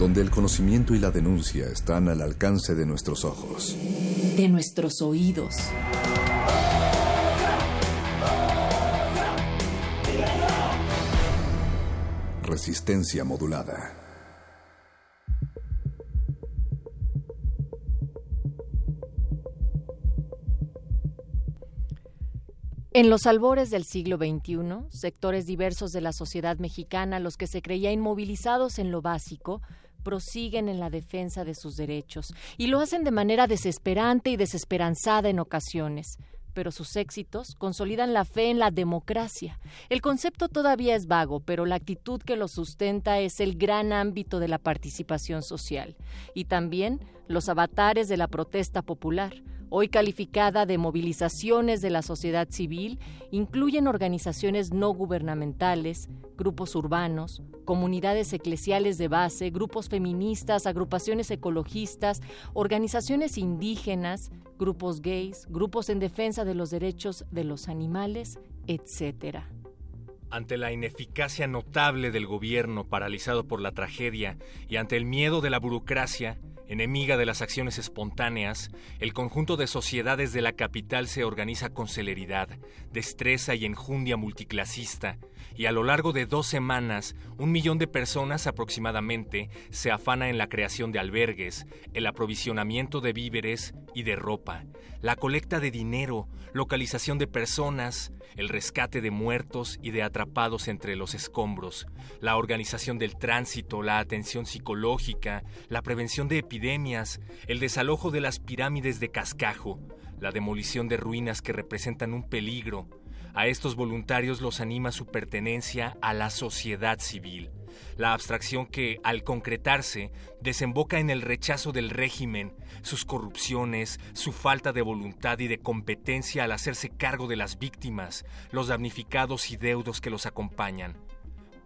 Donde el conocimiento y la denuncia están al alcance de nuestros ojos. De nuestros oídos. Resistencia modulada. En los albores del siglo XXI, sectores diversos de la sociedad mexicana, los que se creía inmovilizados en lo básico, prosiguen en la defensa de sus derechos y lo hacen de manera desesperante y desesperanzada en ocasiones, pero sus éxitos consolidan la fe en la democracia. El concepto todavía es vago, pero la actitud que lo sustenta es el gran ámbito de la participación social y también los avatares de la protesta popular hoy calificada de movilizaciones de la sociedad civil, incluyen organizaciones no gubernamentales, grupos urbanos, comunidades eclesiales de base, grupos feministas, agrupaciones ecologistas, organizaciones indígenas, grupos gays, grupos en defensa de los derechos de los animales, etc. Ante la ineficacia notable del gobierno paralizado por la tragedia y ante el miedo de la burocracia, enemiga de las acciones espontáneas, el conjunto de sociedades de la capital se organiza con celeridad, destreza y enjundia multiclasista, y a lo largo de dos semanas, un millón de personas aproximadamente se afana en la creación de albergues, el aprovisionamiento de víveres y de ropa, la colecta de dinero, localización de personas, el rescate de muertos y de atrapados entre los escombros, la organización del tránsito, la atención psicológica, la prevención de epidemias, el desalojo de las pirámides de cascajo, la demolición de ruinas que representan un peligro. A estos voluntarios los anima su pertenencia a la sociedad civil la abstracción que, al concretarse, desemboca en el rechazo del régimen, sus corrupciones, su falta de voluntad y de competencia al hacerse cargo de las víctimas, los damnificados y deudos que los acompañan.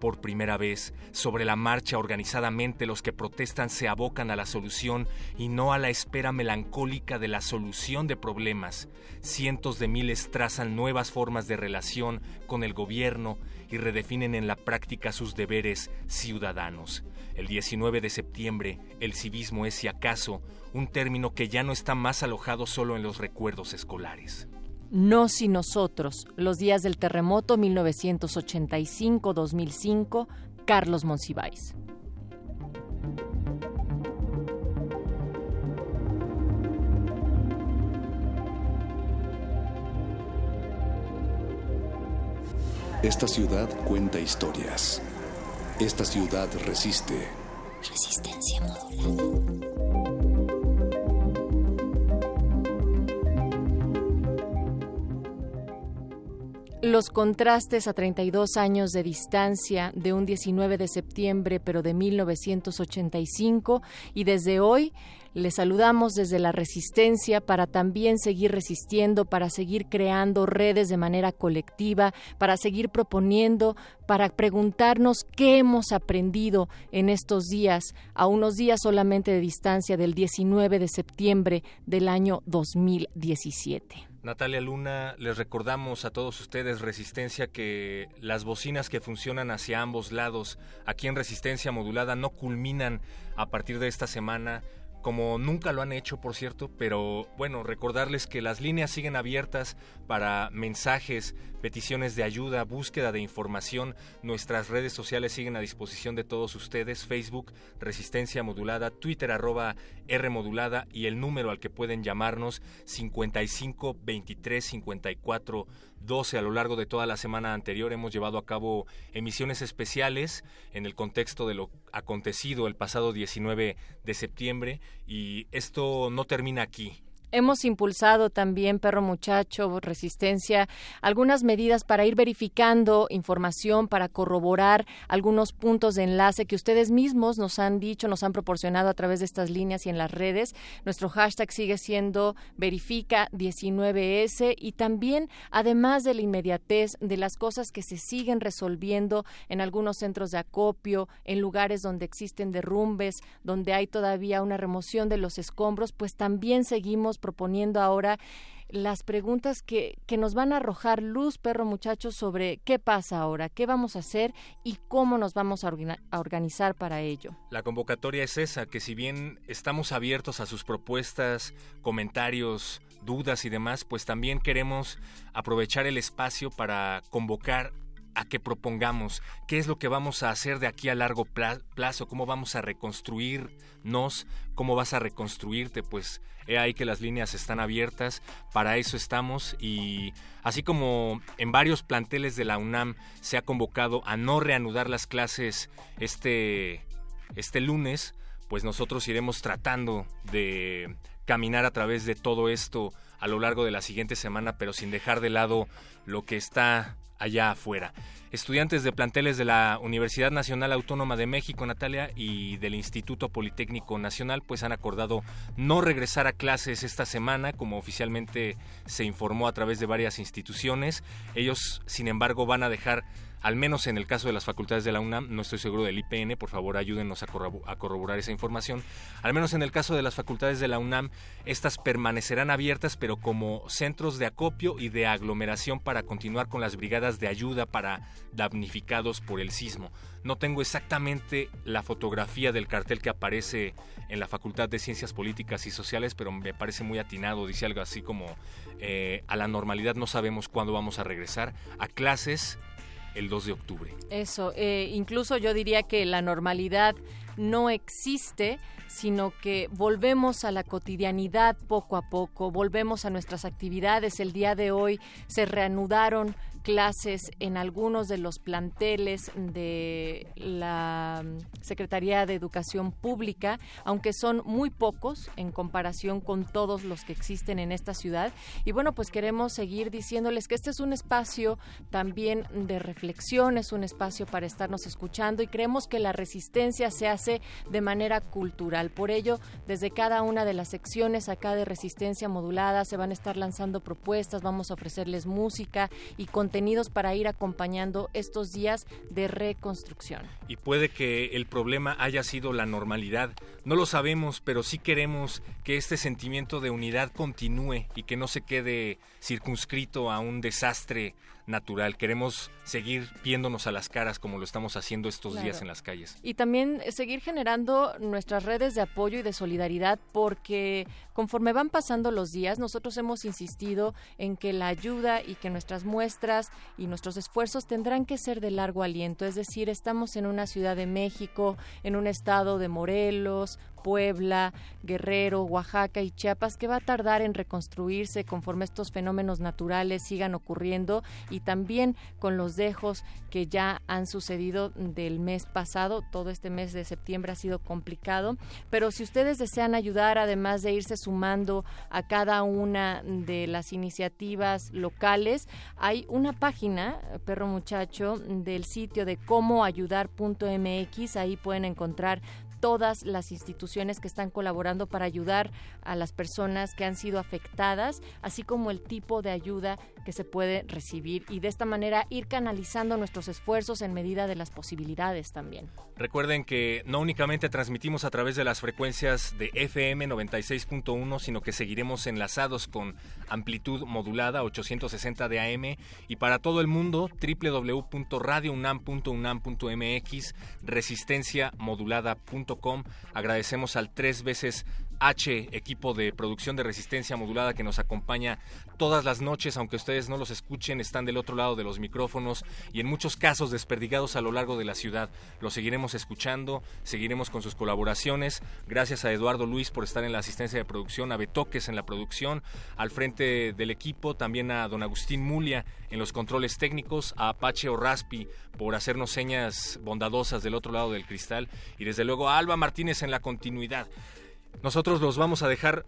Por primera vez, sobre la marcha organizadamente los que protestan se abocan a la solución y no a la espera melancólica de la solución de problemas. Cientos de miles trazan nuevas formas de relación con el gobierno y redefinen en la práctica sus deberes ciudadanos. El 19 de septiembre, el civismo es, si acaso, un término que ya no está más alojado solo en los recuerdos escolares. No si nosotros, los días del terremoto 1985-2005, Carlos Monsiváis. Esta ciudad cuenta historias. Esta ciudad resiste. Resistencia modulada. Los contrastes a 32 años de distancia de un 19 de septiembre, pero de 1985, y desde hoy le saludamos desde la resistencia para también seguir resistiendo, para seguir creando redes de manera colectiva, para seguir proponiendo, para preguntarnos qué hemos aprendido en estos días, a unos días solamente de distancia del 19 de septiembre del año 2017. Natalia Luna, les recordamos a todos ustedes, Resistencia, que las bocinas que funcionan hacia ambos lados aquí en Resistencia Modulada no culminan a partir de esta semana como nunca lo han hecho, por cierto, pero bueno, recordarles que las líneas siguen abiertas para mensajes, peticiones de ayuda, búsqueda de información. Nuestras redes sociales siguen a disposición de todos ustedes, Facebook, Resistencia Modulada, Twitter arroba R Modulada y el número al que pueden llamarnos 55 23 54 12 a lo largo de toda la semana anterior hemos llevado a cabo emisiones especiales en el contexto de lo acontecido el pasado 19 de septiembre y esto no termina aquí. Hemos impulsado también, Perro Muchacho, Resistencia, algunas medidas para ir verificando información, para corroborar algunos puntos de enlace que ustedes mismos nos han dicho, nos han proporcionado a través de estas líneas y en las redes. Nuestro hashtag sigue siendo verifica19s y también, además de la inmediatez de las cosas que se siguen resolviendo en algunos centros de acopio, en lugares donde existen derrumbes, donde hay todavía una remoción de los escombros, pues también seguimos proponiendo ahora las preguntas que, que, nos van a arrojar luz, perro muchachos, sobre qué pasa ahora, qué vamos a hacer y cómo nos vamos a, a, organizar para ello. La convocatoria es esa, que si bien estamos abiertos a sus propuestas, comentarios, dudas y demás, pues también queremos aprovechar el espacio para convocar a que propongamos qué es lo que vamos a hacer de aquí a largo plazo, cómo vamos a reconstruirnos, cómo vas a reconstruirte, pues he ahí que las líneas están abiertas, para eso estamos y así como en varios planteles de la UNAM se ha convocado a no reanudar las clases este, este lunes, pues nosotros iremos tratando de caminar a través de todo esto a lo largo de la siguiente semana, pero sin dejar de lado lo que está allá afuera. Estudiantes de planteles de la Universidad Nacional Autónoma de México, Natalia, y del Instituto Politécnico Nacional, pues han acordado no regresar a clases esta semana, como oficialmente se informó a través de varias instituciones. Ellos, sin embargo, van a dejar al menos en el caso de las facultades de la UNAM, no estoy seguro del IPN, por favor ayúdenos a, corroborar esa información, al menos en el caso de las facultades de la UNAM, estas permanecerán abiertas, pero como centros de acopio y de aglomeración para continuar con las brigadas de ayuda para damnificados por el sismo. No tengo exactamente la fotografía del cartel que aparece en la Facultad de Ciencias Políticas y Sociales, pero me parece muy atinado, dice algo así como eh, a la normalidad no sabemos cuándo vamos a regresar a clases el 2 de octubre. Eso, eh, incluso yo diría que la normalidad no existe, sino que volvemos a la cotidianidad poco a poco, volvemos a nuestras actividades. El día de hoy se reanudaron clases en algunos de los planteles de la Secretaría de Educación Pública, aunque son muy pocos en comparación con todos los que existen en esta ciudad. Y bueno, pues queremos seguir diciéndoles que este es un espacio también de reflexión, es un espacio para estarnos escuchando y creemos que la resistencia se hace de manera cultural. Por ello, desde cada una de las secciones acá de resistencia modulada se van a estar lanzando propuestas, vamos a ofrecerles música y contenido para ir acompañando estos días de reconstrucción. Y puede que el problema haya sido la normalidad. No lo sabemos, pero sí queremos que este sentimiento de unidad continúe y que no se quede circunscrito a un desastre natural. Queremos seguir viéndonos a las caras como lo estamos haciendo estos días en las calles. Y también seguir generando nuestras redes de apoyo y de solidaridad porque conforme van pasando los días, nosotros hemos insistido en que la ayuda y que nuestras muestras y nuestros esfuerzos tendrán que ser de largo aliento. Es decir, estamos en una ciudad de México, en un estado de Morelos, Puebla, Guerrero, Oaxaca y Chiapas que va a tardar en reconstruirse conforme estos fenómenos naturales sigan ocurriendo y también con los dejos que ya han sucedido del mes pasado. Todo este mes de septiembre ha sido complicado, pero si ustedes desean ayudar, además de irse sumando a cada una de las iniciativas locales, hay una página, perro muchacho, del sitio de cómoayudar.mx, ahí pueden encontrar todas las instituciones que están colaborando para ayudar a las personas que han sido afectadas, así como el tipo de ayuda que se puede recibir y de esta manera ir canalizando nuestros esfuerzos en medida de las posibilidades también. Recuerden que no únicamente transmitimos a través de las frecuencias de FM 96.1, sino que seguiremos enlazados con amplitud modulada 860 de AM y para todo el mundo www.radiounam.unam.mx resistenciamodulada.com. Agradecemos al tres veces H, equipo de producción de resistencia modulada que nos acompaña todas las noches, aunque ustedes no los escuchen, están del otro lado de los micrófonos y en muchos casos desperdigados a lo largo de la ciudad. Los seguiremos escuchando, seguiremos con sus colaboraciones. Gracias a Eduardo Luis por estar en la asistencia de producción, a Betoques en la producción, al frente del equipo, también a don Agustín Mulia en los controles técnicos, a Apache Raspi por hacernos señas bondadosas del otro lado del cristal y desde luego a Alba Martínez en la continuidad. Nosotros los vamos a dejar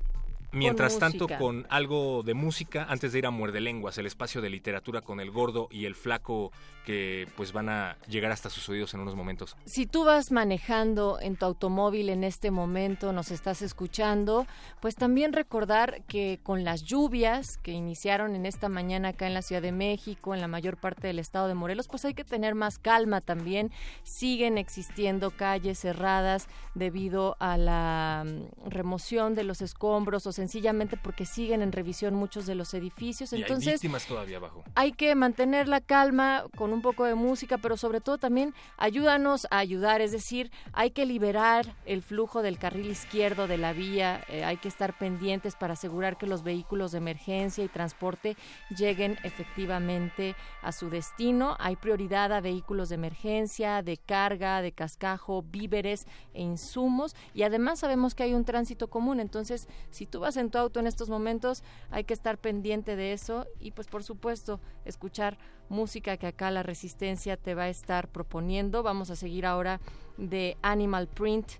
Mientras tanto, con algo de música, antes de ir a Muerde Lenguas, el espacio de literatura con el gordo y el flaco que pues van a llegar hasta sus oídos en unos momentos. Si tú vas manejando en tu automóvil en este momento, nos estás escuchando, pues también recordar que con las lluvias que iniciaron en esta mañana acá en la Ciudad de México, en la mayor parte del estado de Morelos, pues hay que tener más calma también. Siguen existiendo calles cerradas debido a la mm, remoción de los escombros o sencillamente porque siguen en revisión muchos de los edificios. Entonces, hay víctimas todavía abajo. Hay que mantener la calma con un poco de música, pero sobre todo también ayúdanos a ayudar, es decir, hay que liberar el flujo del carril izquierdo de la vía, eh, hay que estar pendientes para asegurar que los vehículos de emergencia y transporte lleguen efectivamente a su destino. Hay prioridad a vehículos de emergencia, de carga, de cascajo, víveres e insumos y además sabemos que hay un tránsito común, entonces si tú vas en tu auto en estos momentos, hay que estar pendiente de eso y pues por supuesto escuchar música que acá la resistencia te va a estar proponiendo. Vamos a seguir ahora de Animal Print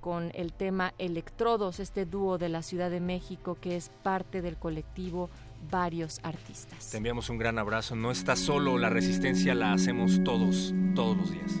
con el tema Electrodos, este dúo de la Ciudad de México que es parte del colectivo varios artistas. Te enviamos un gran abrazo. No estás solo, la resistencia la hacemos todos, todos los días.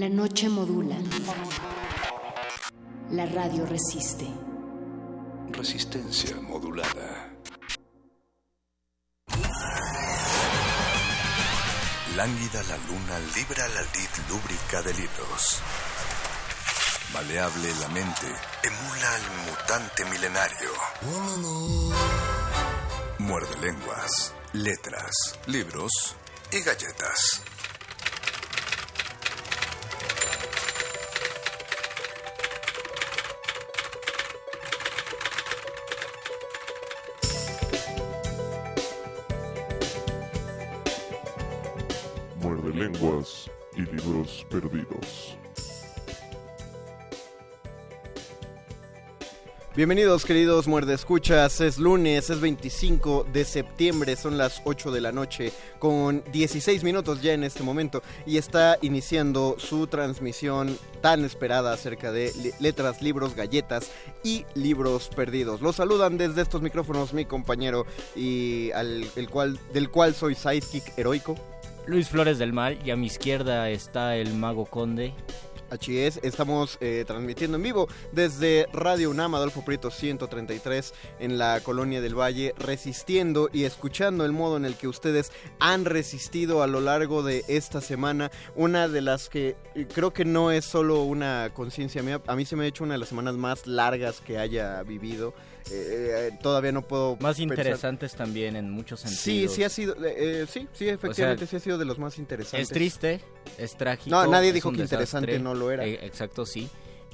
La noche modula. La radio resiste. Resistencia modulada. Lánguida la luna libra la lid lúbrica de libros. Maleable la mente emula al mutante milenario. Muerde lenguas, letras, libros y galletas. Bienvenidos queridos muerde escuchas, es lunes, es 25 de septiembre, son las 8 de la noche con 16 minutos ya en este momento y está iniciando su transmisión tan esperada acerca de letras, libros, galletas y libros perdidos. Los saludan desde estos micrófonos mi compañero y al, el cual, del cual soy sidekick heroico. Luis Flores del Mal y a mi izquierda está el mago conde Así es, estamos eh, transmitiendo en vivo desde Radio UNAM, Adolfo Prieto 133, en la Colonia del Valle, resistiendo y escuchando el modo en el que ustedes han resistido a lo largo de esta semana. Una de las que eh, creo que no es solo una conciencia mía, a mí se me ha hecho una de las semanas más largas que haya vivido. Eh, todavía no puedo más interesantes también en muchos sentidos sí sí ha sido sí sí efectivamente sí ha sido de los más interesantes es triste es trágico no nadie dijo que interesante no lo era. E, exacto, sí.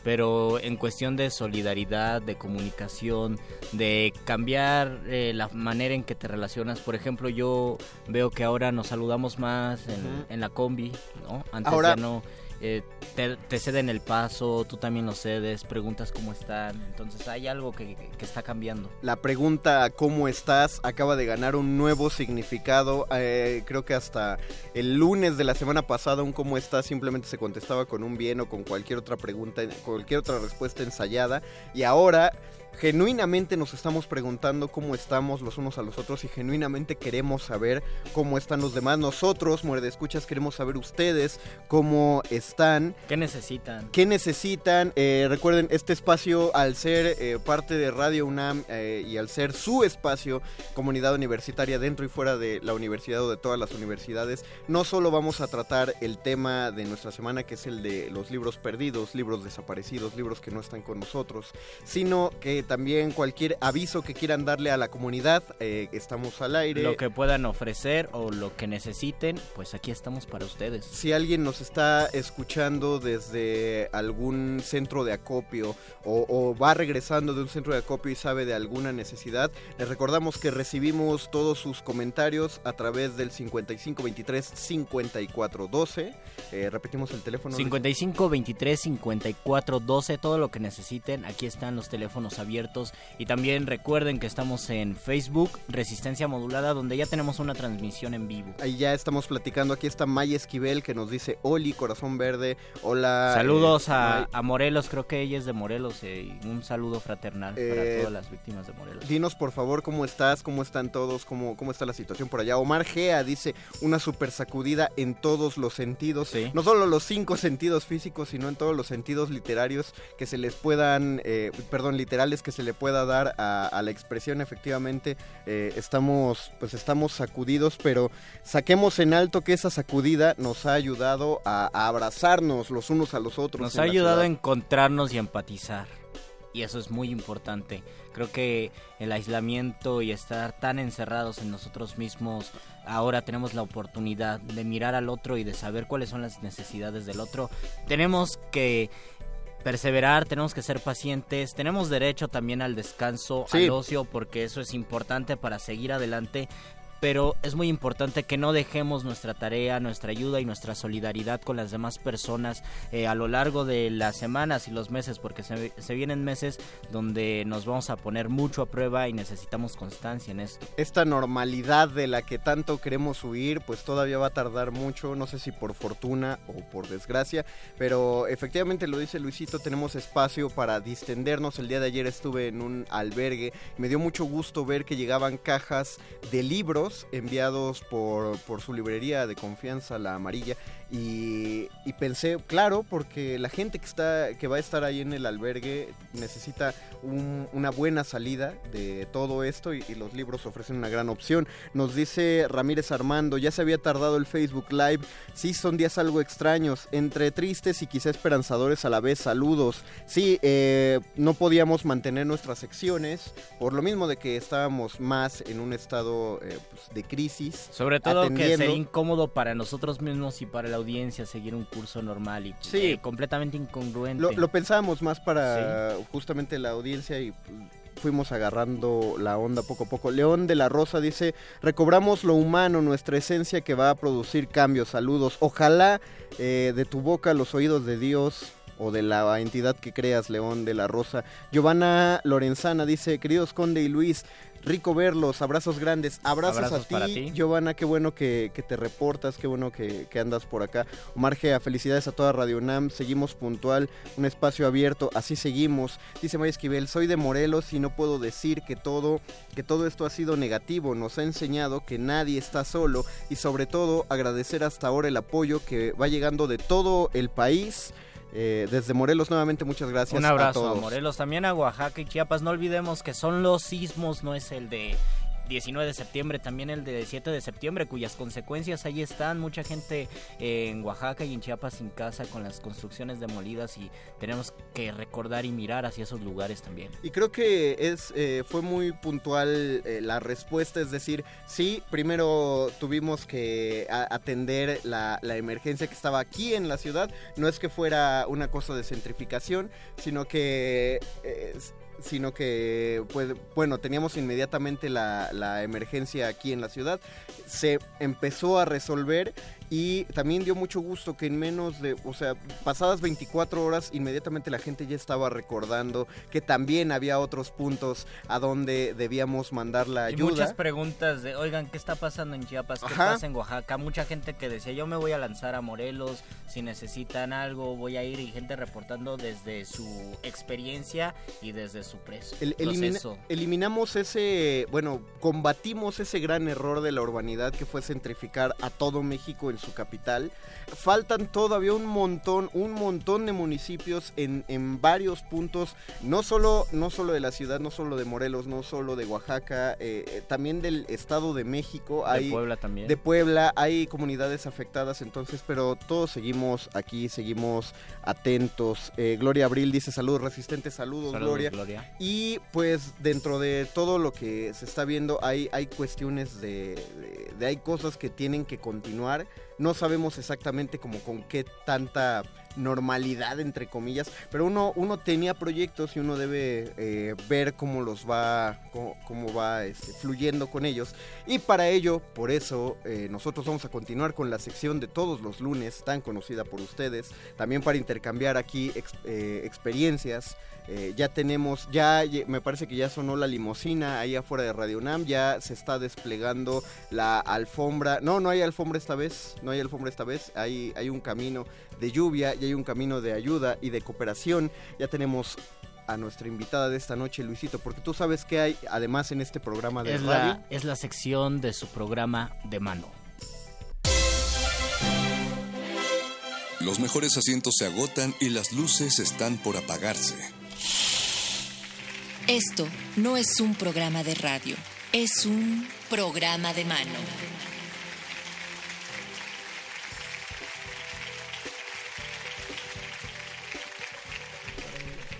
Pero en cuestión de solidaridad, de comunicación, de cambiar eh, la manera en que te relacionas. Por ejemplo, yo veo que ahora nos saludamos más en, la combi, ¿no? Antes ya no eh, te, ceden el paso, tú también lo cedes, preguntas cómo están, entonces hay algo que, está cambiando. La pregunta ¿cómo estás? acaba de ganar un nuevo significado, eh, creo que hasta el lunes de la semana pasada un cómo estás simplemente se contestaba con un bien o con cualquier otra pregunta, cualquier otra respuesta ensayada y ahora genuinamente nos estamos preguntando cómo estamos los unos a los otros y genuinamente queremos saber cómo están los demás. Nosotros, Muerde Escuchas, queremos saber ustedes cómo están. ¿Qué necesitan? ¿Qué necesitan? Eh, recuerden, este espacio, al ser eh, parte de Radio UNAM eh, y al ser su espacio, comunidad universitaria dentro y fuera de la universidad o de todas las universidades, no solo vamos a tratar el tema de nuestra semana, que es el de los libros perdidos, libros desaparecidos, libros que no están con nosotros, sino que también cualquier aviso que quieran darle a la comunidad, eh, estamos al aire. Lo que puedan ofrecer o lo que necesiten, pues aquí estamos para ustedes. Si alguien nos está escuchando desde algún centro de acopio o, va regresando de un centro de acopio y sabe de alguna necesidad, les recordamos que recibimos todos sus comentarios a través del 5523 5412. Eh, repetimos el teléfono. 5523 5412, todo lo que necesiten, aquí están los teléfonos abiertos y también recuerden que estamos en Facebook, Resistencia Modulada, donde ya tenemos una transmisión en vivo. Ahí ya estamos platicando. Aquí está Maya Esquivel que nos dice Oli, corazón verde. Hola. Saludos eh, a, Morelos, creo que ella es de Morelos. Eh, un saludo fraternal para eh, todas las víctimas de Morelos. Dinos por favor cómo estás, cómo están todos, cómo, cómo está la situación por allá. Omar Gea dice una super sacudida en todos los sentidos. No solo los cinco sentidos físicos, sino en todos los sentidos literarios que se les puedan, perdón, literales que se le pueda dar a, la expresión efectivamente eh, estamos pues estamos sacudidos pero saquemos en alto que esa sacudida nos ha ayudado a, abrazarnos los unos a los otros nos ha ayudado a encontrarnos y empatizar y eso es muy importante. Creo que el aislamiento y estar tan encerrados en nosotros mismos ahora tenemos la oportunidad de mirar al otro y de saber cuáles son las necesidades del otro. Tenemos que perseverar, tenemos que ser pacientes, tenemos derecho también al descanso, al ocio, porque eso es importante para seguir adelante, pero es muy importante que no dejemos nuestra tarea, nuestra ayuda y nuestra solidaridad con las demás personas eh, a lo largo de las semanas y los meses, porque se, se, vienen meses donde nos vamos a poner mucho a prueba y necesitamos constancia en esto. Esta normalidad de la que tanto queremos huir, pues todavía va a tardar mucho, no sé si por fortuna o por desgracia, pero efectivamente lo dice Luisito, tenemos espacio para distendernos. El día de ayer estuve en un albergue, me dio mucho gusto ver que llegaban cajas de libros enviados por, por su librería de confianza, la amarilla, y, pensé, claro, porque la gente que, está, que va a estar ahí en el albergue necesita una buena salida de todo esto y, los libros ofrecen una gran opción. Nos dice Ramírez Armando, ya se había tardado el Facebook Live, sí son días algo extraños, entre tristes y quizá esperanzadores a la vez, saludos. Sí, eh, no podíamos mantener nuestras secciones, por lo mismo de que estábamos más en un estado eh, pues, de crisis. Sobre todo que sería incómodo para nosotros mismos y para el audiencia seguir un curso normal y sí. Eh, completamente incongruente. Lo, pensábamos más para justamente la audiencia y fuimos agarrando la onda poco a poco. León de la Rosa dice, recobramos lo humano, nuestra esencia que va a producir cambios. Saludos. Ojalá eh, de tu boca los oídos de Dios o de la entidad que creas, León de la Rosa. Giovanna Lorenzana dice, queridos Conde y Luis, rico verlos, abrazos grandes, abrazos, Abrazos a ti, para ti. Giovanna, qué bueno que, que te reportas, qué bueno que, que andas por acá. Omar Gea, felicidades a toda Radio Nam, seguimos puntual, un espacio abierto, así seguimos. Dice Maya Esquivel, soy de Morelos y no puedo decir que todo, que todo esto ha sido negativo, nos ha enseñado que nadie está solo y sobre todo agradecer hasta ahora el apoyo que va llegando de todo el país. Eh, desde Morelos nuevamente muchas gracias Un abrazo a a, todos. Morelos, también a Oaxaca y Chiapas. No olvidemos que son los sismos, no es el de 19 de septiembre, también el de 7 de septiembre, cuyas consecuencias ahí están. Mucha gente eh, en Oaxaca y en Chiapas sin casa con las construcciones demolidas y tenemos que recordar y mirar hacia esos lugares también. Y creo que es eh, fue muy puntual eh, la respuesta, es decir, sí, primero tuvimos que atender la, la emergencia que estaba aquí en la ciudad, no es que fuera una cosa de centrificación, sino que... sino que, pues, bueno, teníamos inmediatamente la, la emergencia aquí en la ciudad, se empezó a resolver y también dio mucho gusto que en menos de, o sea, pasadas 24 horas, inmediatamente la gente ya estaba recordando que también había otros puntos a donde debíamos mandar la Y ayuda. muchas preguntas de, oigan, ¿qué está pasando en Chiapas? ¿Qué Ajá. pasa en Oaxaca? Mucha gente que decía, yo me voy a lanzar a Morelos, si necesitan algo, voy a ir. Y gente reportando desde su experiencia y desde su pres- El- elimina- proceso. eliminamos ese, bueno, combatimos ese gran error de la urbanidad que fue centrificar a todo México en su capital. Faltan todavía un montón, un montón de municipios en, en varios puntos, no solo, no solo de la ciudad, no solo de Morelos, no solo de Oaxaca, eh, eh, también del Estado de México. De hay, Puebla también. De Puebla, hay comunidades afectadas entonces, pero todos seguimos aquí, seguimos atentos. Eh, Gloria Abril dice saludos resistentes, saludos, Saludos, Gloria. Gloria. Y pues dentro de todo lo que se está viendo hay, hay cuestiones de, de- de- hay cosas que tienen que continuar. No sabemos exactamente como con qué tanta normalidad entre comillas, pero uno, uno tenía proyectos y uno debe eh, ver cómo los va, cómo, cómo va este, fluyendo con ellos. Y para ello, por eso, eh, nosotros vamos a continuar con la sección de todos los lunes, tan conocida por ustedes, también para intercambiar aquí eh, experiencias. Ya tenemos, ya me parece que ya sonó la limosina ahí afuera de Radio Nam, ya se está desplegando la alfombra. No, no hay alfombra esta vez, no hay alfombra esta vez, hay, hay un camino de lluvia y hay un camino de ayuda y de cooperación. Ya tenemos a nuestra invitada de esta noche, Luisito, porque tú sabes que hay además en este programa de Es radio. la, es la sección de su programa de mano. Los mejores asientos se agotan y las luces están por apagarse. Esto no es un programa de radio, es un programa de mano.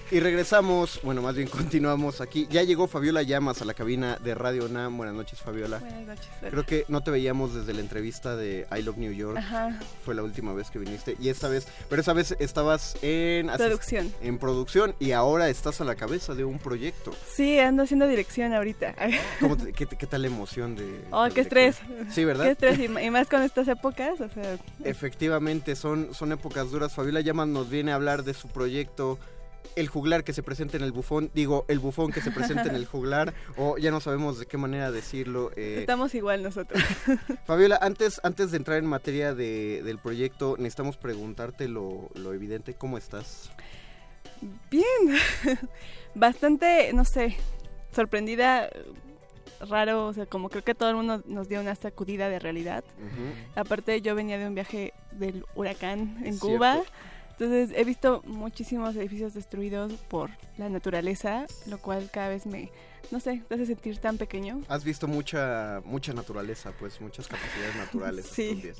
Y regresamos, bueno, más bien continuamos aquí. Ya llegó Fabiola Llamas a la cabina de Radio Nam. Buenas noches, Fabiola. Buenas noches. Creo que no te veíamos desde la entrevista de I Love New York. Ajá. Fue la última vez que viniste. Y esta vez, pero esa vez estabas en Producción. En producción y ahora estás a la cabeza de un proyecto. Sí, ando haciendo dirección ahorita. ¿Cómo te- qué, qué tal la emoción de... Oh, de qué estrés. Sí, ¿verdad? Qué estrés, y, y más con estas épocas, o sea... Efectivamente, son, son épocas duras. Fabiola Llamas nos viene a hablar de su proyecto El Juglar que se presenta en el bufón, digo, el bufón que se presenta en el juglar, o ya no sabemos de qué manera decirlo. eh, Estamos igual nosotros. Fabiola, antes, antes de entrar en materia de- del proyecto, necesitamos preguntarte lo, lo evidente, ¿cómo estás? Bien. Bastante, no sé, sorprendida, raro, o sea, como creo que todo el mundo nos dio una sacudida de realidad. Aparte yo venía de un viaje del huracán en Cierto. Entonces he visto muchísimos edificios destruidos por la naturaleza, lo cual cada vez me, no sé, te hace sentir tan pequeño. Has visto mucha mucha naturaleza, pues muchas capacidades naturales Sí. estos días.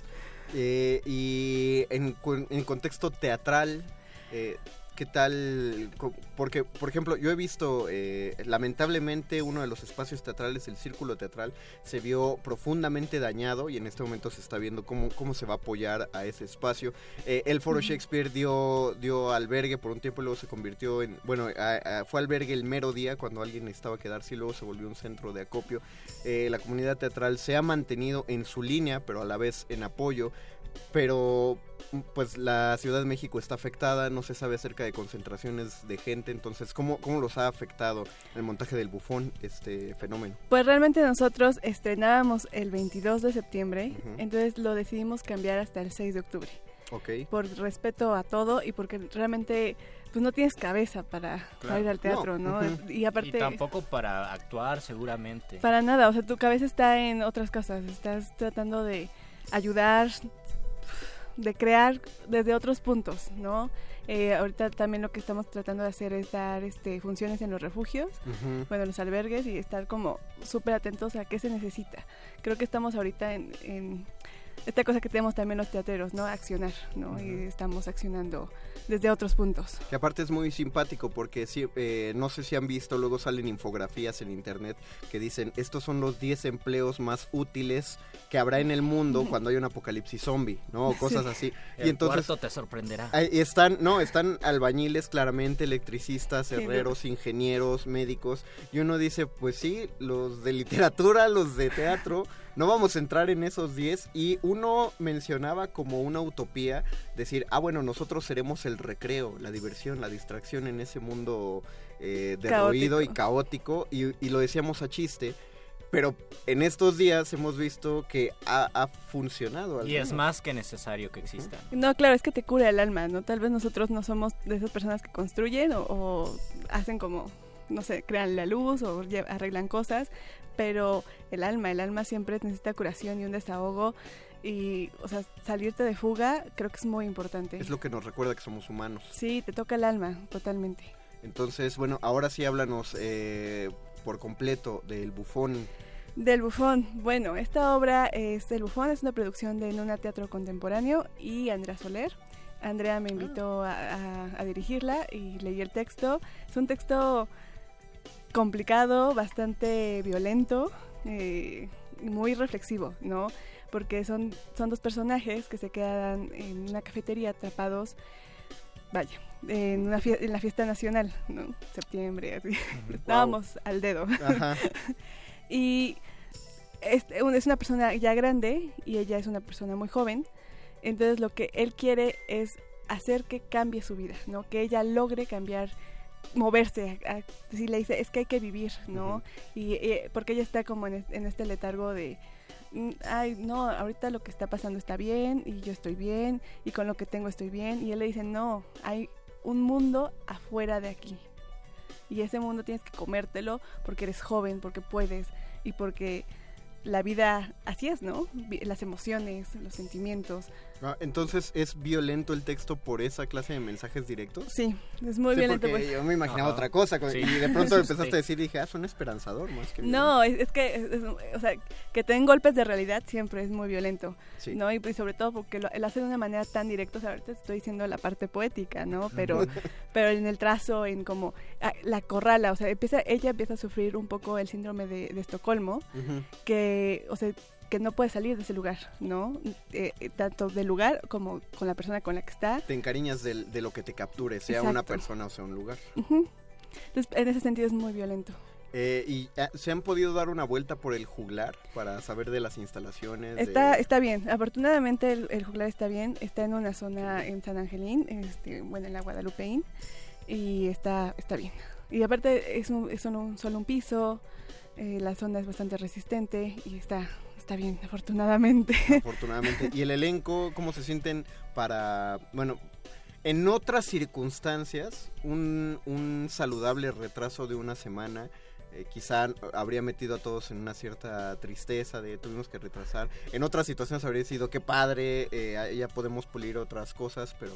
Eh, y en, en contexto teatral, eh, qué tal, porque por ejemplo yo he visto, eh, lamentablemente uno de los espacios teatrales, el Círculo Teatral, se vio profundamente dañado y en este momento se está viendo cómo, cómo se va a apoyar a ese espacio. Eh, el Foro Shakespeare dio, dio albergue por un tiempo y luego se convirtió en, bueno, fue albergue el mero día cuando alguien necesitaba quedarse y luego se volvió un centro de acopio. Eh, la comunidad teatral se ha mantenido en su línea, pero a la vez en apoyo pero pues la Ciudad de México está afectada, no se sabe acerca de concentraciones de gente, entonces ¿cómo, cómo los ha afectado el montaje del bufón este fenómeno? Pues realmente nosotros estrenábamos el 22 de septiembre, entonces lo decidimos cambiar hasta el 6 de octubre. Okay. Por respeto a todo y porque realmente pues no tienes cabeza para, ir al teatro, ¿no? Y aparte... tampoco para actuar seguramente. Para nada, o sea, tu cabeza está en otras cosas, estás tratando de ayudar, de crear desde otros puntos, ¿no? Eh, ahorita también lo que estamos tratando de hacer es dar este, funciones en los refugios, bueno, en los albergues y estar como súper atentos a qué se necesita. Creo que estamos ahorita en esta cosa que tenemos también los teatreros, ¿no? Accionar, ¿no? Y estamos accionando desde otros puntos. Que aparte es muy simpático porque si, eh, no sé si han visto, luego salen infografías en internet que dicen, estos son los 10 empleos más útiles que habrá en el mundo cuando hay un apocalipsis zombie, ¿no? O cosas así. y entonces te sorprenderá. Están, no, están albañiles claramente, electricistas, herreros, ingenieros, médicos. Y uno dice, pues sí, los de literatura, los de teatro no vamos a entrar en esos 10 y uno mencionaba como una utopía decir, ah, bueno, nosotros seremos el recreo, la diversión, la distracción en ese mundo eh, derruido y caótico y, lo decíamos a chiste. Pero en estos días hemos visto que ha, funcionado. Y es más que necesario que exista. No, claro, es que te cura el alma, ¿no? Tal vez nosotros no somos de esas personas que construyen o hacen como no sé, crean la luz o arreglan cosas, pero el alma, el alma siempre necesita curación y un desahogo y, o sea, salirte de fuga creo que es muy importante. Es lo que nos recuerda que somos humanos. Sí, te toca el alma, totalmente. Entonces, bueno, ahora sí háblanos eh, por completo del bufón. Del bufón. Bueno, esta obra es El bufón, es una producción de Luna Teatro Contemporáneo y Andrea Soler. Andrea me invitó a dirigirla y leí el texto. Es un texto complicado, bastante violento, eh, muy reflexivo, ¿no? Porque son, son dos personajes que se quedan en una cafetería atrapados, vaya, en, una en la fiesta nacional, ¿no? Septiembre, así. Estábamos al dedo. y es, es una persona ya grande y ella es una persona muy joven. Entonces lo que él quiere es hacer que cambie su vida, ¿no? Que ella logre cambiar moverse, si le dice, es que hay que vivir, ¿no? y, porque ella está como en, este letargo de, mm, ay, no, ahorita lo que está pasando está bien y yo estoy bien y con lo que tengo estoy bien. Y él le dice, no, hay un mundo afuera de aquí. Y ese mundo tienes que comértelo porque eres joven, porque puedes y porque la vida así es, ¿no? Las emociones, los sentimientos. Ah, entonces, ¿es violento el texto por esa clase de mensajes directos? Sí, es muy violento. Porque pues. yo me imaginaba otra cosa y de pronto empezaste a decir, dije, ah, son esperanzador más que No, es, que, o sea, que te den golpes de realidad siempre es muy violento, ¿no? Y, sobre todo porque lo, hace de una manera tan directa, o sea, ahorita estoy diciendo la parte poética, ¿no? Pero, pero en el trazo, en como ah, la corrala, o sea, empieza, ella empieza a sufrir un poco el síndrome de, Estocolmo, que o sea, que no puede salir de ese lugar, ¿no? Eh, eh, tanto del lugar como con la persona con la que está. Te encariñas de, de lo que te capture, sea una persona o sea un lugar. Entonces, en ese sentido es muy violento. Eh, ¿Y se han podido dar una vuelta por el juglar para saber de las instalaciones? Está, está bien, afortunadamente el, juglar está bien, está en una zona en San Angelín, este, bueno, en la Guadalupeín, y está, está bien. Y aparte es, un, es un, solo un piso, eh, la zona es bastante resistente y está, está bien, afortunadamente. Afortunadamente. ¿Y el elenco, cómo se sienten para, bueno, en otras circunstancias, un, un saludable retraso de una semana eh, quizá habría metido a todos en una cierta tristeza de tuvimos que retrasar. En otras situaciones habría sido que padre, eh, ya podemos pulir otras cosas, pero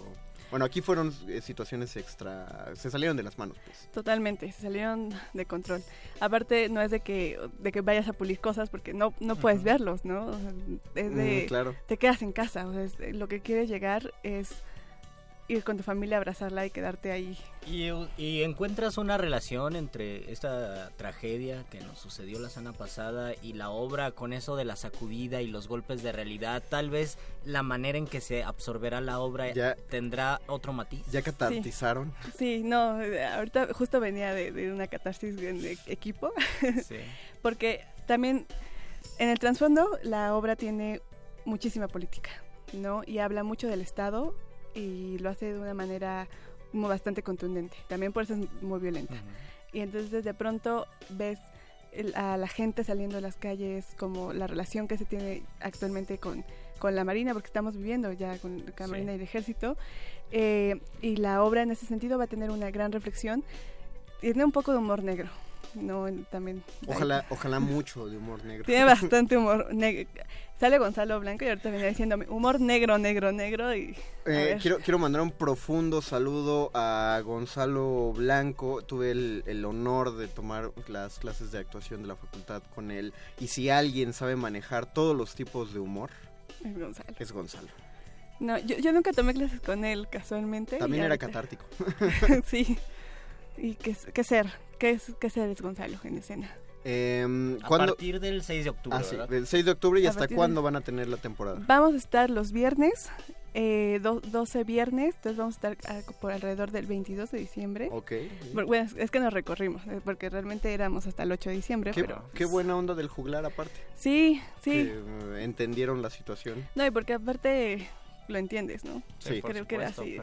bueno, aquí fueron eh, situaciones extra, se salieron de las manos. Pues. Totalmente, se salieron de control. Aparte, no es de que, de que vayas a pulir cosas porque no, no puedes verlos, ¿no? es de, mm, claro. te quedas en casa, o sea, lo que quieres llegar es ir con tu familia, abrazarla y quedarte ahí. Y, y, encuentras una relación entre esta tragedia que nos sucedió la semana pasada y la obra con eso de la sacudida y los golpes de realidad. Tal vez la manera en que se absorberá la obra ya, tendrá otro matiz. ¿Ya catartizaron? Sí, no, ahorita justo venía de, una catarsis de equipo. Sí. Porque también en el trasfondo la obra tiene muchísima política, ¿no? Y habla mucho del Estado y lo hace de una manera como bastante contundente. También por eso es muy violenta. Y entonces de pronto ves a la gente saliendo a las calles, como la relación que se tiene actualmente con, con la Marina, porque estamos viviendo ya con, la Marina y el Ejército. Eh, y la obra en ese sentido va a tener una gran reflexión. Tiene un poco de humor negro, no también ojalá ojalá mucho de humor negro. Tiene bastante humor negro sale Gonzalo Blanco y ahorita venía diciéndome humor negro negro negro y eh, quiero quiero mandar un profundo saludo a Gonzalo Blanco. Tuve el, el, honor de tomar las clases de actuación de la facultad con él. Y si alguien sabe manejar todos los tipos de humor es Gonzalo. es Gonzalo. No yo, yo nunca tomé clases con él casualmente también era catártico. Sí. Y qué, qué ser ¿Qué, es, qué es Gonzalo en escena? Eh, a partir del 6 de octubre. Ah, sí, del 6 de octubre y hasta cuándo van a tener la temporada. Vamos a estar los viernes, eh, 12 viernes, entonces vamos a estar ah, por alrededor del 22 de diciembre. Ok. Bueno, es que nos recorrimos, eh, porque realmente éramos hasta el 8 de diciembre. Qué, pero, qué buena onda del juglar aparte. Sí, sí. Que, eh, entendieron la situación. No, y porque aparte lo entiendes, ¿no? Sí, creo que era así.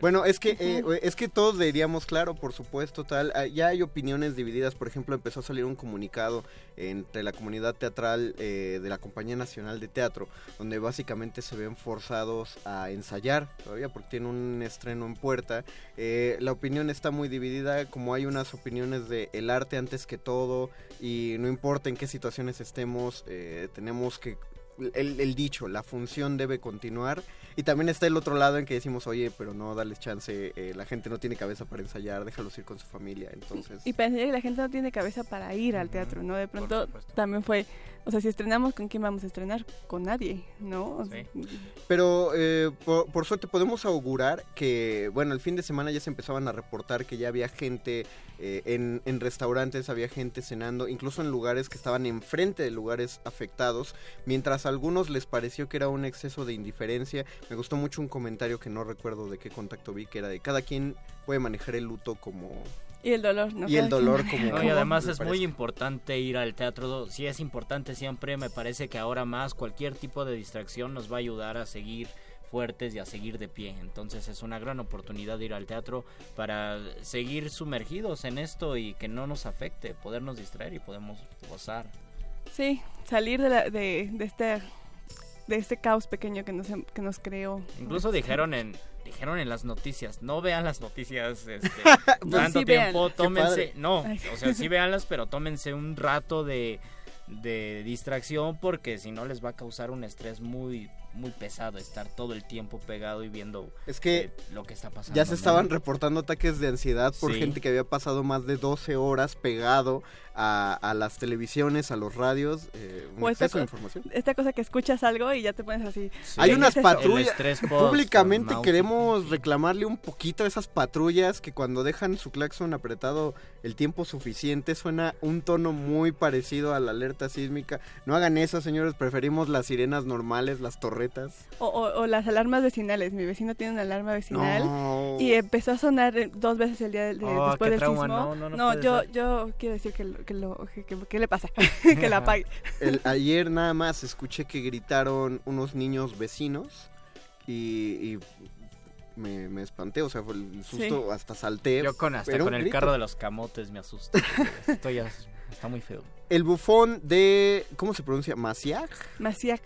Bueno, es que eh, es que todos diríamos, claro, por supuesto, tal. Ah, ya hay opiniones divididas. Por ejemplo, empezó a salir un comunicado entre la comunidad teatral eh, de la Compañía Nacional de Teatro, donde básicamente se ven forzados a ensayar todavía porque tiene un estreno en puerta. Eh, la opinión está muy dividida, como hay unas opiniones de el arte antes que todo y no importa en qué situaciones estemos, tenemos que el, dicho, la función debe continuar. Y también está el otro lado en que decimos, oye, pero no, dale chance, eh, la gente no tiene cabeza para ensayar, déjalos ir con su familia, entonces... Y, para que la gente no tiene cabeza para ir al teatro, ¿no? De pronto también fue, o sea, si estrenamos, ¿con quién vamos a estrenar? Con nadie, ¿no? Pero eh, por, suerte podemos augurar que, bueno, el fin de semana ya se empezaban a reportar que ya había gente eh, en, en, restaurantes, había gente cenando, incluso en lugares que estaban enfrente de lugares afectados, mientras a algunos les pareció que era un exceso de indiferencia. Me gustó mucho un comentario que no recuerdo de qué contacto vi, que era de cada quien puede manejar el luto como y el dolor, ¿no? Y el dolor como... y además es muy importante ir al teatro. Sí es importante siempre, me parece que ahora más cualquier tipo de distracción nos va a ayudar a seguir fuertes y a seguir de pie. Entonces es una gran oportunidad de ir al teatro para seguir sumergidos en esto y que no nos afecte, podernos distraer y podemos gozar. Sí, salir de, la, de, de este de este caos pequeño que nos, que nos creó. Incluso dijeron en dijeron en las noticias, no vean las noticias este, tanto tiempo, tómense, no, o sea, sí véanlas, pero tómense un rato de, de distracción porque si no les va a causar un estrés muy muy pesado estar todo el tiempo pegado y viendo es que eh, lo que está pasando. Ya se estaban reportando ataques de ansiedad por gente que había pasado más de 12 horas pegado a, las televisiones, a los radios, eh, esta, información. Esta cosa que escuchas algo y ya te pones así. Hay unas patrullas. Públicamente queremos reclamarle un poquito a esas patrullas que cuando dejan su claxon apretado el tiempo suficiente suena un tono muy parecido a la alerta sísmica. No hagan eso, señores, preferimos las sirenas normales, las torretas. O, las alarmas vecinales. Mi vecino tiene una alarma vecinal y empezó a sonar dos veces el día de, oh, después del sismo. No, no, yo, yo quiero decir que que, le pasa, que la apague. El, ayer nada más escuché que gritaron unos niños vecinos y, me, espanté, o sea, fue el susto, hasta salté. Yo con, hasta con el carro de los camotes me asusto. Esto ya está muy feo. El bufón de, ¿cómo se pronuncia? Maciac. Maciac.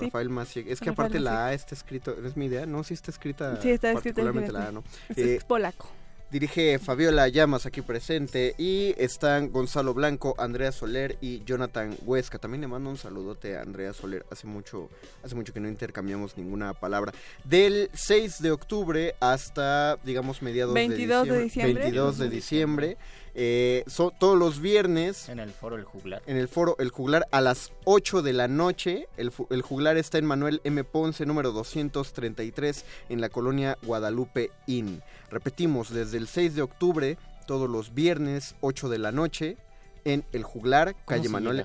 Rafael Maciac. Es que aparte la A está escrito, ¿es mi idea? No, sí está escrita. Sí, está escrita. Particularmente la A, ¿no? Es, es polaco. Dirige Fabiola Llamas aquí presente y están Gonzalo Blanco, Andrea Soler y Jonathan Huesca. También le mando un saludote a Andrea Soler. Hace mucho, hace mucho que no intercambiamos ninguna palabra. Del 6 de octubre hasta, digamos, mediados de diciembre. 22 de diciembre Eh, son todos los viernes. En el foro El Juglar. En el foro El Juglar a las 8 de la noche. El, el Juglar está en Manuel M. Ponce, número 233, en la colonia Guadalupe Inn. Repetimos, desde el 6 de octubre, todos los viernes, 8 de la noche, en El Juglar, calle Manuel.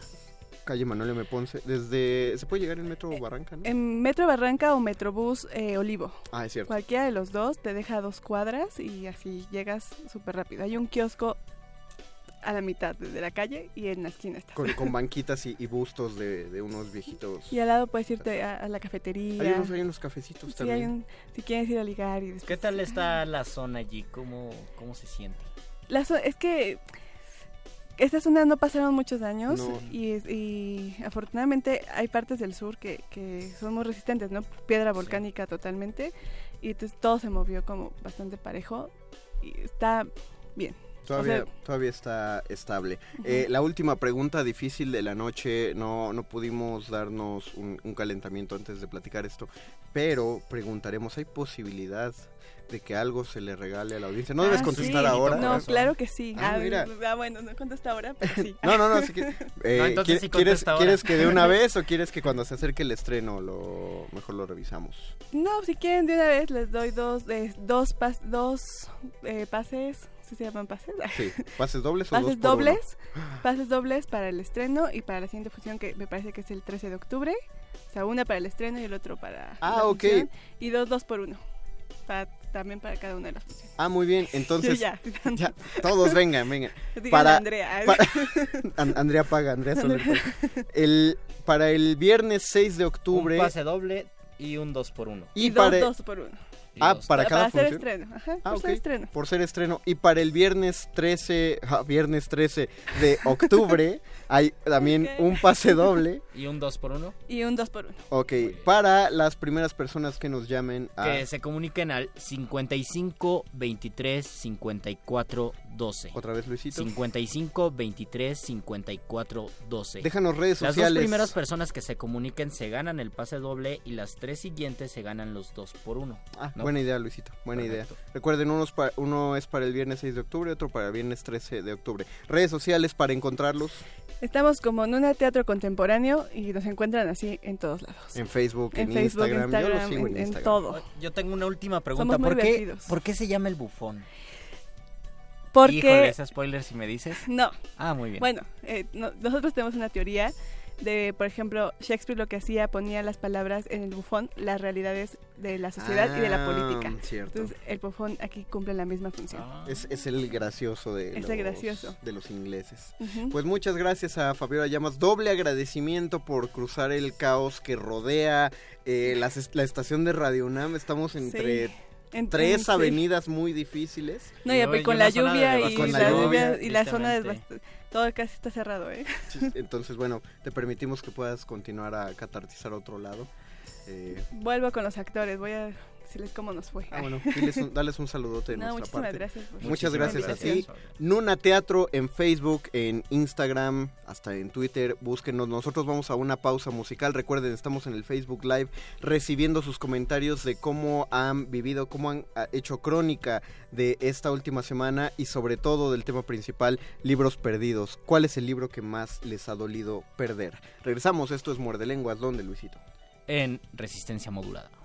Calle Manuel M. Ponce. Desde. ¿Se puede llegar en Metro Barranca? En Metro Barranca o Metrobús eh, Olivo. Ah, es cierto. Cualquiera de los dos te deja dos cuadras y así llegas súper rápido. Hay un kiosco a la mitad de la calle y en la esquina está. Con, banquitas y, bustos de, unos viejitos. Y al lado puedes irte a, la cafetería. Hay unos, hay unos cafecitos sí, también. si quieres ir a ligar y ¿Qué tal está la zona allí? ¿Cómo, cómo se siente? La es que esta zona no pasaron muchos años y, afortunadamente hay partes del sur que, que, son muy resistentes, ¿no? Piedra volcánica totalmente y entonces todo se movió como bastante parejo y está bien. Todavía, todavía está estable. Eh, la última pregunta difícil de la noche, no, no pudimos darnos un, un calentamiento antes de platicar esto, pero preguntaremos, ¿hay posibilidad de que algo se le regale a la audiencia. No debes ah, contestar ahora. No, claro que sí. Ah, ah, ah, bueno, no contesta ahora, pero sí. no, no, no. Eh, ¿quieres, ¿Quieres que de una vez o quieres que cuando se acerque el estreno lo mejor lo revisamos? No, si quieren de una vez les doy dos, eh, dos, pas, dos eh, pases. ¿Sí se llaman pases? Sí, pases dobles o pases dobles, pases dobles para el estreno y para la siguiente función que me parece que es el 13 de octubre. O sea, una para el estreno y el otro para ah, ok. y dos dos por uno también para cada una de las funciones. Ah, muy bien. Entonces, ya, todos vengan, vengan. para Andrea. Andrea paga, Andrea Soler. El, para el viernes 6 de octubre. Un pase doble y un 2 por 1 Y, dos 2 por 1 Ah, para, cada para función. Ser estreno. Ajá, ah, por ser estreno. Por ser estreno. Y para el viernes 13, viernes 13 de octubre hay también un pase doble. ¿Y un 2 por 1 Y un 2 por 1 Ok, para las primeras personas que nos llamen a... Que se comuniquen al 55 23 54 12. Otra vez, Luisito. 55 23 54 12. Déjanos redes sociales. Las dos primeras personas que se comuniquen se ganan el pase doble y las tres siguientes se ganan los 2 por 1 Ah, buena idea, Luisito. Buena idea. Recuerden, uno es, para, uno es para el viernes 6 de octubre, otro para el viernes 13 de octubre. Redes sociales para encontrarlos. Estamos como en un teatro contemporáneo y nos encuentran así en todos lados. En Facebook, en, Instagram. Yo lo sigo en, Instagram. todo. Yo tengo una última pregunta. ¿Por qué, ¿Por qué se llama el bufón? Porque... Híjole, ese spoiler si me dices. No. Ah, muy bien. Bueno, eh, nosotros tenemos una teoría de, por ejemplo, Shakespeare lo que hacía, ponía las palabras en el bufón, las realidades de la sociedad y de la ah, política. Entonces, el bufón aquí cumple la misma función. Ah. Es, el gracioso de, los, gracioso. de los ingleses. Pues muchas gracias a Fabiola Llamas. Doble agradecimiento por cruzar el caos que rodea eh, la, estación de Radio UNAM. Estamos entre... tres avenidas muy difíciles. No, y, con, la lluvia, y, la lluvia y la zona de todo casi está cerrado, ¿eh? entonces, bueno, te permitimos que puedas continuar a catartizar otro lado. Eh, Vuelvo con los actores, voy a decirles cómo nos fue. Ah, bueno, un, dales un saludote de nuestra parte. Gracias muchas gracias a ti. Nuna Teatro en Facebook, en Instagram, hasta en Twitter. Búsquenos. Nosotros vamos a una pausa musical. Recuerden, estamos en el Facebook Live recibiendo sus comentarios de cómo han vivido, cómo han ah, hecho crónica de esta última semana y sobre todo del tema principal, libros perdidos. ¿Cuál es el libro que más les ha dolido perder? Regresamos, esto es Muerde Lenguas. ¿Dónde, Luisito? En resistencia modulada.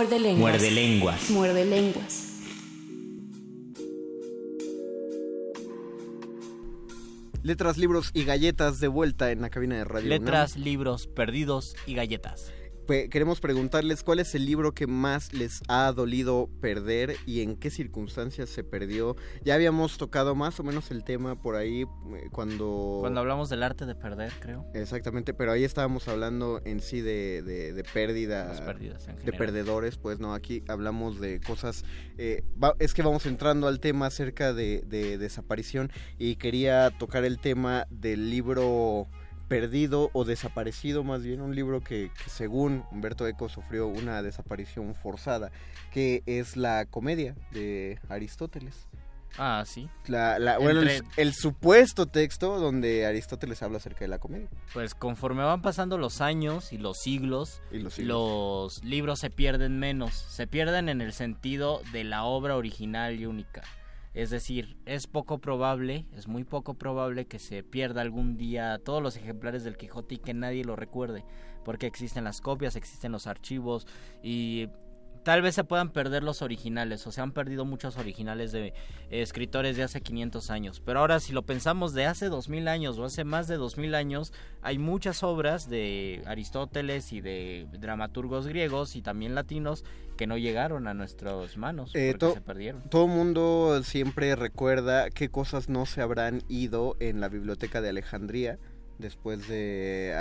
Muerde lenguas. Muerde lenguas. Muerde lenguas. Letras, libros y galletas de vuelta en la cabina de radio. Letras, libros, perdidos y galletas queremos preguntarles cuál es el libro que más les ha dolido perder y en qué circunstancias se perdió. Ya habíamos tocado más o menos el tema por ahí eh, cuando... Cuando hablamos del arte de perder, creo. Exactamente, pero ahí estábamos hablando en sí de, de, pérdida, de perdedores, pues no, aquí hablamos de cosas... Eh, es que vamos entrando al tema acerca de, de desaparición y quería tocar el tema del libro perdido o desaparecido, más bien un libro que, según Humberto Eco sufrió una desaparición forzada, que es la comedia de Aristóteles. Ah, sí. La, bueno, el, supuesto texto donde Aristóteles habla acerca de la comedia. Pues conforme van pasando los años y los siglos, los libros se pierden menos. Se pierden en el sentido de la obra original y única. Es decir, es poco probable, es muy poco probable que se pierda algún día todos los ejemplares del Quijote y que nadie lo recuerde, porque existen las copias, existen los archivos y tal vez se puedan perder los originales, o se han perdido muchos originales de escritores de hace 500 años. Pero ahora si lo pensamos de hace 2000 años o hace más de 2000 años, hay muchas obras de Aristóteles y de dramaturgos griegos y también latinos que no llegaron a nuestras manos eh, porque se perdieron. Todo mundo siempre recuerda qué cosas no se habrán ido en la biblioteca de Alejandría después de,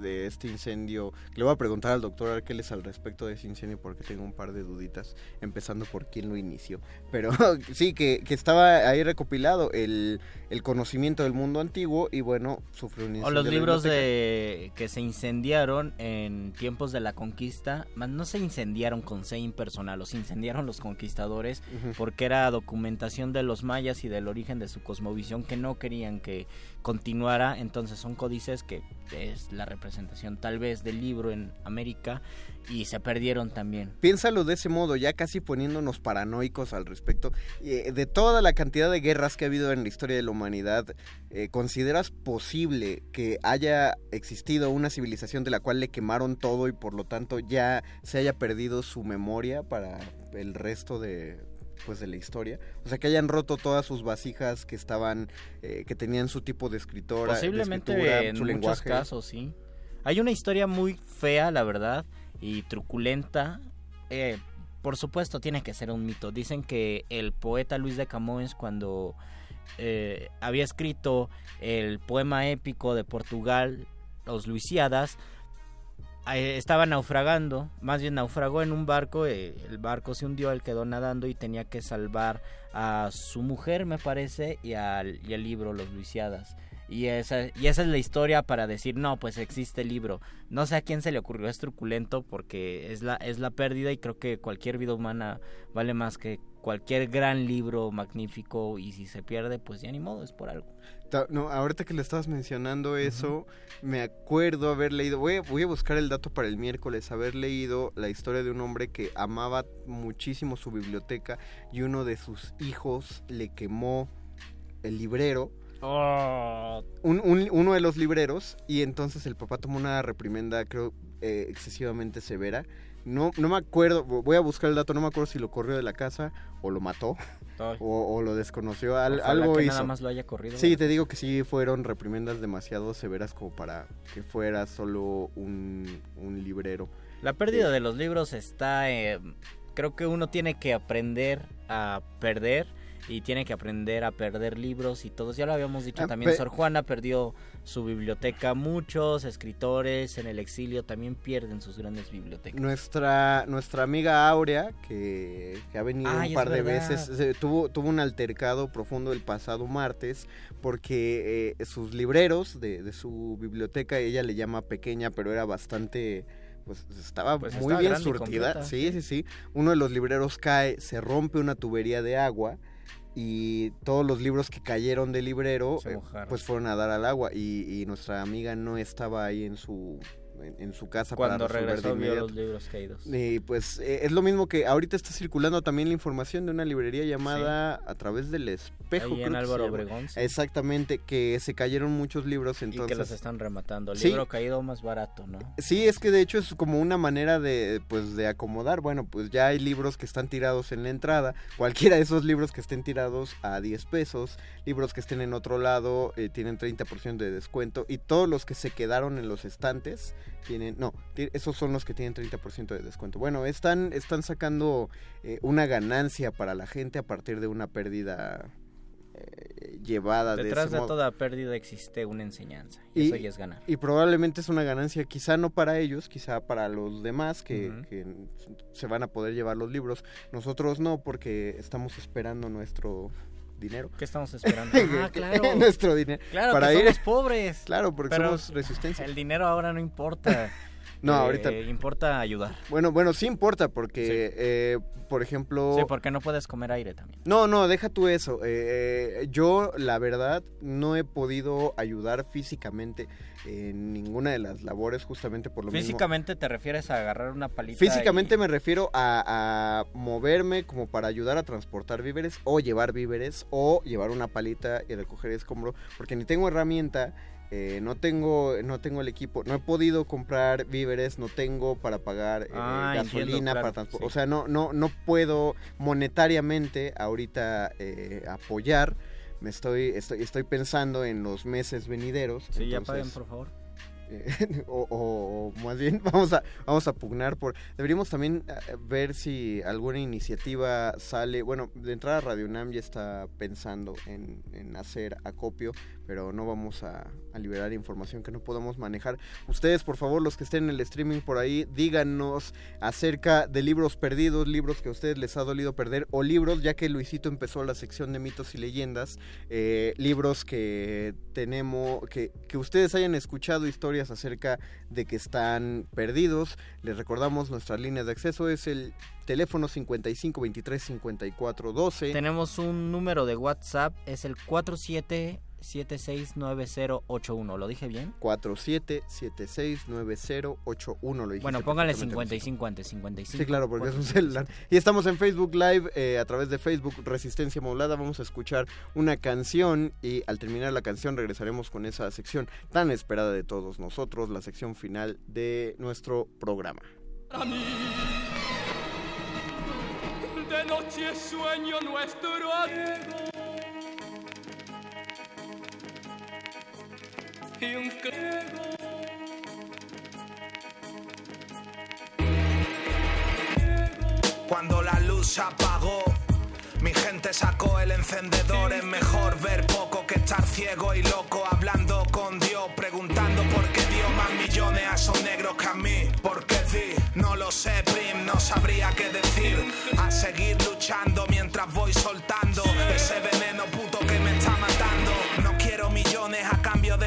de este incendio. Le voy a preguntar al doctor Arqueles al respecto de ese incendio porque tengo un par de duditas, empezando por quién lo inició. Pero sí, que, que estaba ahí recopilado el, el, conocimiento del mundo antiguo y bueno, sufrió un incendio. O los libros de que se incendiaron en tiempos de la conquista, no se incendiaron con C impersonal, los incendiaron los conquistadores porque era documentación de los mayas y del origen de su cosmovisión que no querían que continuara, entonces son códices que es la representación tal vez del libro en América y se perdieron también. Piénsalo de ese modo, ya casi poniéndonos paranoicos al respecto. Eh, de toda la cantidad de guerras que ha habido en la historia de la humanidad, eh, ¿consideras posible que haya existido una civilización de la cual le quemaron todo y por lo tanto ya se haya perdido su memoria para el resto de, pues de la historia. O sea, que hayan roto todas sus vasijas que estaban, eh, que tenían su tipo de escritora. Posiblemente en muchos casos, sí. Hay una historia muy fea, la verdad, y truculenta. Eh, por supuesto, tiene que ser un mito. Dicen que el poeta Luis de Camões, cuando eh, había escrito el poema épico de Portugal, Los Luisiadas, estaba naufragando, más bien naufragó en un barco, eh, el barco se hundió, él quedó nadando y tenía que salvar a su mujer, me parece, y al, y libro Los Luisiadas. Y esa, y esa es la historia para decir, no, pues existe el libro. No sé a quién se le ocurrió, es truculento porque es la, es la pérdida y creo que cualquier vida humana vale más que cualquier gran libro magnífico y si se pierde, pues ya ni modo, es por algo. No, ahorita que le estabas mencionando eso, me acuerdo haber leído, voy a, voy a buscar el dato para el miércoles, haber leído la historia de un hombre que amaba muchísimo su biblioteca y uno de sus hijos le quemó el librero. Oh. uno de los libreros y entonces el papá tomó una reprimenda creo eh, excesivamente severa no, no me acuerdo, voy a buscar el dato, no me acuerdo si lo corrió de la casa o lo mató o, lo desconoció. algo que nada más lo haya corrido. Sí, te digo que sí fueron reprimendas demasiado severas como para que fuera solo un, librero. La pérdida de los libros está... Eh, creo que uno tiene que aprender a perder y tiene que aprender a perder libros y todos. Ya lo habíamos dicho ah, también, Sor Juana perdió su biblioteca, muchos escritores en el exilio también pierden sus grandes bibliotecas. Nuestra, nuestra amiga Aurea, que, ha venido un par de veces, tuvo, tuvo un altercado profundo el pasado martes porque eh, sus libreros de, de su biblioteca, ella le llama pequeña, pero era bastante pues estaba pues muy bien surtida. Sí, sí, sí. Uno de los libreros cae, se rompe una tubería de agua y todos los libros que cayeron del librero eh, pues fueron a dar al agua y, nuestra amiga no estaba ahí en su en, su casa Cuando para regresó vio los libros caídos. Y pues eh, es lo mismo que ahorita está circulando también la información de una librería llamada A través del espejo. Ahí en Álvaro Obregón. Exactamente, que se cayeron muchos libros entonces. Y que los están rematando. El libro caído más barato, ¿no? Sí, es que de hecho es como una manera de pues de acomodar. Bueno, pues ya hay libros que están tirados en la entrada. Cualquiera de esos libros que estén tirados a 10 pesos, libros que estén en otro lado eh, tienen 30% de descuento y todos los que se quedaron en los estantes tienen, no, esos son los que tienen 30% de descuento. Bueno, están, están sacando eh, una ganancia para la gente a partir de una pérdida eh, llevada Detrás de, toda pérdida existe una enseñanza y, eso ya es ganar. Y probablemente es una ganancia quizá no para ellos, quizá para los demás que, que se van a poder llevar los libros. Nosotros no porque estamos esperando nuestro dinero. ¿Qué estamos esperando? ah, claro. Nuestro dinero. Claro, para que ir... somos pobres. Claro, porque somos resistencia. El dinero ahora no importa. No, ahorita. Eh, importa ayudar. Bueno, bueno, sí importa porque, eh, por ejemplo... Sí, porque no puedes comer aire también. No, no, deja tú eso. Eh, yo, la verdad, no he podido ayudar físicamente en ninguna de las labores justamente por lo ¿Físicamente te refieres a agarrar una palita? Físicamente me refiero a, moverme como para ayudar a transportar víveres o llevar víveres o llevar una palita y recoger escombro porque ni tengo herramienta eh, no tengo no tengo el equipo no he podido comprar víveres no tengo para pagar eh, ah, gasolina para transportar o sea no no no puedo monetariamente ahorita eh, apoyar me estoy, estoy, estoy pensando en los meses venideros. Sí, ya paguen, por favor. o, más bien vamos a vamos a pugnar por deberíamos también eh, ver si alguna iniciativa sale bueno de entrada Radio Nam ya está pensando en, en hacer acopio pero no vamos a, liberar información que no podamos manejar. Ustedes, por favor, los que estén en el streaming por ahí, díganos acerca de libros perdidos, libros que a ustedes les ha dolido perder, o libros, ya que Luisito empezó la sección de mitos y leyendas, eh, libros que tenemos, que, que ustedes hayan escuchado historias acerca de que están perdidos. Les recordamos nuestra línea de acceso es el teléfono 55 23 54 12. Tenemos un número de WhatsApp, es el 47 769081. ¿Lo dije bien? 47769081. Lo dije bueno, póngale 55 antes, 55. Sí, claro, porque es un celular. Y estamos en Facebook Live, eh, a través de Facebook Resistencia Modulada. Vamos a escuchar una canción y al terminar la canción regresaremos con esa sección tan esperada de todos nosotros, la sección final de nuestro programa. de noche sueño nuestro Cuando la luz se apagó, mi gente sacó el encendedor. Es mejor ver poco que estar ciego y loco, hablando con Dios, preguntando por qué dio más millones a esos negros que a mí. ¿Por qué di? No lo sé, Prim, no sabría qué decir. A seguir luchando mientras voy soltando ese veneno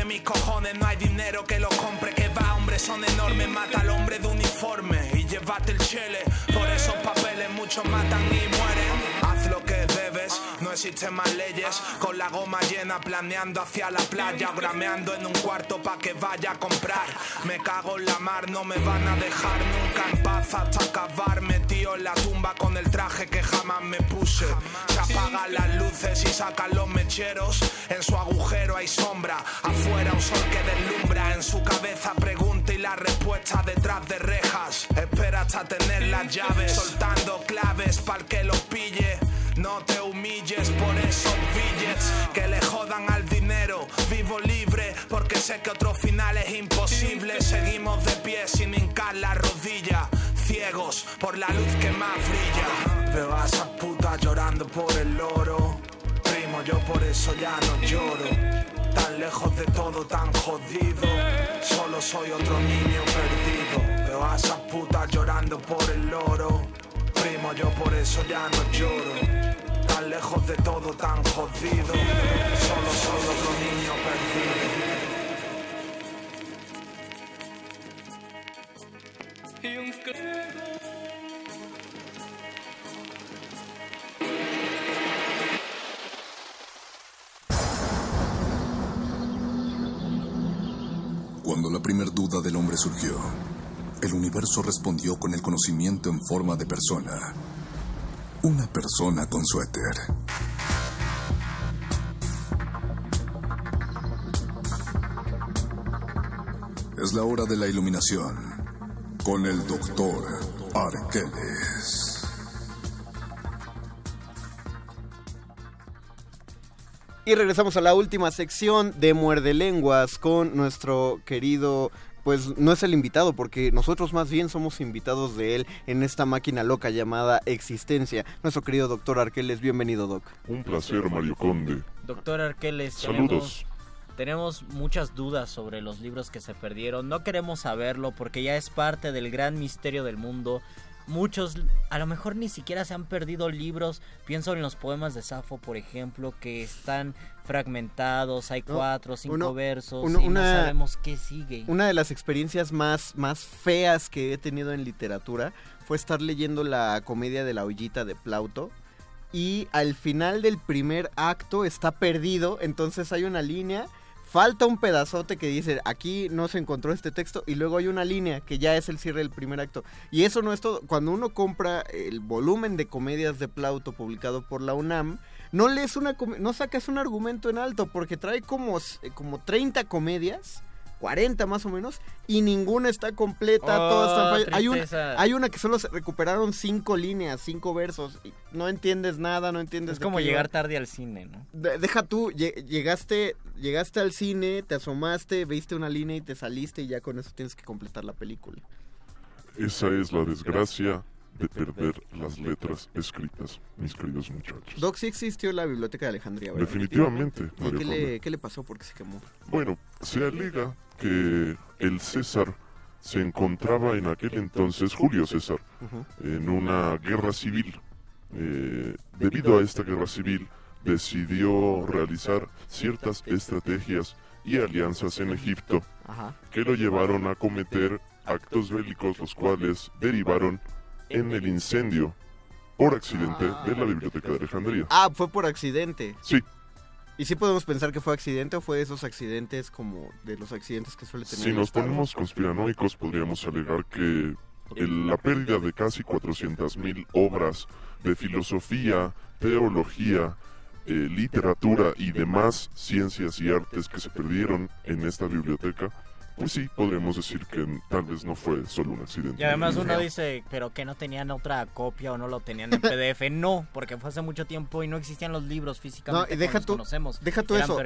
mis cojones, no hay dinero que lo compre. Que va, hombres son enormes, mata al hombre de uniforme y llévate el chele. Por esos papeles muchos matan y no existen más leyes. Con la goma llena planeando hacia la playa, grameando en un cuarto pa' que vaya a comprar. Me cago en la mar, no me van a dejar nunca en paz hasta acabar metido en la tumba con el traje que jamás me puse. Se apagan las luces y sacan los mecheros. En su agujero hay sombra, afuera un sol que deslumbra. En su cabeza pregunta y la respuesta detrás de rejas. Espera hasta tener las llaves, soltando claves para que lo pille. No te humilles por esos billets que le jodan al dinero. Vivo libre porque sé que otro final es imposible. Seguimos de pie sin hincar la rodilla. Ciegos por la luz que más brilla. Veo a esa puta llorando por el oro. Primo, yo por eso ya no lloro. Tan lejos de todo, tan jodido. Solo soy otro niño perdido. Veo a esa puta llorando por el oro. Primo, yo por eso ya no lloro tan lejos de todo, tan jodido. Solo soy otro niño perdido. Cuando la primer duda del hombre surgió, el universo respondió con el conocimiento en forma de persona. Una persona con suéter. Es la hora de la iluminación con el doctor Arqueles. Y regresamos a la última sección de Muerde Lenguas con nuestro querido pues no es el invitado, porque nosotros más bien somos invitados de él en esta máquina loca llamada Existencia. Nuestro querido doctor Arqueles, bienvenido, Doc. Un placer, Mario Conde. Doctor Arqueles, saludos. Tenemos, muchas dudas sobre los libros que se perdieron. No queremos saberlo porque ya es parte del gran misterio del mundo muchos a lo mejor ni siquiera se han perdido libros. Pienso en los poemas de Safo, por ejemplo, que están fragmentados, hay cuatro, cinco versos y no sabemos qué sigue. Una de las experiencias más, más feas que he tenido en literatura fue estar leyendo la comedia de la ollita de Plauto. Y al final del primer acto está perdido, entonces hay una línea falta un pedazote que dice aquí no se encontró este texto y luego hay una línea que ya es el cierre del primer acto. Y eso no es todo. Cuando uno compra el volumen de comedias de Plauto publicado por la UNAM no lees una no sacas un argumento en alto porque trae como como 30 comedias 40 más o menos, y ninguna está completa, todas están Hay una, hay una que solo se recuperaron cinco líneas, cinco versos, y no entiendes nada, no entiendes... Es como llegar tarde al cine, ¿no? deja tú, llegaste, llegaste al cine, te asomaste, viste una línea y te saliste y ya con eso tienes que completar la película. Esa es la desgracia de perder las letras escritas, mis queridos muchachos. Doc, sí existió la Biblioteca de Alejandría, ¿verdad? Definitivamente. ¿Y qué le, qué le, pasó? ¿Por qué se quemó? Bueno, se alega que el César se encontraba en aquel entonces, Julio César, en una guerra civil. Eh, debido a esta guerra civil, decidió realizar ciertas estrategias y alianzas en Egipto que lo llevaron a cometer actos bélicos los cuales derivaron en el incendio por accidente de la Biblioteca de Alejandría. Ah, fue por accidente. Sí. ¿Y si podemos pensar que fue accidente o fue de esos accidentes como de los accidentes que suele tener? Si nos ponemos conspiranoicos, podríamos alegar que la pérdida de casi 400.000 obras de filosofía, teología, eh, literatura y demás ciencias y artes que se perdieron en esta biblioteca pues sí, podríamos decir que tal vez no fue solo un accidente. Y además uno dice, pero que no tenían otra copia o no lo tenían en PDF. no, porque fue hace mucho tiempo y no existían los libros físicamente. No, y deja tú, conocemos. Deja tú eso.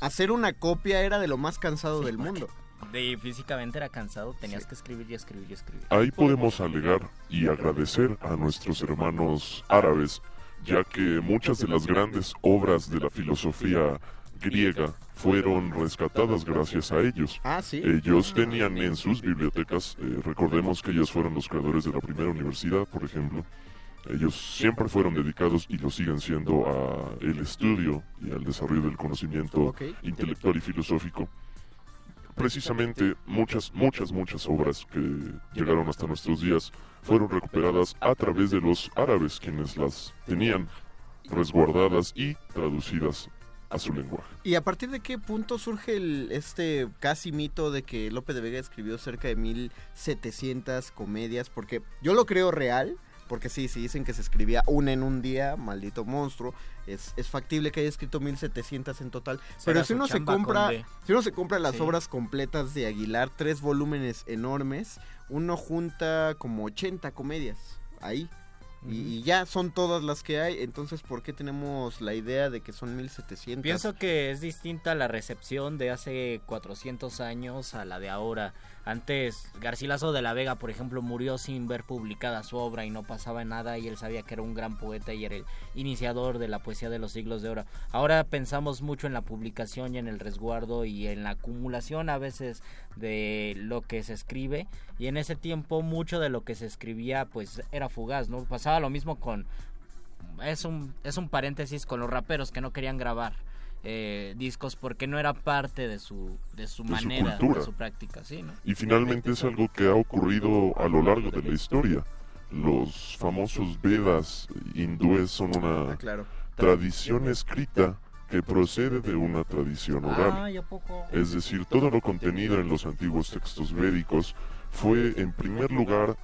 Hacer una copia era de lo más cansado del mundo. De físicamente era cansado, tenías que escribir y escribir y escribir. Ahí podemos alegar y agradecer a nuestros hermanos árabes, ya que muchas de las grandes obras de la filosofía griega fueron rescatadas gracias a ellos. Ah, ¿sí? Ellos tenían en sus bibliotecas, eh, recordemos que ellos fueron los creadores de la primera universidad, por ejemplo. Ellos siempre fueron dedicados y lo siguen siendo a el estudio y al desarrollo del conocimiento intelectual y filosófico. Precisamente muchas, muchas, muchas obras que llegaron hasta nuestros días fueron recuperadas a través de los árabes, quienes las tenían resguardadas y traducidas a su lenguaje. ¿Y a partir de qué punto surge el, este casi mito de que Lope de Vega escribió cerca de 1700 comedias? Porque yo lo creo real, porque sí, sí dicen que se escribía una en un día, maldito monstruo, es, es factible que haya escrito 1700 en total, pero si uno se compra, si uno se compra las obras completas de Aguilar, tres volúmenes enormes, uno junta como 80 comedias ahí. Y, ya son todas las que hay, entonces ¿por qué tenemos la idea de que son 1700? Pienso que es distinta la recepción de hace 400 años a la de ahora. Antes, Garcilaso de la Vega, por ejemplo, murió sin ver publicada su obra y no pasaba nada y él sabía que era un gran poeta y era el iniciador de la poesía de los siglos de oro. Ahora pensamos mucho en la publicación y en el resguardo y en la acumulación a veces de lo que se escribe y en ese tiempo mucho de lo que se escribía pues era fugaz, ¿no? Pasaba lo mismo con es un es un paréntesis con los raperos que no querían grabar eh, discos porque no era parte de su, de su manera, de su práctica. ¿sí, Y finalmente es algo que ha ocurrido a lo largo de la historia. Los famosos Vedas hindúes son una ah, tradición escrita que procede de una tradición oral. Es decir, todo lo contenido en los antiguos textos védicos fue en primer lugar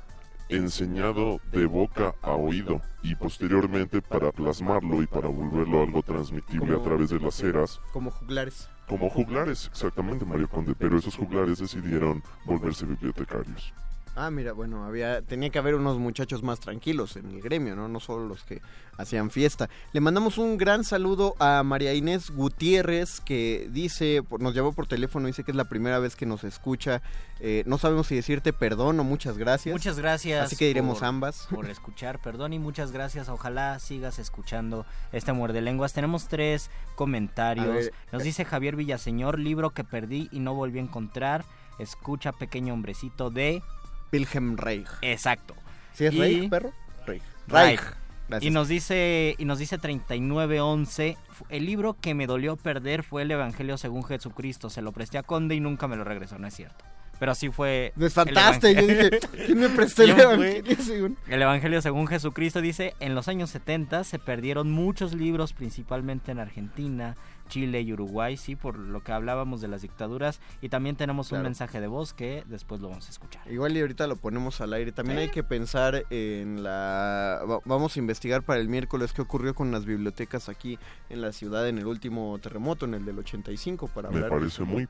enseñado de boca a oído y posteriormente para plasmarlo y para volverlo algo transmitible a través de las eras. Como juglares. Como juglares, exactamente, Mario Conde, pero esos juglares decidieron volverse bibliotecarios. Ah, mira, bueno, había tenía que haber unos muchachos más tranquilos en el gremio, ¿no? No solo los que hacían fiesta. Le mandamos un gran saludo a María Inés Gutiérrez que dice, nos llamó por teléfono, dice que es la primera vez que nos escucha. Eh, no sabemos si decirte perdón o muchas gracias. Muchas gracias. Así que diremos ambas. Por escuchar, perdón y muchas gracias. Ojalá sigas escuchando este muerde lenguas. Tenemos tres comentarios. Nos eh, dice Javier Villaseñor, libro que perdí y no volví a encontrar. Escucha, pequeño hombrecito de Wilhelm Reich. Exacto. ¿Sí es Reich, perro? Reich. Reich. Y nos dice y nos dice 3911, el libro que me dolió perder fue el Evangelio según Jesucristo, se lo presté a Conde y nunca me lo regresó, no es cierto. Pero así fue. Me espantaste, yo dije, ¿quién me prestó el Evangelio según? El Evangelio según Jesucristo dice, en los años 70 se perdieron muchos libros, principalmente en Argentina, Chile y Uruguay, sí, por lo que hablábamos de las dictaduras. Y también tenemos un mensaje de voz que después lo vamos a escuchar. Igual y ahorita lo ponemos al aire. También hay que pensar en la... Vamos a investigar para el miércoles qué ocurrió con las bibliotecas aquí en la ciudad en el último terremoto, en el del 85, para hablar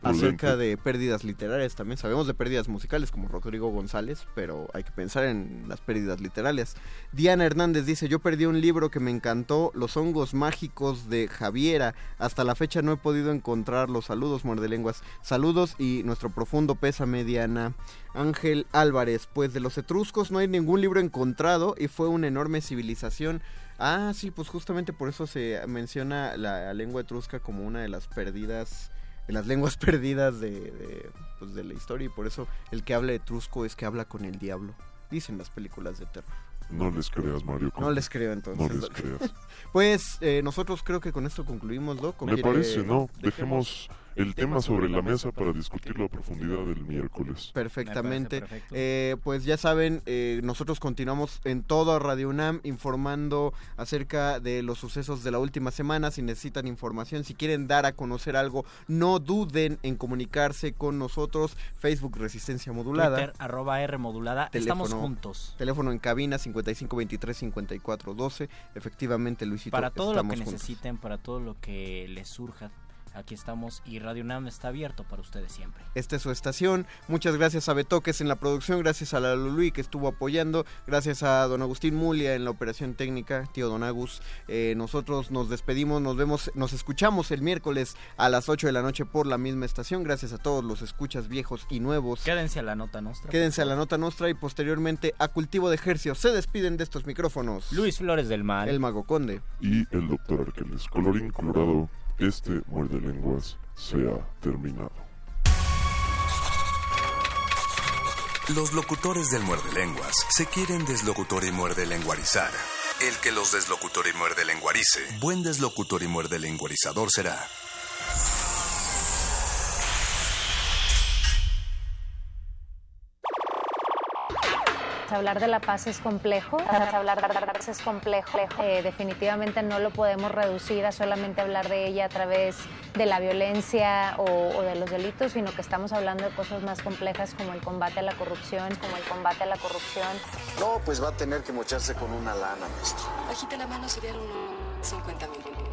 acerca de pérdidas literarias. También sabemos de pérdidas musicales como Rodrigo González, pero hay que pensar en las pérdidas literarias. Diana Hernández dice, yo perdí un libro que me encantó, Los hongos mágicos de Javiera, hasta la fecha no he podido encontrar los saludos, muerde lenguas. Saludos y nuestro profundo pesa mediana. Ángel Álvarez, pues de los etruscos no hay ningún libro encontrado y fue una enorme civilización. Ah, sí, pues justamente por eso se menciona la lengua etrusca como una de las perdidas, de las lenguas perdidas de, pues de la historia y por eso el que habla etrusco es que habla con el diablo, dicen las películas de terror. No les creas, Mario. No les creo entonces. No les creas. pues eh, nosotros creo que con esto concluimos, ¿no? Me parece, ¿no? Dejemos el tema sobre la mesa para discutirlo a profundidad el miércoles. Perfectamente. Eh, pues ya saben, eh, nosotros continuamos en todo Radio UNAM informando acerca de los sucesos de la última semana. Si necesitan información, si quieren dar a conocer algo, no duden en comunicarse con nosotros. Facebook Resistencia Modulada. Twitter, arroba R Modulada. Estamos juntos. Teléfono en cabina 5523-5412. Efectivamente, Luisito. Para todo lo que necesiten, para todo lo que les surja aquí estamos y Radio UNAM está abierto para ustedes siempre. Esta es su estación. Muchas gracias a Betoques en la producción, gracias a la Lului que estuvo apoyando, gracias a don Agustín Mulia en la operación técnica, tío don Agus. Eh, nosotros nos despedimos, nos vemos, nos escuchamos el miércoles a las 8 de la noche por la misma estación. Gracias a todos los escuchas viejos y nuevos. Quédense a la nota nuestra. Quédense a la nota nuestra y posteriormente a Cultivo de Ejercios. Se despiden de estos micrófonos. Luis Flores del Mal. El Mago Conde. Y el doctor Arqueles. Colorín colorado este muerde lenguas se ha terminado. Los locutores del muerde lenguas se quieren deslocutor y muerde lenguarizar. El que los deslocutor y muerde lenguarice, buen deslocutor y muerde lenguarizador será. Hablar de la paz es complejo, hablar de la paz es complejo. Eh, definitivamente no lo podemos reducir a solamente hablar de ella a través de la violencia o, de los delitos, sino que estamos hablando de cosas más complejas como el combate a la corrupción, como el combate a la corrupción. No, pues va a tener que mocharse con una lana, maestro. Bajita la mano serían unos 50 mil.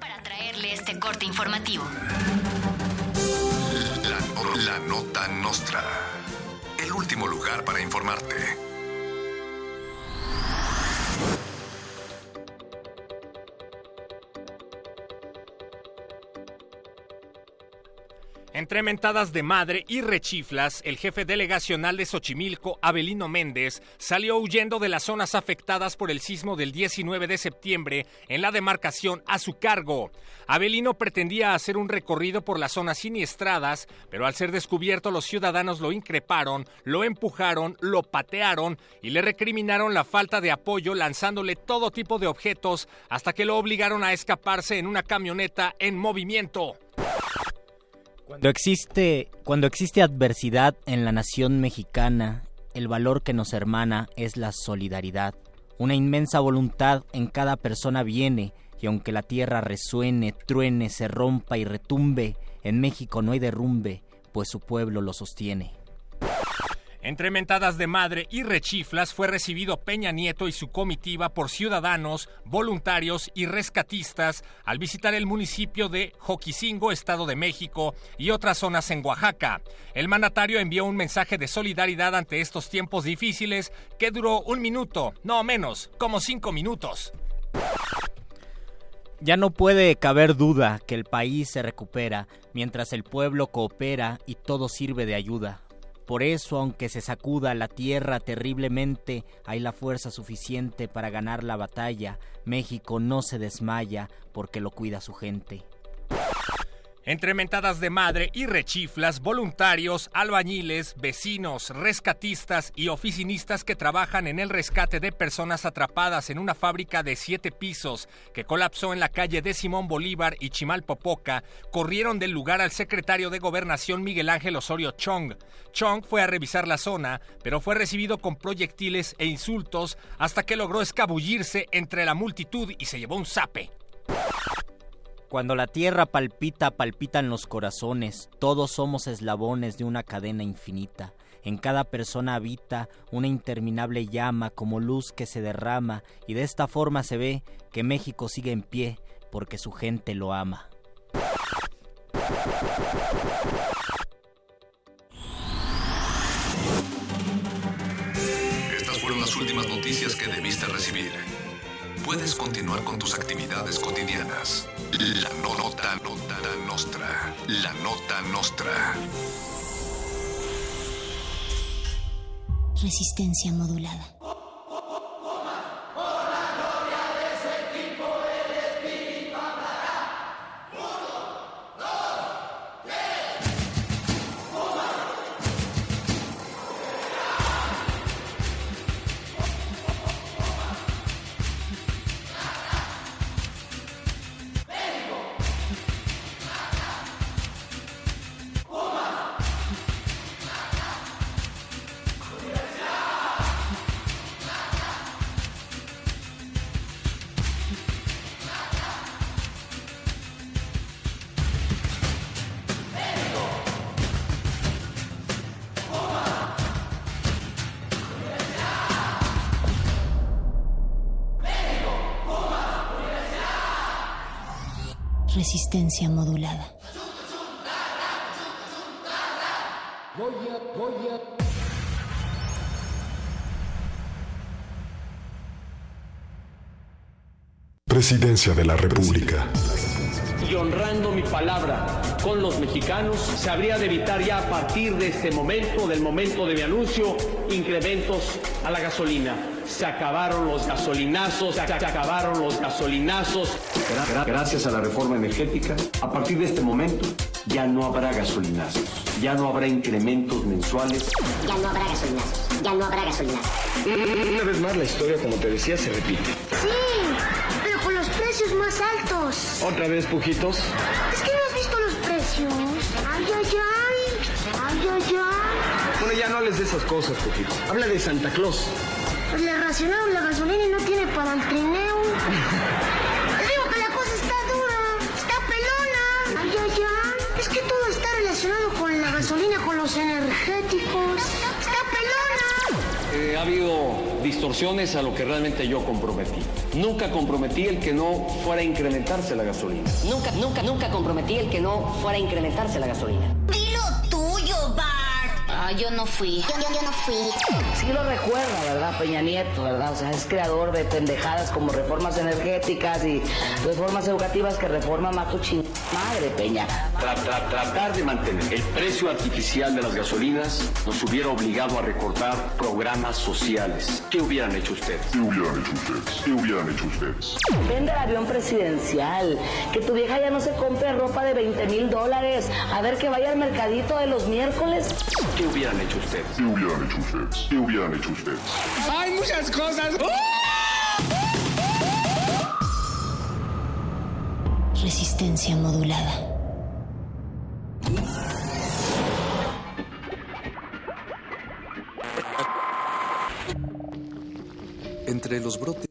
Para traerle este corte informativo. La, nota nostra. El último lugar para informarte. Entre mentadas de madre y rechiflas, el jefe delegacional de Xochimilco, Abelino Méndez, salió huyendo de las zonas afectadas por el sismo del 19 de septiembre en la demarcación a su cargo. Abelino pretendía hacer un recorrido por las zonas siniestradas, pero al ser descubierto los ciudadanos lo increparon, lo empujaron, lo patearon y le recriminaron la falta de apoyo lanzándole todo tipo de objetos hasta que lo obligaron a escaparse en una camioneta en movimiento. Cuando existe, cuando existe adversidad en la nación mexicana, el valor que nos hermana es la solidaridad. Una inmensa voluntad en cada persona viene, y aunque la tierra resuene, truene, se rompa y retumbe, en México no hay derrumbe, pues su pueblo lo sostiene. Entre mentadas de madre y rechiflas fue recibido Peña Nieto y su comitiva por ciudadanos, voluntarios y rescatistas al visitar el municipio de Joquisingo, Estado de México, y otras zonas en Oaxaca. El mandatario envió un mensaje de solidaridad ante estos tiempos difíciles que duró un minuto, no menos, como cinco minutos. Ya no puede caber duda que el país se recupera mientras el pueblo coopera y todo sirve de ayuda. Por eso, aunque se sacuda la tierra terriblemente, hay la fuerza suficiente para ganar la batalla. México no se desmaya porque lo cuida su gente. Entre mentadas de madre y rechiflas, voluntarios, albañiles, vecinos, rescatistas y oficinistas que trabajan en el rescate de personas atrapadas en una fábrica de siete pisos que colapsó en la calle de Simón Bolívar y Chimalpopoca, corrieron del lugar al secretario de Gobernación Miguel Ángel Osorio Chong. Chong fue a revisar la zona, pero fue recibido con proyectiles e insultos hasta que logró escabullirse entre la multitud y se llevó un zape. Cuando la tierra palpita, palpitan los corazones, todos somos eslabones de una cadena infinita. En cada persona habita una interminable llama como luz que se derrama y de esta forma se ve que México sigue en pie porque su gente lo ama. Estas fueron las últimas noticias que debiste recibir. Puedes continuar con tus actividades cotidianas. La nota nota nostra. La nota nostra. Resistencia modulada. Resistencia modulada. Presidencia de la República. y honrando mi palabra con los mexicanos, se habría de evitar ya a partir de este momento, del momento de mi anuncio, incrementos a la gasolina. Se acabaron los gasolinazos, se acabaron los gasolinazos. Gra- Gracias a la reforma energética, a partir de este momento ya no habrá gasolinazos, ya no habrá incrementos mensuales. Ya no habrá gasolinazos. Ya no habrá gasolinazos. Una vez más la historia, como te decía, se repite. Sí, pero con los precios más altos. Otra vez, pujitos. Es que no has visto los precios. Ay, ay, ay. Ay, ay, ay. Bueno, ya no hables de esas cosas, pujitos. Habla de Santa Claus. Pues le racionaron la gasolina y no tiene para el trineo. Te digo que la cosa está dura. Está pelona. Ay, ay, ay. Es que todo está relacionado con la gasolina, con los energéticos. Está pelona. Eh, ha habido distorsiones a lo que realmente yo comprometí. Nunca comprometí el que no fuera a incrementarse la gasolina. Nunca, nunca, nunca comprometí el que no fuera a incrementarse la gasolina. Ah, yo no fui. Yo, yo, yo no fui. Sí lo recuerda, ¿verdad? Peña Nieto, ¿verdad? O sea, es creador de pendejadas como reformas energéticas y reformas educativas que reforma Mato Ching. Madre, Peña. tratar de mantener el precio artificial de las gasolinas nos hubiera obligado a recortar programas sociales. ¿Qué hubieran hecho ustedes? ¿Qué hubieran hecho ustedes? ¿Qué hubieran hecho ustedes? Vende el avión presidencial. Que tu vieja ya no se compre ropa de 20 mil dólares. A ver que vaya al mercadito de los miércoles. ¿Qué hubieran hecho ustedes? ¿Qué hubieran hecho ustedes? ¿Qué hubieran hecho ustedes? Hay muchas cosas. Resistencia modulada. Entre los brotes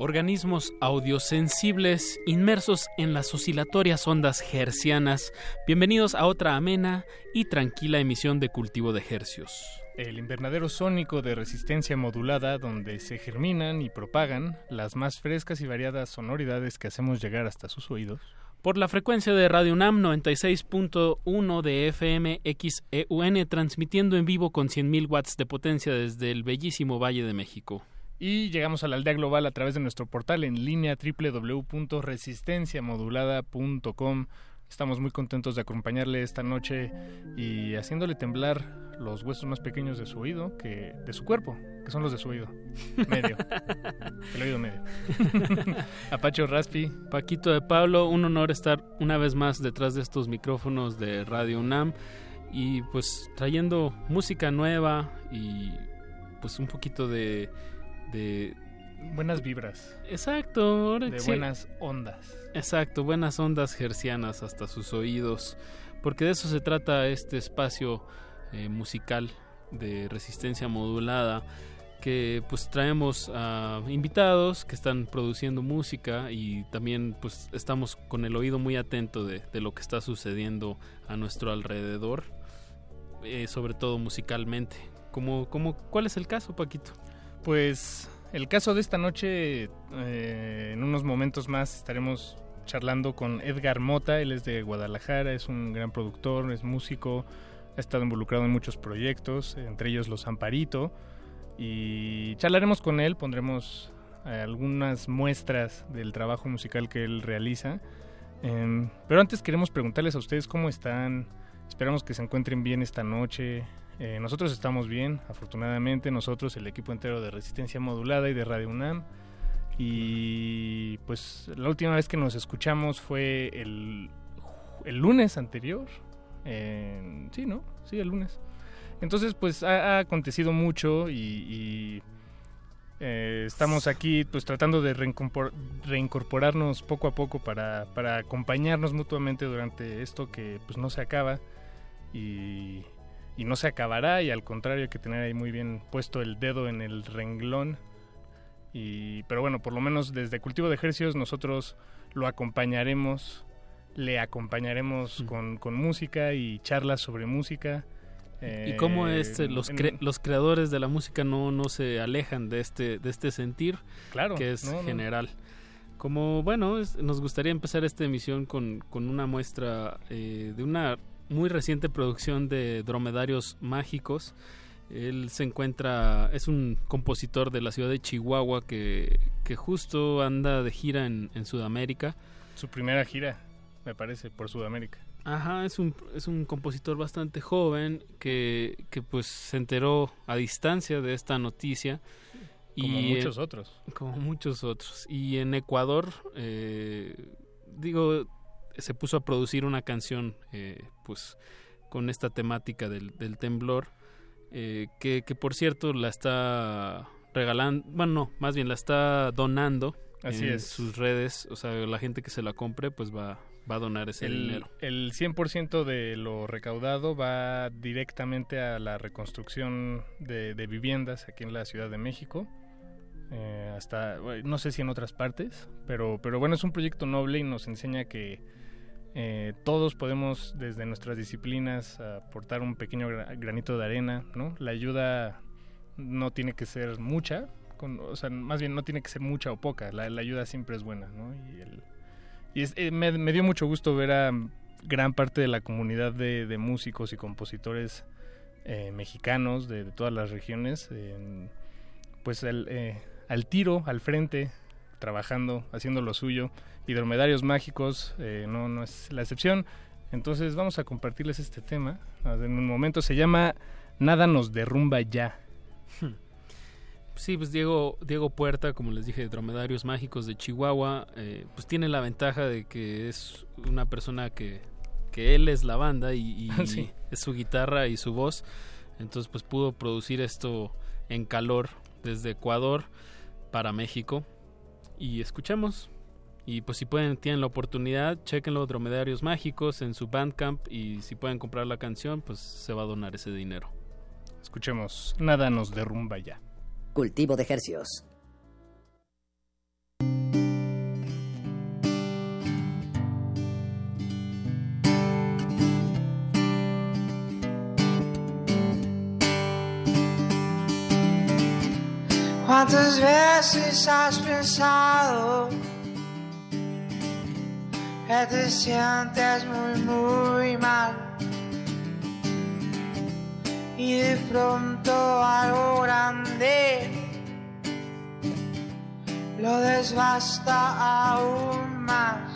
Organismos audiosensibles inmersos en las oscilatorias ondas hercianas. Bienvenidos a otra amena y tranquila emisión de Cultivo de Hercios. El invernadero sónico de resistencia modulada donde se germinan y propagan las más frescas y variadas sonoridades que hacemos llegar hasta sus oídos. Por la frecuencia de Radio UNAM 96.1 de FM XEUN, transmitiendo en vivo con 100.000 watts de potencia desde el bellísimo Valle de México. Y llegamos a la aldea global a través de nuestro portal en línea www.resistenciamodulada.com. Estamos muy contentos de acompañarle esta noche y haciéndole temblar los huesos más pequeños de su oído, que de su cuerpo, que son los de su oído medio. El oído medio. Apacho Raspi. Paquito de Pablo, un honor estar una vez más detrás de estos micrófonos de Radio UNAM y pues trayendo música nueva y pues un poquito de de buenas vibras. Exacto, de buenas ondas. Exacto, buenas ondas gercianas hasta sus oídos, porque de eso se trata este espacio eh, musical de resistencia modulada que pues traemos a invitados que están produciendo música y también pues estamos con el oído muy atento de, de lo que está sucediendo a nuestro alrededor, eh, sobre todo musicalmente. Como, como, ¿Cuál es el caso, Paquito? Pues el caso de esta noche, eh, en unos momentos más estaremos charlando con Edgar Mota, él es de Guadalajara, es un gran productor, es músico, ha estado involucrado en muchos proyectos, entre ellos Los Amparito, y charlaremos con él, pondremos algunas muestras del trabajo musical que él realiza. Em, pero antes queremos preguntarles a ustedes cómo están, esperamos que se encuentren bien esta noche, eh, nosotros estamos bien, afortunadamente, nosotros, el equipo entero de Resistencia Modulada y de Radio UNAM. Y pues la última vez que nos escuchamos fue el, el lunes anterior. sí, ¿no? Sí, el lunes. Entonces, pues ha, acontecido mucho y, eh, estamos aquí pues tratando de reincorporarnos poco a poco para, para acompañarnos mutuamente durante esto que pues no se acaba. Y y no se acabará y al contrario hay que tener ahí muy bien puesto el dedo en el renglón. Y, pero bueno, por lo menos desde Cultivo de Ejercicios nosotros lo acompañaremos, le acompañaremos con, con, música y charlas sobre música. ¿Y cómo es, eh, los, los creadores de la música no, no se alejan de este, de este sentir claro, que es general? Como, bueno, nos gustaría empezar esta emisión con, con una muestra eh, de una muy reciente producción de Dromedarios Mágicos. Él se encuentra, es un compositor de la ciudad de Chihuahua que, que justo anda de gira en, Sudamérica. Su primera gira, me parece, por Sudamérica. Ajá, es un, es un compositor bastante joven que, que pues se enteró a distancia de esta noticia. Como y, muchos otros. Como muchos otros. Y en Ecuador, eh, digo, se puso a producir una canción eh, pues con esta temática del, temblor eh, que, por cierto la está regalando bueno no más bien la está donando Así en es. sus redes o sea la gente que se la compre pues va va a donar ese dinero el 100% de lo recaudado va directamente a la reconstrucción de, de viviendas aquí en la Ciudad de México eh, hasta, no sé si en otras partes, pero, pero bueno, es un proyecto noble y nos enseña que eh, todos podemos desde nuestras disciplinas aportar un pequeño granito de arena, ¿no? La ayuda no tiene que ser mucha, o sea, más bien no tiene que ser mucha o poca, la, ayuda siempre es buena, ¿no? Y, eh, me, dio mucho gusto ver a gran parte de la comunidad de, músicos y compositores eh, mexicanos de, todas las regiones, pues eh, al tiro, al frente, trabajando, haciendo lo suyo. Y dromedarios mágicos no, no es la excepción. Entonces vamos a compartirles este tema. En un momento se llama Nada nos derrumba ya. Hmm. Sí, pues Diego, Diego Puerta, como les dije, de Dromedarios Mágicos de Chihuahua, eh, pues tiene la ventaja de que es una persona que, que él es la banda y, es su guitarra y su voz. Entonces pues pudo producir esto en calor desde Ecuador para México. Y escuchemos. Y pues si pueden, tienen la oportunidad, chequenlo Dromedarios Mágicos en su Bandcamp y si pueden comprar la canción, pues se va a donar ese dinero. Escuchemos, nada nos derrumba ya. Cultivo de ejercios. ¿Cuántas veces has pensado que te sientes muy, muy mal? y de pronto algo grande lo desbasta aún más.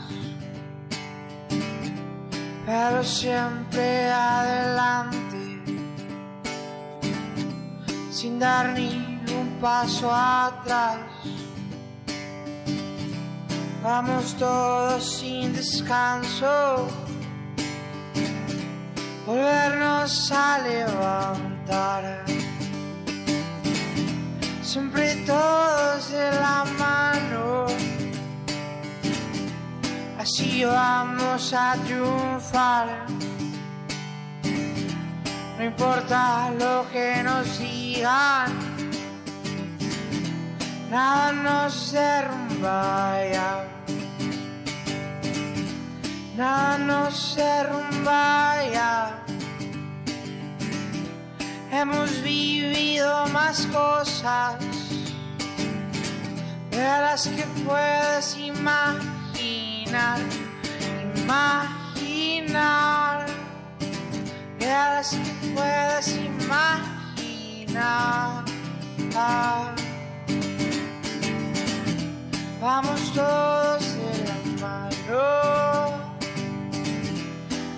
Pero siempre adelante, sin dar ni un paso atrás. Vamos todos sin descanso volvernos a levantar. Siempre todos de la mano, así vamos a triunfar. No importa lo que nos digan, nada nos derrumba ya nada nos derrumba ya. Hemos vivido más cosas de las que puedes imaginar, imaginar, de las que puedes imaginar. Vamos todos de la mano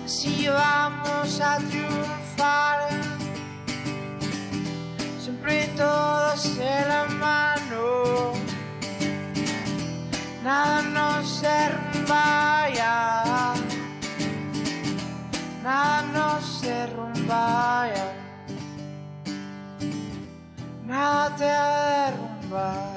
si vamos a triunfar. Siempre todos de la mano, nada nos derrumba ya, nada nos derrumba ya, nada te derrumba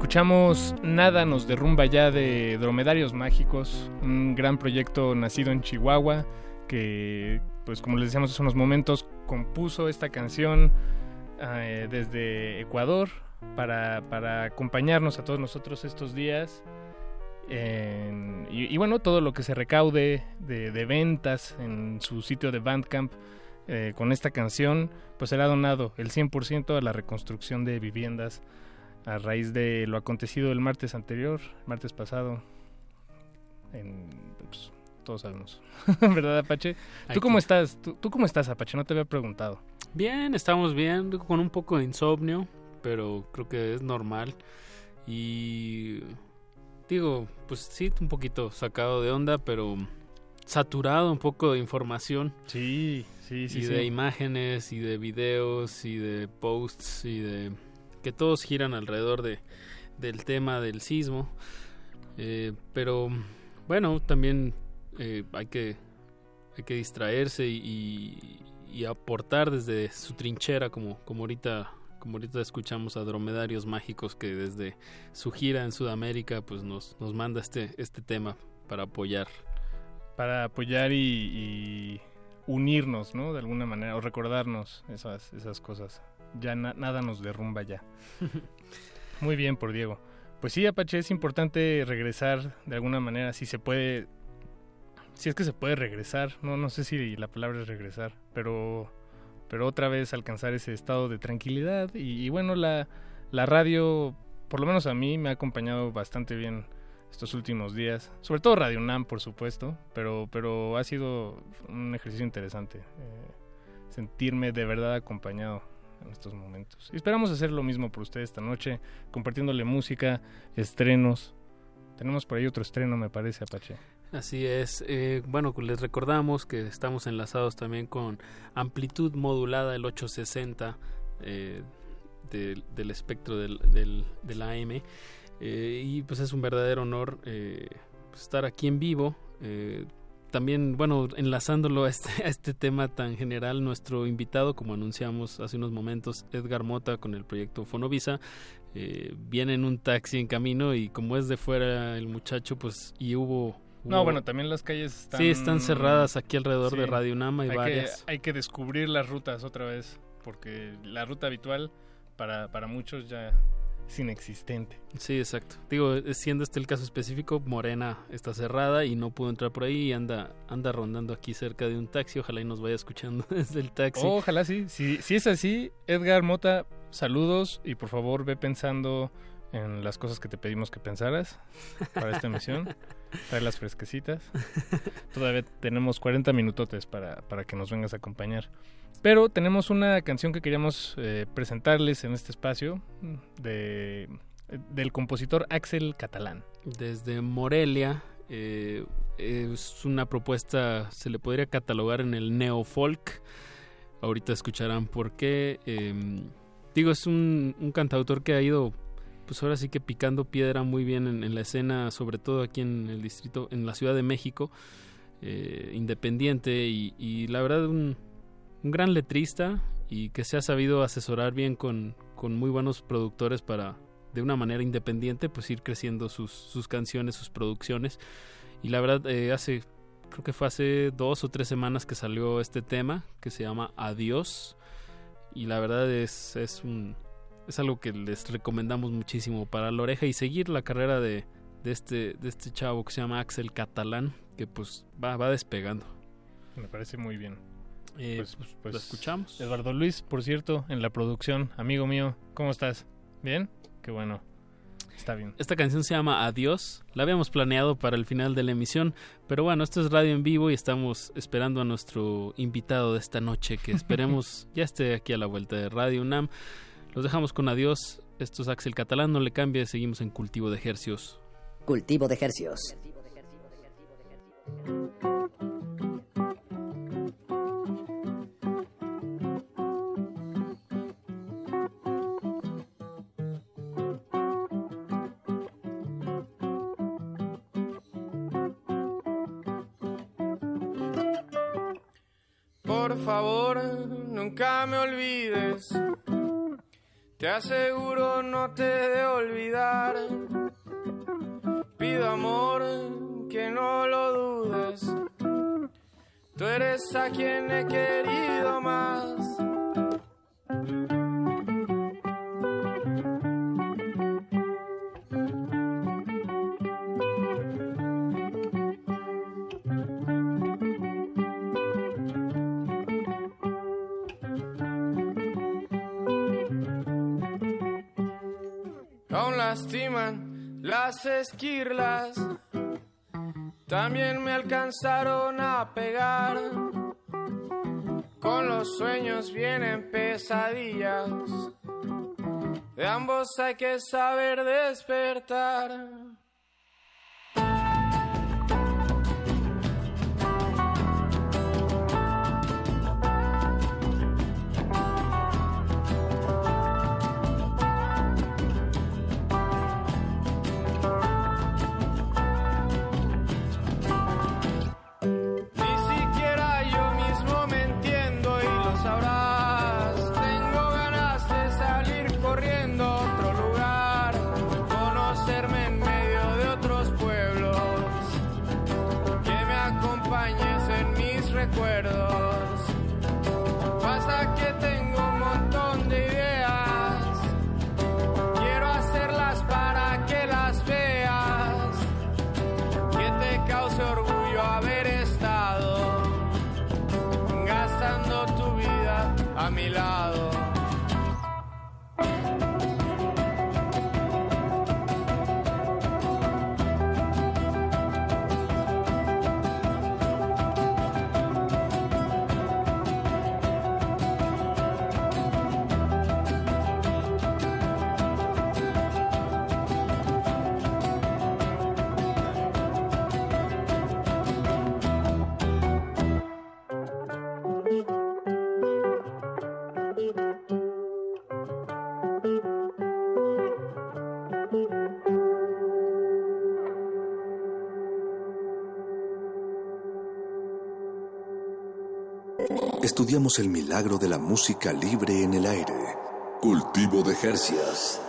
Escuchamos Nada nos derrumba ya de Dromedarios Mágicos, un gran proyecto nacido en Chihuahua que, pues como les decíamos hace unos momentos, compuso esta canción eh, desde Ecuador para, acompañarnos a todos nosotros estos días. y, bueno, todo lo que se recaude de, ventas en su sitio de Bandcamp eh, con esta canción, pues será donado el 100% a la reconstrucción de viviendas a raíz de lo acontecido el martes anterior, martes pasado. En, pues, todos sabemos, ¿verdad, Apache? ¿Tú cómo estás? ¿Tú, ¿Tú cómo estás, Apache? No te había preguntado. Bien, estamos bien, con un poco de insomnio, pero creo que es normal. Y digo, pues sí, un poquito sacado de onda, pero saturado un poco de información. Sí, sí, sí. Y de imágenes, y de videos, y de posts, y de que todos giran alrededor de, del tema del sismo. Eh, pero bueno, también eh, hay que hay que distraerse y, y, aportar desde su trinchera, como, como ahorita como ahorita escuchamos a Dromedarios Mágicos que desde su gira en Sudamérica pues nos, nos manda este, este tema para apoyar. Para apoyar y, unirnos, ¿no? De alguna manera, o recordarnos esas, esas cosas. Ya nada nos derrumba ya. Muy bien por Diego. Pues sí, Apache, es importante regresar de alguna manera, si se puede, si es que se puede regresar, no, no sé si la palabra es regresar, pero, pero otra vez alcanzar ese estado de tranquilidad y, bueno, la, la radio, por lo menos a mí, me ha acompañado bastante bien estos últimos días, sobre todo Radio NAM, por supuesto, pero, pero ha sido un ejercicio interesante, eh, sentirme de verdad acompañado en estos momentos. Esperamos hacer lo mismo por ustedes esta noche, compartiéndole música, estrenos. Tenemos por ahí otro estreno, me parece, Apache. Así es. Eh, bueno, les recordamos que estamos enlazados también con amplitud modulada, el 860 eh, del, espectro del, del, AM. Eh, y pues es un verdadero honor pues, estar aquí en vivo también, bueno, enlazándolo a este, a este tema tan general, nuestro invitado, como anunciamos hace unos momentos, Edgar Mota con el proyecto Fonovisa, eh, viene en un taxi en camino y como es de fuera el muchacho, pues y hubo... no, bueno, también las calles están... Sí, están cerradas aquí alrededor de Radio Nama y hay varias. Que, hay que descubrir las rutas otra vez, porque la ruta habitual para, para muchos ya inexistente. Sí, exacto. Digo, siendo este el caso específico, Morena está cerrada y no pudo entrar por ahí y anda, anda rondando aquí cerca de un taxi. Ojalá y nos vaya escuchando desde el taxi. ojalá sí. Si, si es así, Edgar Mota, saludos y por favor ve pensando en las cosas que te pedimos que pensaras para esta emisión. Trae las fresquecitas. Todavía tenemos 40 minutotes para, para que nos vengas a acompañar. Pero tenemos una canción que queríamos eh, presentarles en este espacio de, del compositor Axel Catalán. Desde Morelia. Eh, es una propuesta, se le podría catalogar en el neofolk. Ahorita escucharán por qué. Em, digo, es un, un, cantautor que ha ido, pues ahora sí que picando piedra muy bien en, la escena, sobre todo aquí en el distrito, en la Ciudad de México, eh, independiente y, y la verdad un un gran letrista y que se ha sabido asesorar bien con, con muy buenos productores para de una manera independiente pues ir creciendo sus, sus canciones, sus producciones. Y la verdad, eh, hace, creo que fue hace dos o tres semanas que salió este tema que se llama Adiós. Y la verdad es, es, un, es algo que les recomendamos muchísimo para la oreja y seguir la carrera de, de, este, de este chavo que se llama Axel Catalán, que pues va, va despegando. Me parece muy bien. Eh, pues, pues, pues, lo escuchamos. Eduardo Luis, por cierto, en la producción, amigo mío, ¿cómo estás? ¿Bien? Qué bueno. Está bien. Esta canción se llama Adiós. La habíamos planeado para el final de la emisión, pero bueno, esto es radio en vivo y estamos esperando a nuestro invitado de esta noche que esperemos ya esté aquí a la vuelta de Radio UNAM. Los dejamos con Adiós. Esto es Axel Catalán, no le cambie, seguimos en Cultivo de Ejercios. Cultivo de Ejercios. favor, nunca me olvides. Te aseguro no te de olvidar. Pido amor, que no lo dudes. Tú eres a quien he querido más. También me alcanzaron a pegar. Con los sueños vienen pesadillas. De ambos hay que saber despertar. Estudiamos el milagro de la música libre en el aire. Cultivo de Jercias.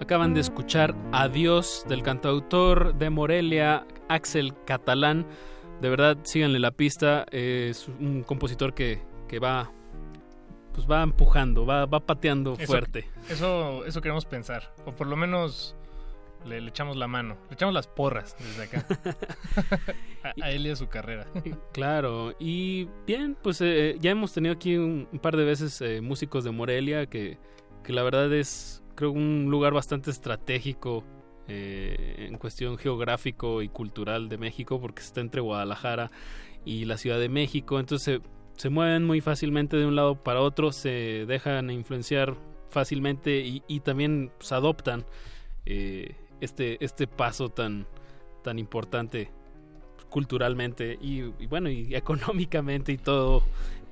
Acaban de escuchar Adiós del cantautor de Morelia, Axel Catalán. De verdad, síganle la pista. Es un compositor que, que va pues va empujando, va, va pateando Eso- fuerte. Eso, eso queremos pensar. O por lo menos le, le echamos la mano. Le echamos las porras desde acá. a, a él y a su carrera. Claro, y bien, pues eh, ya hemos tenido aquí un, un par de veces eh, músicos de Morelia, que, que la verdad es, creo, un lugar bastante estratégico eh, en cuestión geográfico y cultural de México, porque está entre Guadalajara y la Ciudad de México, entonces se, mueven muy fácilmente de un lado para otro, se dejan influenciar fácilmente y, y también pues, adoptan eh, este, este paso tan, tan importante culturalmente y, y bueno y económicamente y todo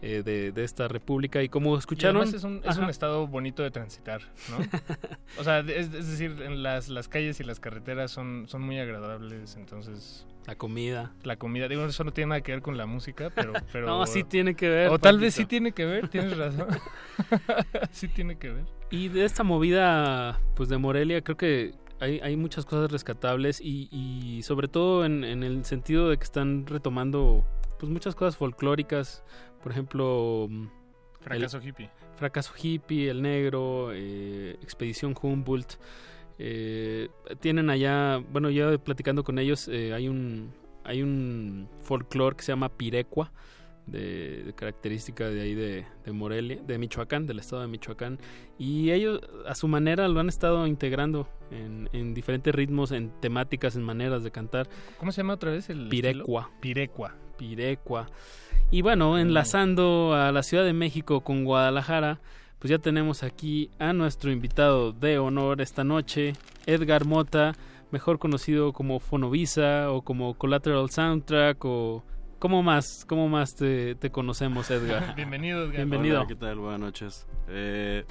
eh, de, de esta república y como escucharon es un, es un estado bonito de transitar, ¿no? o sea, es, es decir, en las, las calles y las carreteras son, son muy agradables, entonces... La comida. La comida, digo, eso no tiene nada que ver con la música, pero... pero No, sí tiene que ver, O tal vez sí tiene que ver, tienes razón. sí tiene que ver. Y de esta movida, pues de Morelia, creo que hay, hay muchas cosas rescatables y, y sobre todo en, en el sentido de que están retomando pues muchas cosas folclóricas, por ejemplo... mm, Fracaso hippie. Fracaso hippie, El Negro, eh, Expedición Humboldt. Eh, tienen allá, bueno, ya platicando con ellos, eh, hay un hay un folclore que se llama Pirecua, de, de característica de ahí de, de Morelia, de Michoacán, del estado de Michoacán. Y ellos a su manera lo han estado integrando en, en diferentes ritmos, en temáticas, en maneras de cantar. ¿Cómo se llama otra vez el Pirecua. estilo? Pirecua. Pirecua. Y bueno, enlazando a la Ciudad de México con Guadalajara, pues ya tenemos aquí a nuestro invitado de honor esta noche, Edgar Mota, mejor conocido como Fonovisa o como Collateral Soundtrack o ¿cómo más, cómo más te, te conocemos, Edgar? Bienvenido, Edgar. Bienvenido. Hola, ¿qué tal? Buenas noches. Eh,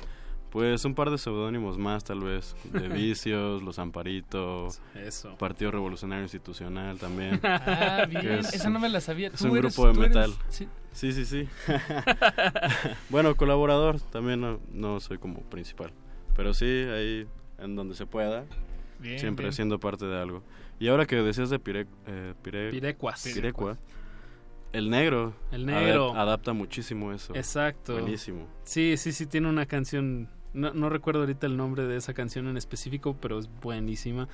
pues un par de seudónimos más, tal vez. De Vicios, Los Amparitos. Eso. Partido Revolucionario Institucional también. Ah, bien. es- Esa no me la sabía. Es Tú un eres- grupo de eres- metal. sí. Sí, sí, sí. bueno, colaborador. También no, no soy como principal. Pero sí, ahí en donde se pueda. Bien, siempre bien. siendo parte de algo. Y ahora que decías de Pire, eh, Pire- Pirecuas. Pirecua, el negro. El negro. adap- adapta muchísimo eso. Exacto. Buenísimo. Sí, sí, sí, tiene una canción. No, no recuerdo ahorita el nombre de esa canción en específico, pero es buenísima.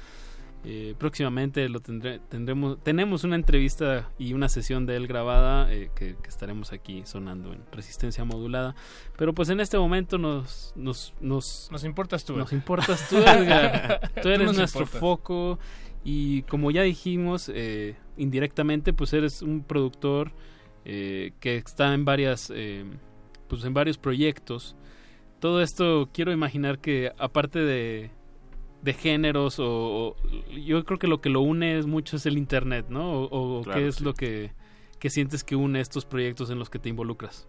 Eh, próximamente lo tendré, tendremos, tenemos una entrevista y una sesión de él grabada eh, que, que estaremos aquí sonando en resistencia modulada. Pero pues en este momento nos nos nos, Nos importas tú. Nos importas tú, Edgar. tú eres nuestro importas. foco y como ya dijimos eh, indirectamente, pues eres un productor eh, que está en varias, eh, pues en varios proyectos. Todo esto quiero imaginar que aparte de, de géneros o, o- yo creo que lo que lo une es mucho es el internet, ¿no? O, o Claro, qué es sí. lo que, que sientes que une estos proyectos en los que te involucras.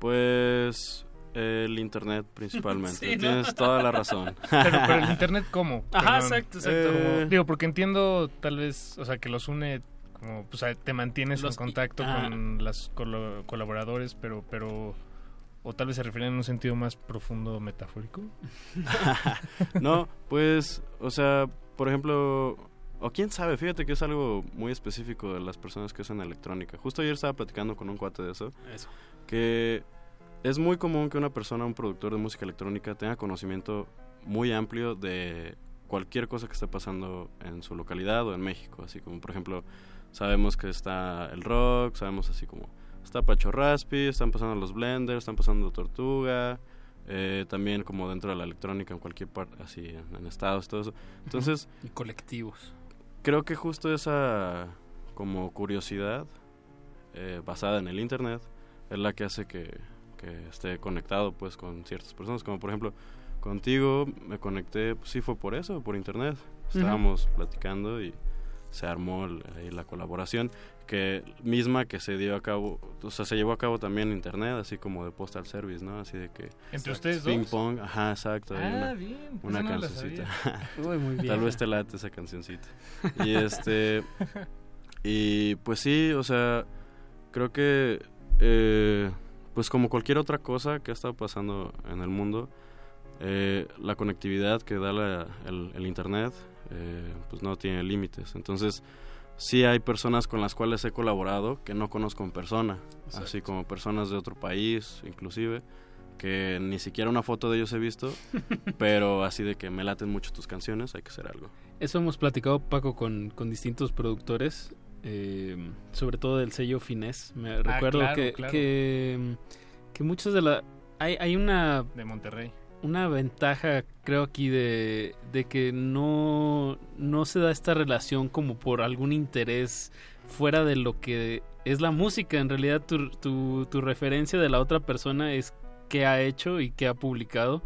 Pues el internet principalmente. Sí, ¿no? Tienes toda la razón. Pero, pero el internet, ¿cómo? Ajá, Perdón. exacto, exacto. Eh, digo, porque entiendo tal vez, o sea, que los une como pues, te mantienes en contacto ah. con los colaboradores, pero, pero o tal vez se refieren en un sentido más profundo metafórico. no, pues, o sea, por ejemplo, o quién sabe, fíjate que es algo muy específico de las personas que usan electrónica. Justo ayer estaba platicando con un cuate de eso. Eso. Que es muy común que una persona, un productor de música electrónica, tenga conocimiento muy amplio de cualquier cosa que esté pasando en su localidad o en México. Así como, por ejemplo, sabemos que está el rock, sabemos así como está Pacho Raspi, están pasando los Blenders, están pasando Tortuga, eh, también como dentro de la electrónica en cualquier parte, así en, estados, todo eso. Entonces... y colectivos. Creo que justo esa como curiosidad eh, basada en el Internet es la que hace que, que esté conectado pues con ciertas personas, como por ejemplo contigo me conecté, pues sí fue por eso, por Internet. Estábamos platicando y se armó ahí la colaboración que misma que se dio a cabo, o sea, se llevó a cabo también en internet, así como de postal service, ¿no? Así de que entre ustedes ping pong, ajá, exacto, ah, una, bien, una cancioncita. Uy, muy bien. Tal vez te late esa cancioncita. Y este y pues sí, o sea, creo que eh, pues como cualquier otra cosa que ha estado pasando en el mundo, eh, la conectividad que da la, el, el internet eh, pues no tiene límites. Entonces, sí hay personas con las cuales he colaborado que no conozco en persona, así como personas de otro país, inclusive, que ni siquiera una foto de ellos he visto, pero así de que me laten mucho tus canciones, hay que hacer algo. Eso hemos platicado, Paco, con, con distintos productores, eh, sobre todo del sello Finés. Me ah, recuerdo que, que, que muchos de la... Hay, hay una... De Monterrey una ventaja creo aquí de, de que no, no se da esta relación como por algún interés fuera de lo que es la música. En realidad tu, tu, referencia de la otra persona es qué ha hecho y qué ha publicado.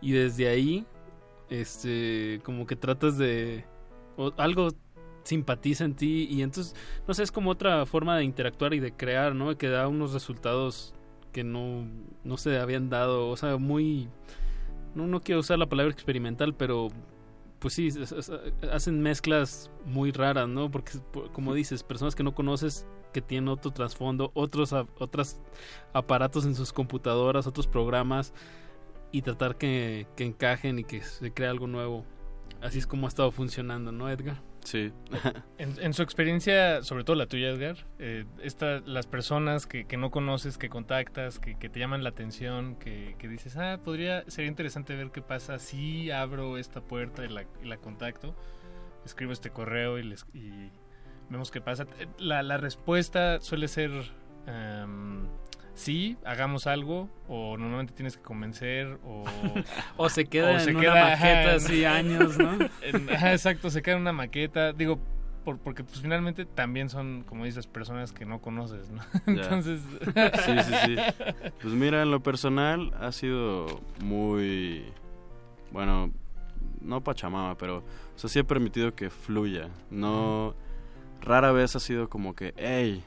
Y desde ahí, este, como que tratas de... algo simpatiza en ti y entonces, no sé, es como otra forma de interactuar y de crear, ¿no? Que da unos resultados que no, no se habían dado, o sea, muy no, no quiero usar la palabra experimental, pero pues sí, hacen mezclas muy raras, ¿no? Porque, como dices, personas que no conoces, que tienen otro trasfondo, otros, otros aparatos en sus computadoras, otros programas, y tratar que, que encajen y que se crea algo nuevo. Así es como ha estado funcionando, ¿no, Edgar? Sí. en, su experiencia, sobre todo la tuya, Edgar, eh, las personas que, no conoces, que contactas, que, te llaman la atención, que, dices, ah, podría, sería interesante ver qué pasa si abro esta puerta y la, contacto, escribo este correo y, les, y vemos qué pasa. La, la respuesta suele ser... Em, sí, hagamos algo, o normalmente tienes que convencer, o... o se queda en una maqueta así años, ¿no? exacto, se queda en una maqueta, digo, por, porque pues finalmente también son, como dices, personas que no conoces, ¿no? Entonces... sí, sí, sí. Pues mira, en lo personal ha sido muy... Bueno, no pachamama, pero... O sea, sí he permitido que fluya, no... Rara vez ha sido como que, hey,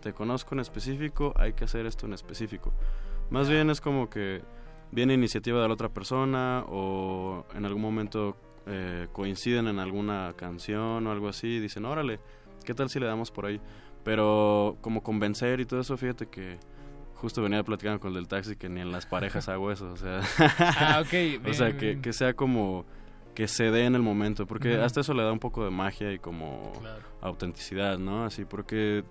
te conozco en específico, hay que hacer esto en específico. Más bien es como que viene iniciativa de la otra persona o en algún momento eh, coinciden en alguna canción o algo así y dicen, órale, ¿qué tal si le damos por ahí? Pero como convencer y todo eso, fíjate que justo venía platicando con el del taxi que ni en las parejas hago eso, o sea, ah, o sea que, que, sea como que se dé en el momento, porque hasta eso le da un poco de magia y como autenticidad, ¿no? Así, porque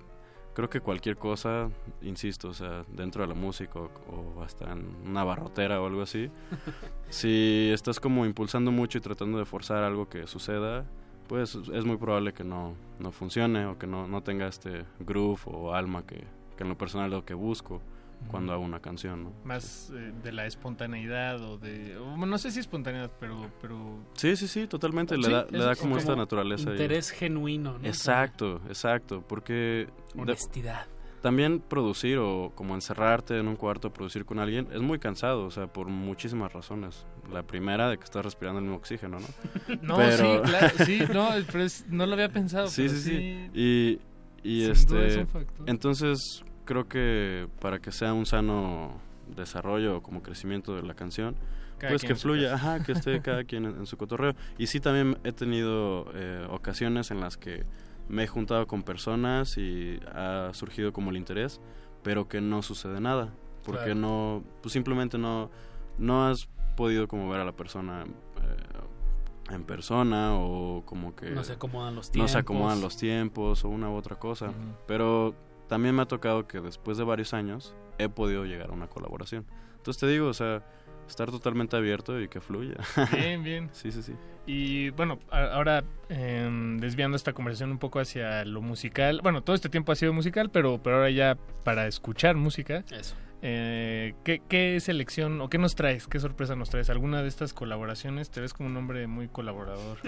creo que cualquier cosa, insisto, o sea, dentro de la música o, hasta en una barrotera o algo así, si estás como impulsando mucho y tratando de forzar algo que suceda, pues es muy probable que no, no funcione o que no, no tenga este groove o alma que, que en lo personal lo que busco cuando hago una canción, ¿no? Más eh, de la espontaneidad o de... no sé si espontaneidad, pero... pero... Sí, sí, sí, totalmente. le, da, le da como, esta naturaleza. Interés genuino, ¿no? Exacto, exacto, porque... Honestidad. también producir o como encerrarte en un cuarto, producir con alguien, es muy cansado, o sea, por muchísimas razones. La primera de que estás respirando el mismo oxígeno, ¿no? no, sí, claro, sí, no, pero no lo había pensado. Sí, sí, sí, Y, y este... Entonces creo que para que sea un sano desarrollo como crecimiento de la canción, pues que fluya, ajá, que esté cada quien en, su cotorreo. Y sí también he tenido eh, ocasiones en las que me he juntado con personas y ha surgido como el interés, pero que no sucede nada, porque Claro. no, pues simplemente no, no has podido como ver a la persona eh, en persona o como que No se acomodan los no se acomodan tiempos. los tiempos o una u otra cosa, pero también me ha tocado que después de varios años he podido llegar a una colaboración. Entonces te digo, o sea, estar totalmente abierto y que fluya. Bien, bien. Sí, sí, sí. Y bueno, ahora em, desviando esta conversación un poco hacia lo musical. Bueno, todo este tiempo ha sido musical, pero, pero ahora ya para escuchar música. Eso. Eh, ¿qué, ¿Qué selección o qué nos traes? ¿Qué sorpresa nos traes? ¿Alguna de estas colaboraciones? Te ves como un hombre muy colaborador.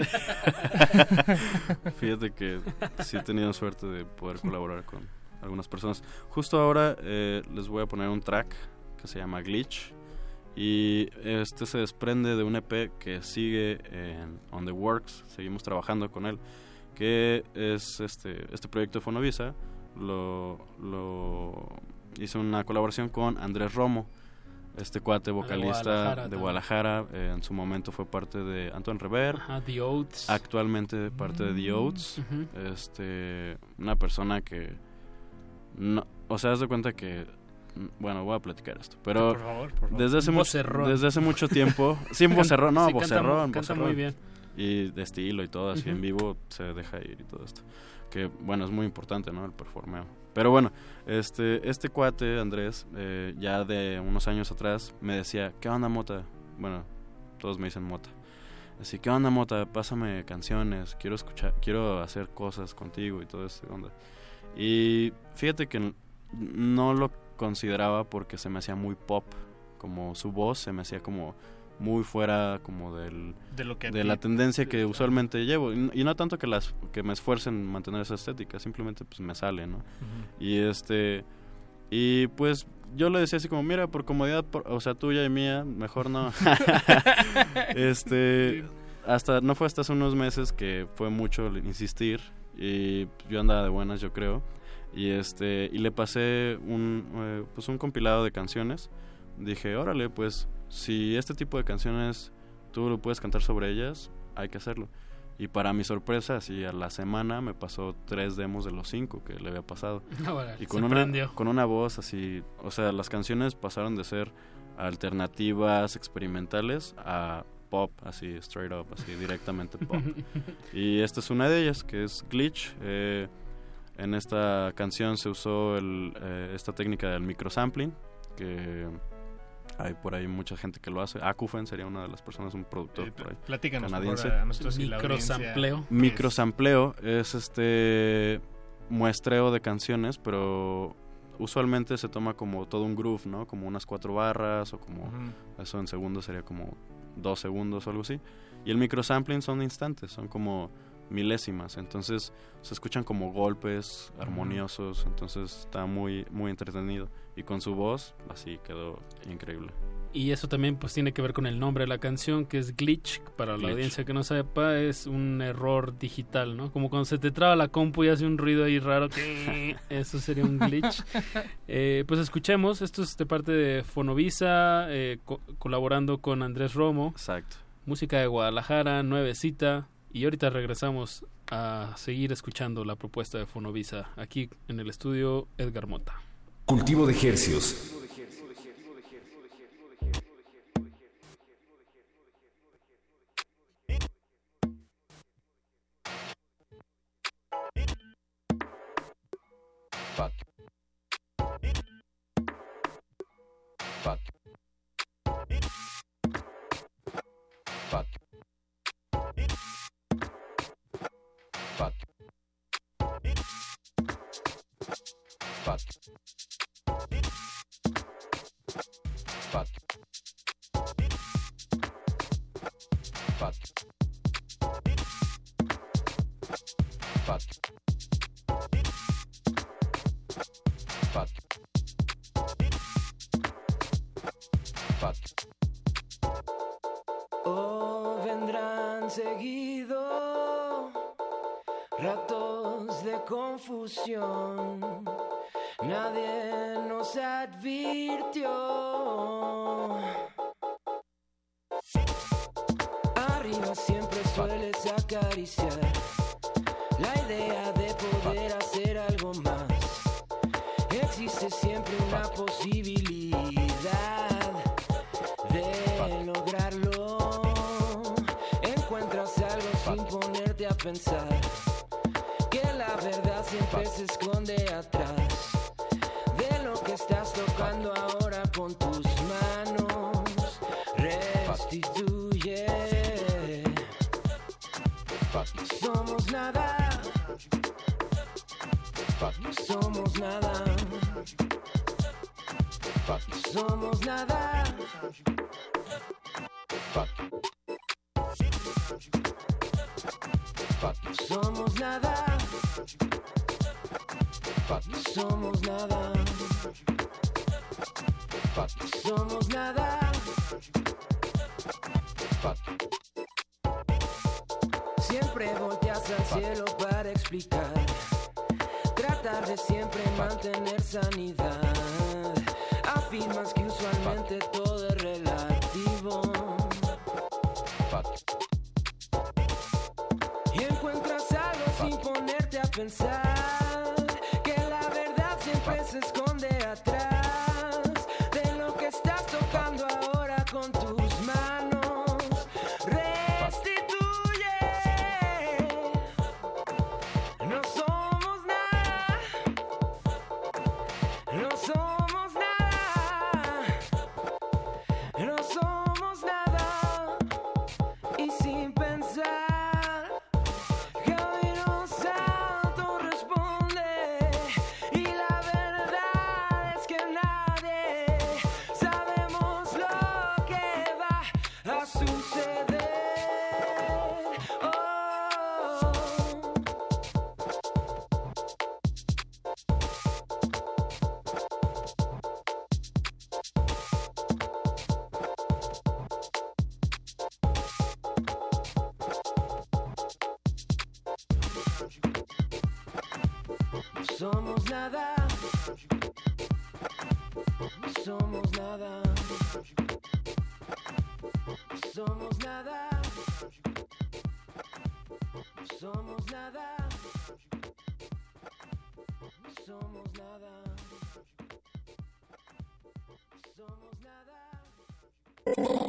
Fíjate que sí he tenido suerte de poder colaborar con algunas personas. Justo ahora eh, les voy a poner un track que se llama Glitch. Y este se desprende de un EP que sigue en On the Works. Seguimos trabajando con él. Que es este, este proyecto de Fonovisa. Lo, lo hice una colaboración con Andrés Romo. Este cuate vocalista Guadalajara de. Guadalajara. eh, en su momento fue parte de Antoine Rever. Ajá, The Oats. Actualmente parte de The Oats. Ujú. Este, una persona que no, o sea, haz de cuenta que bueno, voy a platicar esto, pero Por favor, por favor. desde hace mucho vocerrón. desde hace mucho tiempo, sí, un vocerrón, no, Sí, canta vocerrón, canta vocerrón. muy bien. Y de estilo y todo, así Ujú. en vivo se deja ir y todo esto. Que bueno, es muy importante, ¿no? El performeo. Pero bueno, este, este cuate, Andrés, eh, ya de unos años atrás, me decía, ¿qué onda, Mota? Bueno, todos me dicen Mota. Así, ¿qué onda, Mota? Pásame canciones, quiero escuchar, quiero hacer cosas contigo y todo eso, onda. Y fíjate que no lo consideraba porque se me hacía muy pop, como su voz se me hacía como muy fuera como del De lo que a de ti- la tendencia que usualmente llevo. Y, y no tanto que las que me esfuercen en mantener esa estética simplemente pues me sale no y este y pues yo le decía así como mira por comodidad por- o sea tuya y mía mejor no este hasta no fue hasta hace unos meses que fue mucho insistir y yo andaba de buenas yo creo. Y este y le pasé un eh, pues un compilado de canciones. Dije órale pues si este tipo de canciones tú lo puedes cantar sobre ellas hay que hacerlo y para mi sorpresa así a la semana me pasó tres demos de los cinco que le había pasado. Órale, y con una prendió. con una voz así o sea las canciones pasaron de ser alternativas experimentales a pop así straight up así directamente pop y esta es una de ellas que es glitch eh, en esta canción se usó el, eh, esta técnica del microsampling que hay por ahí mucha gente que lo hace. Akufen sería una de las personas, un productor Eh, por ahí. platícanos, por canadiense. favor, a nosotros y. Microsampleo. Microsampleo es este muestreo de canciones, pero usualmente se toma como todo un groove, ¿no? Como unas cuatro barras o como eso en segundos sería como dos segundos o algo así. Y el microsampling son instantes, son como milésimas, entonces se escuchan como golpes armoniosos, entonces está muy muy entretenido y con su voz así quedó increíble. Y eso también pues tiene que ver con el nombre de la canción, que es glitch. Para la audiencia que no sepa, es un error digital, ¿no? Como cuando se te traba la compu y hace un ruido ahí raro. que Eso sería un glitch. Eh, pues escuchemos, esto es de parte de Fonovisa, eh, co- colaborando con Andrés Romo. Exacto. Música de Guadalajara, nuevecita. Y ahorita regresamos a seguir escuchando la propuesta de Fonovisa aquí en el estudio Edgar Mota. Cultivo de hercios. Seguido ratos de confusión. Nadie nos advirtió. Arriba siempre sueles acariciar que la verdad siempre se esconde atrás de lo que estás tocando ahora con tus manos. Restituye. Somos nada. Somos nada. Somos nada.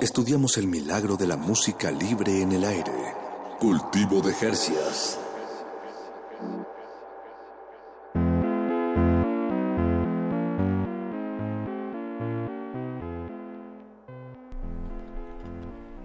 Estudiamos el milagro de la música libre en el aire. Cultivo de Jercias.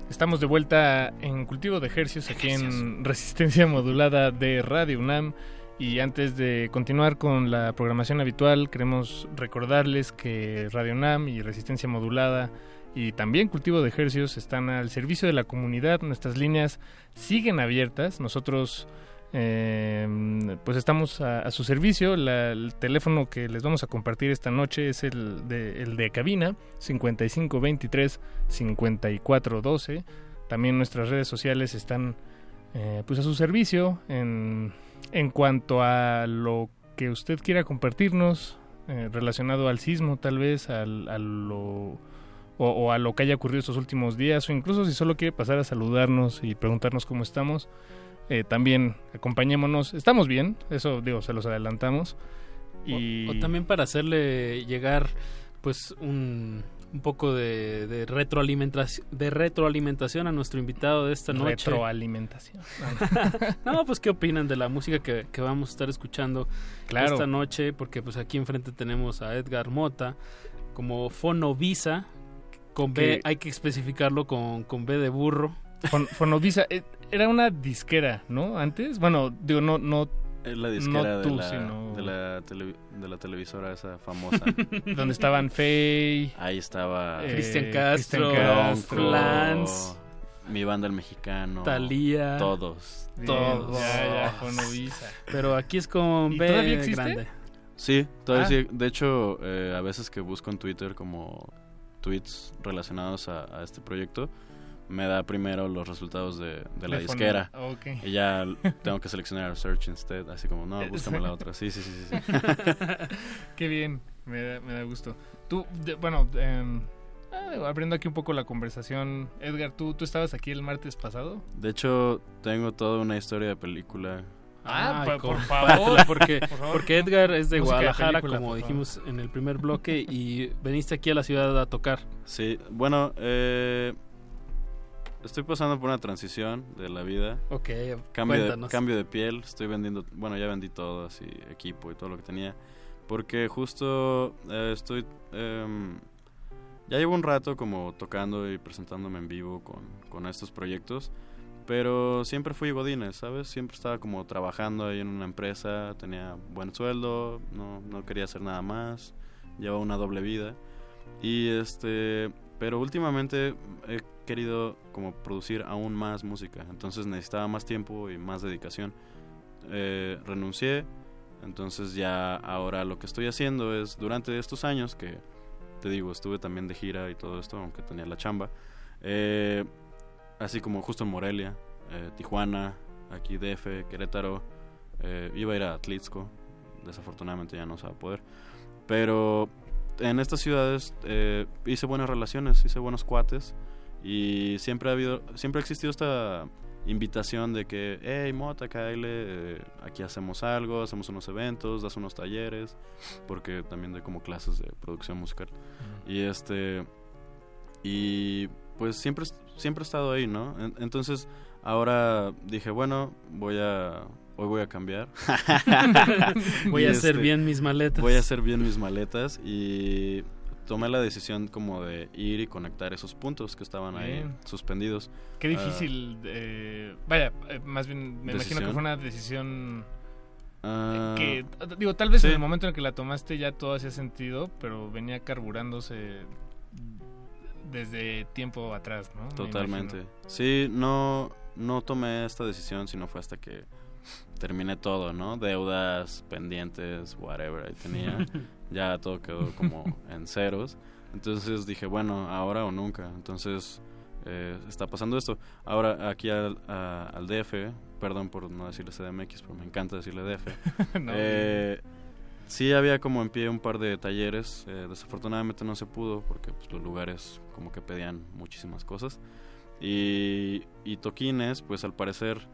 Estamos de vuelta en Cultivo de Ejercios aquí en Resistencia Modulada de Radio UNAM. Y antes de continuar con la programación habitual, queremos recordarles que Radio UNAM y Resistencia Modulada y también Cultivo de Ejercios están al servicio de la comunidad. Nuestras líneas siguen abiertas. Nosotros eh, pues estamos a, su servicio. El teléfono que les vamos a compartir esta noche es el de, el de cabina 5523 5412. También nuestras redes sociales están eh, pues a su servicio en, en cuanto a lo que usted quiera compartirnos eh, relacionado al sismo tal vez al, a lo o, o a lo que haya ocurrido estos últimos días o incluso si solo quiere pasar a saludarnos y preguntarnos cómo estamos eh, también acompañémonos estamos bien eso digo se los adelantamos y O también para hacerle llegar pues un, un poco de, de retroalimentación de retroalimentación a nuestro invitado de esta noche. retroalimentación no, pues qué opinan de la música que, que vamos a estar escuchando Claro. esta noche, porque pues aquí enfrente tenemos a Edgar Mota como Fonovisa, con B, Que- hay que especificarlo con, con B de burro. Fon- Fonovisa eh, era una disquera, ¿no? Antes, bueno, digo, no, no, la disquera no tú, de, la, sino de, la tele- de la televisora esa famosa. donde estaban Faye, Ahí estaba eh, Cristian Castro, Lance, mi banda el mexicano, Thalía. todos. Bien, Todos. Ya. Pero aquí es con ¿Y B todavía existe? grande. Sí, todavía Ah. sí. De hecho, eh, a veces que busco en Twitter como tweets relacionados a, a este proyecto, me da primero los resultados de, de la disquera. Y ya tengo que seleccionar search instead, así como, no, búscame la otra. Sí, sí, sí, sí. sí. Qué bien, me da, me da gusto. Tú, de- bueno, em, ah, abriendo aquí un poco la conversación, Edgar, ¿tú, ¿tú estabas aquí el martes pasado? De hecho, tengo toda una historia de película Ah, Ay, por- favor. Porque, Por favor. porque Edgar es de Música de Guadalajara, película, como dijimos en el primer bloque, y veniste aquí a la ciudad a tocar. Sí, bueno, eh, estoy pasando por una transición de la vida. Ok, cambio de, cambio de piel, estoy vendiendo, bueno, ya vendí todo, así, equipo y todo lo que tenía. Porque justo eh, estoy, em, ya llevo un rato como tocando y presentándome en vivo con, con estos proyectos. Pero siempre fui godines, ¿sabes? Siempre estaba como trabajando ahí en una empresa, tenía buen sueldo, no, no quería hacer nada más, llevaba una doble vida. Y este, pero últimamente he querido como producir aún más música, entonces necesitaba más tiempo y más dedicación. Eh, renuncié, entonces ya ahora lo que estoy haciendo es durante estos años que te digo, estuve también de gira y todo esto, aunque tenía la chamba. eh, así como justo en Morelia, eh, Tijuana, aquí DF, Querétaro. eh, iba a ir a Atlixco, desafortunadamente ya no se va a poder. Pero en estas ciudades eh, hice buenas relaciones, hice buenos cuates y siempre ha habido, siempre ha existido esta invitación de que, hey, Mota, Kyle, eh, aquí hacemos algo, hacemos unos eventos, das unos talleres, porque también doy como clases de producción musical. Y este, y pues siempre, siempre he estado ahí, ¿no? En- entonces, ahora dije, bueno, voy a, hoy voy a cambiar. Voy a hacer este, bien mis maletas. Voy a hacer bien mis maletas y tomé la decisión como de ir y conectar esos puntos que estaban ahí Bien. suspendidos. Qué Ah, difícil. eh, vaya, eh, más bien me imagino que fue una decisión ah, que, digo, tal vez sí. en el momento en que la tomaste ya todo hacía sentido, pero venía carburándose desde tiempo atrás, ¿no? Me Totalmente. Sí, no, no tomé esta decisión, sino fue hasta que terminé todo, ¿no? Deudas, pendientes, whatever ahí tenía. ya todo quedó como en ceros. Entonces dije, bueno, ahora o nunca. Entonces eh, está pasando esto. Ahora aquí al, a- al DF, perdón por no decirle CDMX, pero me encanta decirle DF. No, eh, sí había como en pie un par de talleres. eh, desafortunadamente no se pudo porque pues, los lugares como que pedían muchísimas cosas. Y, y toquines, pues al parecer,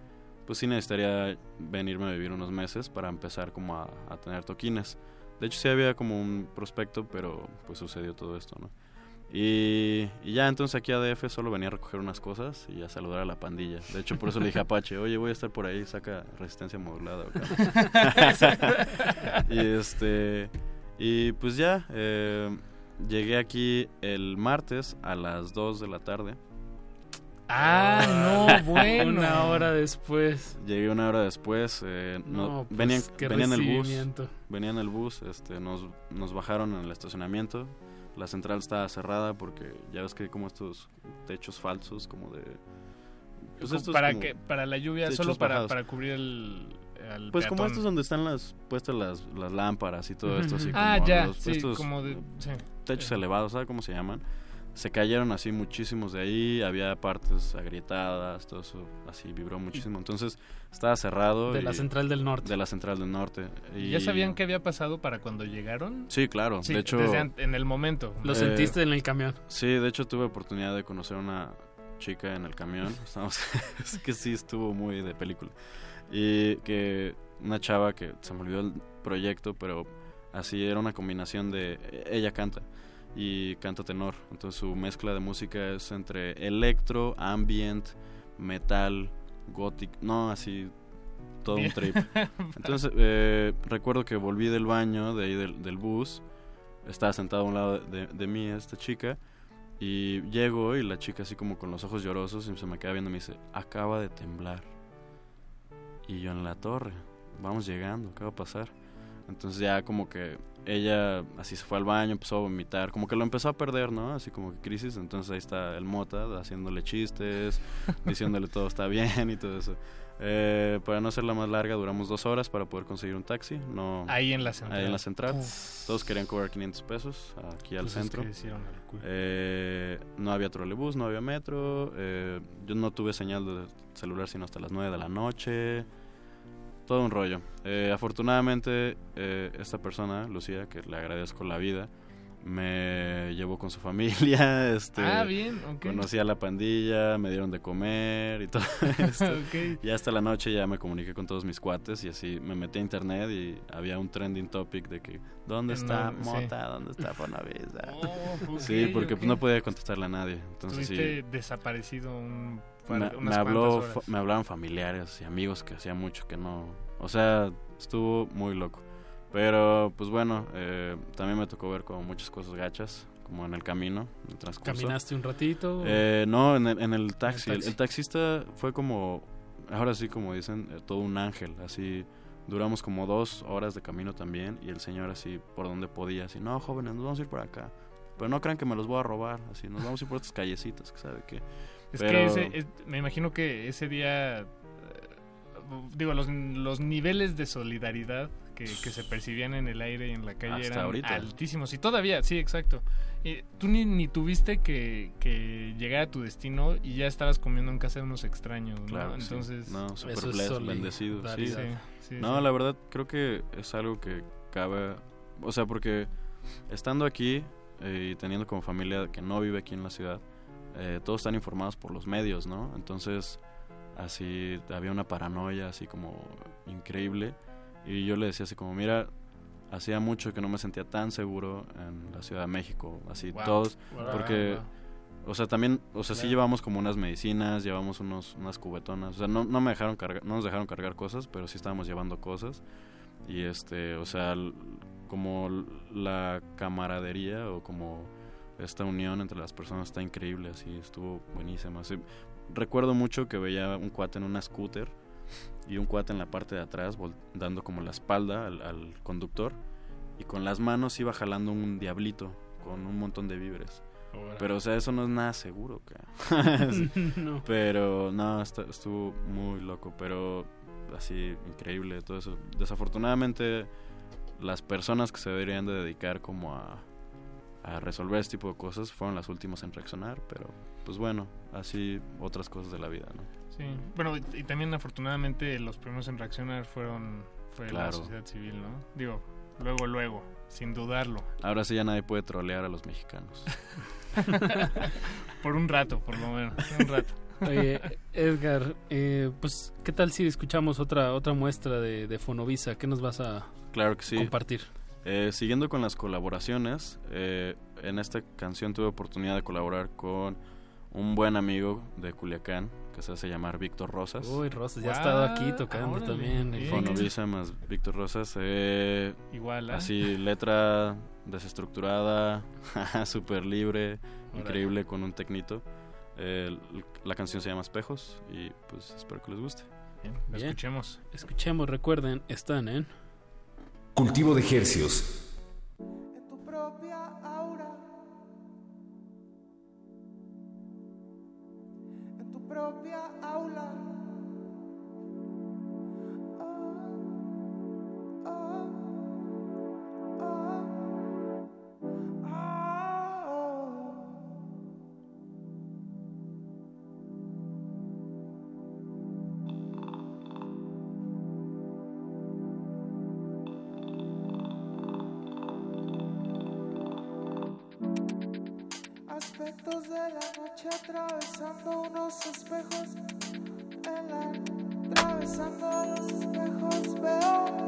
pues sí necesitaría venirme a vivir unos meses para empezar como a, a tener toquines. De hecho sí había como un prospecto, pero pues sucedió todo esto, ¿no? Y, y ya entonces aquí a DF solo venía a recoger unas cosas y a saludar a la pandilla. De hecho por eso le dije a Apache, oye voy a estar por ahí, saca resistencia modulada. acá". y este y pues ya, eh, llegué aquí el martes a las 2 de la tarde. Ah, no, bueno. Una hora después. Llegué una hora después. eh, no- No, pues, venían qué venía en el bus. recibimiento. Venía en el bus. Este, nos, nos bajaron en el estacionamiento. La central estaba cerrada porque ya ves que hay como estos techos falsos, como de. pues para como que para la lluvia solo para, bajados. para cubrir el al Pues como estos donde están las puestas las, las lámparas y todo esto así Ah, como ya, los- sí, estos como de- sí. techos elevados, ¿sabes cómo se llaman? Se cayeron así muchísimos de ahí, había partes agrietadas, todo eso así vibró muchísimo. Entonces estaba cerrado. De y- la Central del Norte. De la Central del Norte. Y ¿Ya sabían qué había pasado para cuando llegaron? Sí, claro. Sí, de hecho, desde en el momento. Lo Eh, sentiste en el camión. Sí, de hecho tuve oportunidad de conocer a una chica en el camión. Es que sí estuvo muy de película. Y que una chava que se me olvidó el proyecto, pero así era una combinación de ella canta y canta tenor. Entonces su mezcla de música es entre electro, ambient, metal, gothic, no, así todo un trip. Entonces eh, recuerdo que volví del baño de ahí del, del bus, estaba sentado a un lado de, de mí esta chica y llego y la chica así como con los ojos llorosos y se me queda viendo y me dice, acaba de temblar. Y yo en la torre, vamos llegando, ¿qué va a pasar? Entonces ya como que ella así se fue al baño, empezó a vomitar, como que lo empezó a perder, ¿no? Así como que crisis, entonces ahí está el Mota haciéndole chistes, diciéndole todo está bien y todo eso. Eh, para no hacerla más larga, duramos dos horas para poder conseguir un taxi. No, Ahí en la central. Ahí en la central. Uf. Todos querían cobrar 500 pesos aquí al Pues es centro. la. Eh, no había trolebús, no había metro. eh, yo no tuve señal de celular sino hasta las 9 de la noche. Todo un rollo. Eh, afortunadamente, eh, esta persona, Lucía, que le agradezco la vida, me llevó con su familia, este, Ah, bien, conocí a la pandilla, me dieron de comer y todo esto. Ok. Y hasta la noche ya me comuniqué con todos mis cuates y así me metí a internet y había un trending topic de que ¿dónde está sí. Mota? ¿Dónde está Fonavisa? Oh, ok, sí, porque pues, no podía contestarle a nadie. Entonces sí, desaparecido un me, unas me habló, horas. me hablaron familiares y amigos que hacía mucho que no, o sea, estuvo muy loco. Pero pues bueno, eh, también me tocó ver como muchas cosas gachas, como en el camino, en el. ¿Caminaste un ratito? Eh, no, en el, en el taxi. El, taxi. el taxista fue como, ahora sí como dicen, eh, todo un ángel, así. Duramos como dos horas de camino también y el señor así por donde podía, así, no, jóvenes, nos vamos a ir por acá. Pero no crean que me los voy a robar, así, nos vamos a ir por estas callecitas, que sabe qué. Es Pero- que ese, es- me imagino que ese día, eh, digo, los, los niveles de solidaridad que, que se percibían en el aire y en la calle Hasta eran ahorita. altísimos. Y todavía, sí, exacto. Y tú ni, ni tuviste que, que llegar a tu destino y ya estabas comiendo en casa de unos extraños, ¿no? Claro, que sí. Entonces, no, super Eso es blessed, bendecido, sí. solidaridad. Sí, sí, no, sí. la verdad creo que es algo que cabe, o sea, porque estando aquí eh, y teniendo como familia que no vive aquí en la ciudad, eh, todos están informados por los medios, ¿no? Entonces, así había una paranoia así como increíble y yo le decía así como, mira, hacía mucho que no me sentía tan seguro en la Ciudad de México, así Wow. todos, Wow, porque o sea, también, o sea, sí llevamos como unas medicinas, llevamos unos, unas cubetonas. O sea, no, no me dejaron cargar, no nos dejaron cargar cosas, pero sí estábamos llevando cosas. Y este, o sea, como la camaradería o como esta unión entre las personas está increíble, así estuvo buenísima. Así, recuerdo mucho que veía un cuate en una scooter y un cuate en la parte de atrás dando como la espalda al, al conductor y con las manos iba jalando un diablito con un montón de víveres. Pero, o sea, eso no es nada seguro. No. Pero, no, estu- estuvo muy loco, pero así, increíble todo eso. Desafortunadamente, las personas que se deberían de dedicar como a, a resolver este tipo de cosas fueron las últimas en reaccionar, pero, pues bueno, así otras cosas de la vida, ¿no? Sí. Bueno, y, y también afortunadamente los primeros en reaccionar fueron fue la sociedad civil, ¿no? Digo, luego, luego, sin dudarlo. Ahora sí ya nadie puede trolear a los mexicanos. por un rato, por lo menos. Un rato. Oye, Edgar, eh, pues, ¿qué tal si escuchamos otra otra muestra de, de Fonovisa? ¿Qué nos vas a Claro que sí. compartir? Eh, siguiendo con las colaboraciones, eh, en esta canción tuve oportunidad de colaborar con un buen amigo de Culiacán que se hace llamar Víctor Rosas. Uy, Rosas, ya ha estado aquí tocando órale, también. Fonovisa más Víctor Rosas. eh, Igual, ¿ah? Así, letra desestructurada, súper libre, increíble con un tecnito. Eh, la canción se llama Espejos y pues espero que les guste. Bien, Bien. escuchemos. Escuchemos, recuerden, están en Cultivo de Hercios. Atravesando unos espejos. En la, atravesando los espejos veo.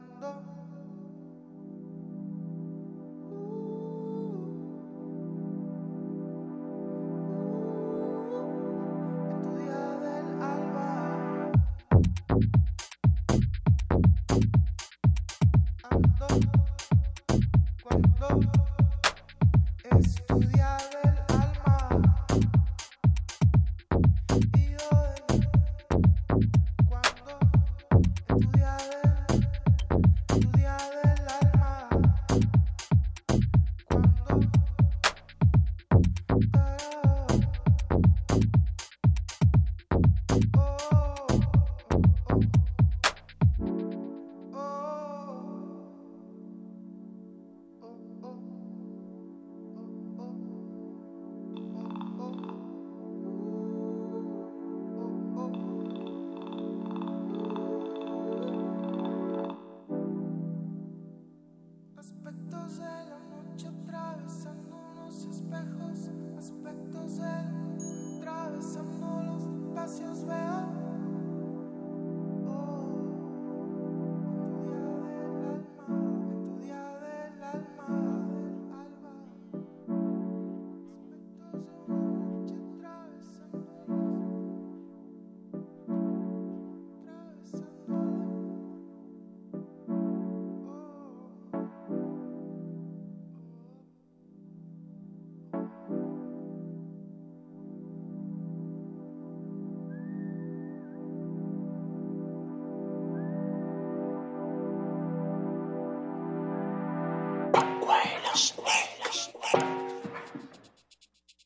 cuando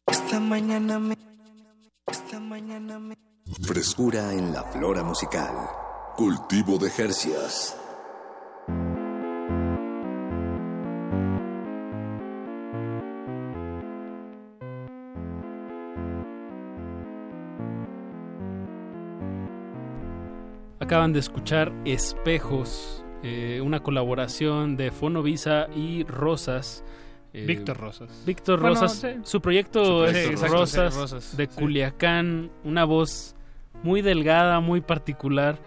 Esta mañana me. Esta mañana me. Frescura en la flora musical. Cultivo de Jercias. Acaban de escuchar Espejos, eh, una colaboración de Fonovisa y Rosas. eh, Víctor Rosas. Víctor Bueno, Rosas. sí. Su proyecto Su proyecto, es exacto, Rosas, sí, Rosas, de sí. Culiacán, una voz muy delgada, muy particular.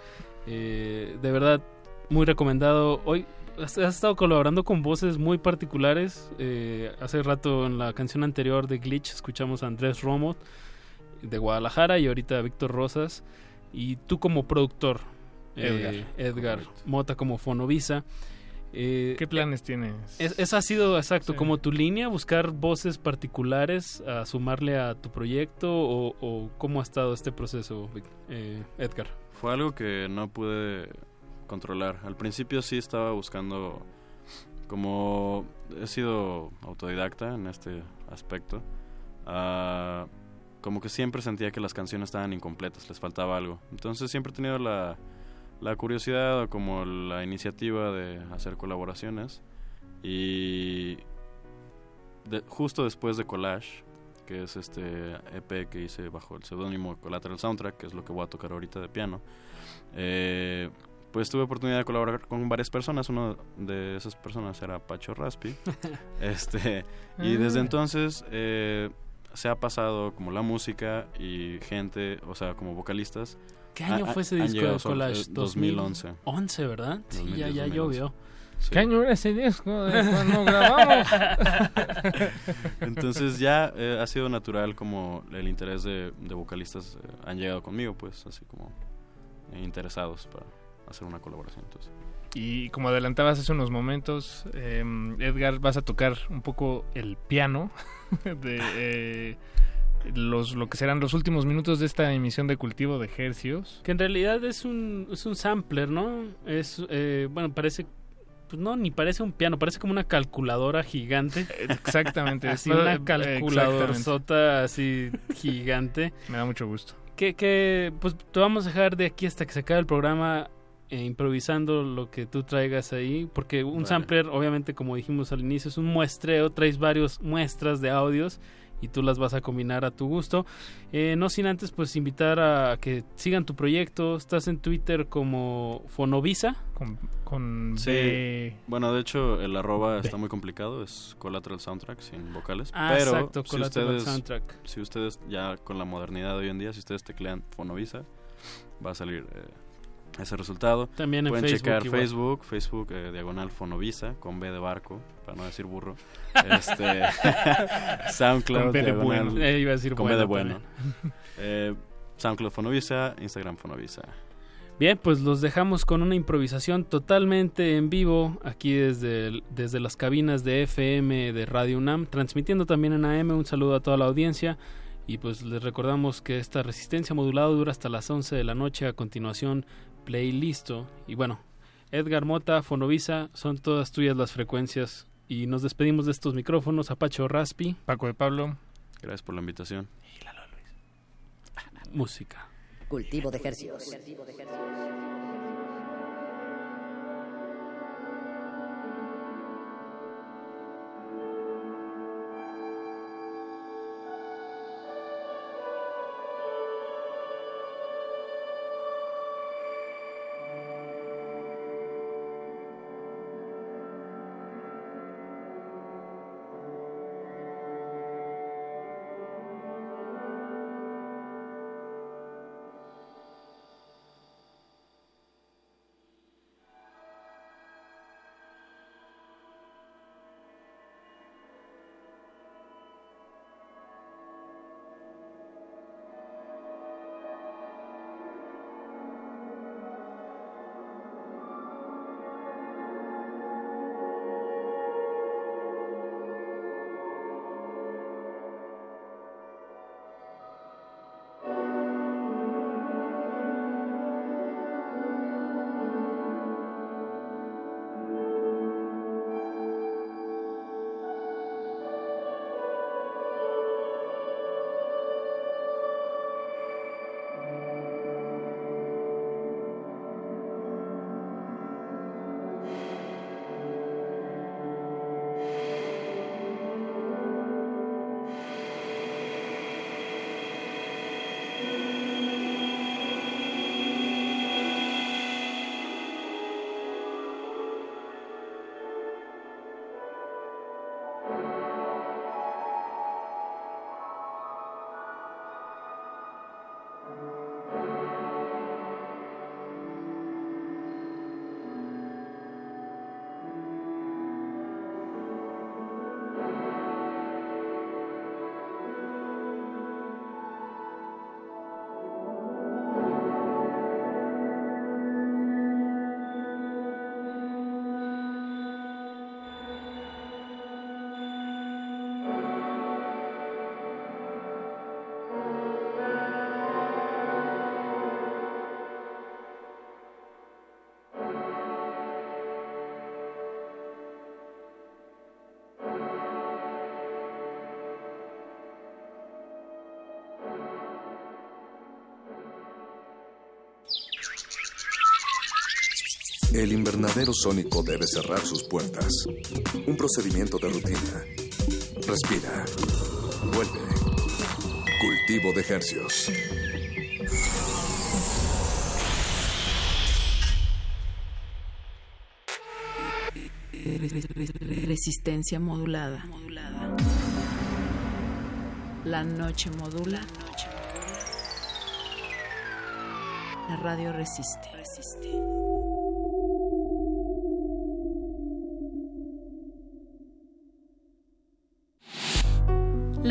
eh, de verdad, muy recomendado. Hoy has, has estado colaborando con voces muy particulares. eh, hace rato en la canción anterior de Glitch escuchamos a Andrés Romo de Guadalajara y ahorita a Víctor Rosas. Y tú como productor, eh, Edgar, Edgar Mota como Fonovisa. eh, ¿Qué planes tienes? es- esa ha sido, exacto, Sí. como tu línea, buscar voces particulares a sumarle a tu proyecto o, o cómo ha estado este proceso, eh, Edgar. Fue algo que no pude controlar. Al principio sí estaba buscando, como he sido autodidacta en este aspecto, ah, como que siempre sentía que las canciones estaban incompletas, les faltaba algo. Entonces siempre he tenido la, la curiosidad o como la iniciativa de hacer colaboraciones. Y de- justo después de Collage, que es este EP que hice bajo el seudónimo Collateral Soundtrack, que es lo que voy a tocar ahorita de piano, eh, pues tuve oportunidad de colaborar con varias personas. Uno de esas personas era Pacho Raspi. este, y desde Ah. entonces eh, se ha pasado como la música y gente, o sea, como vocalistas. ¿Qué año ha- fue ese disco de Collage? eh, 2011. 11, ¿verdad? Sí, 2010, ya, ya 2011. llovió. Sí. ¿Qué año era ese disco de cuando grabamos? Entonces ya eh, ha sido natural como el interés de, de vocalistas eh, han llegado conmigo, pues así como eh, interesados para hacer una colaboración. Entonces. Y como adelantabas hace unos momentos, eh, Edgar, vas a tocar un poco el piano de eh, los, lo que serán los últimos minutos de esta emisión de Cultivo de Hercios. Que en realidad es un, es un sampler, ¿no? Es, eh, bueno, parece, pues no, ni parece un piano, parece como una calculadora gigante. Exactamente. así es- una eh, calculadorzota así gigante. Me da mucho gusto. Que, que, pues te vamos a dejar de aquí hasta que se acabe el programa eh, improvisando lo que tú traigas ahí, porque un Vale. sampler, obviamente, como dijimos al inicio, es un muestreo, traes varios muestras de audios y tú las vas a combinar a tu gusto. Eh, no sin antes, pues invitar a que sigan tu proyecto. Estás en Twitter como Fonovisa. Con, con Sí, B- bueno, de hecho el arroba está muy complicado, es Collateral Soundtrack sin vocales. Ah, pero exacto, si Collateral ustedes, Soundtrack. si ustedes ya con la modernidad de hoy en día, si ustedes teclean Fonovisa, va a salir eh, ese resultado. También en Pueden Facebook checar igual. Facebook, Facebook eh, diagonal Fonovisa con B de barco, para no decir burro. Este, SoundCloud Con B de diagonal- bueno. Eh, iba a decir con B de bueno bueno. Eh, SoundCloud Fonovisa, Instagram Fonovisa. Bien, pues los dejamos con una improvisación totalmente en vivo aquí desde, el- desde las cabinas de FM de Radio UNAM, transmitiendo también en AM. Un saludo a toda la audiencia y pues les recordamos que esta resistencia modulada dura hasta las 11 de la noche. A continuación, playlisto. Y bueno, Edgar Mota, Fonovisa, son todas tuyas las frecuencias. Y nos despedimos de estos micrófonos. Apacho Raspi. Paco de Pablo. Gracias por la invitación. Música. Cultivo de ejercicios. El invernadero sónico debe cerrar sus puertas. Un procedimiento de rutina. Respira. Vuelve. Cultivo de hercios. Resistencia modulada. La noche modula. La radio resiste. La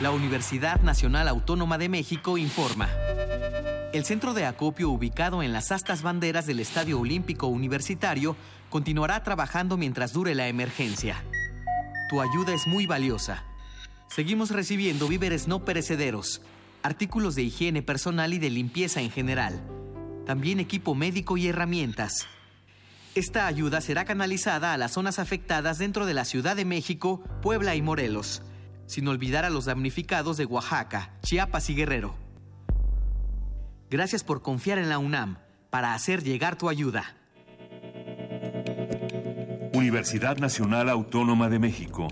La Universidad Nacional Autónoma de México informa. El centro de acopio ubicado en las astas banderas del Estadio Olímpico Universitario continuará trabajando mientras dure la emergencia. Tu ayuda es muy valiosa. Seguimos recibiendo víveres no perecederos, artículos de higiene personal y de limpieza en general, también equipo médico y herramientas. Esta ayuda será canalizada a las zonas afectadas dentro de la Ciudad de México, Puebla y Morelos, sin olvidar a los damnificados de Oaxaca, Chiapas y Guerrero. Gracias por confiar en la UNAM para hacer llegar tu ayuda. Universidad Nacional Autónoma de México.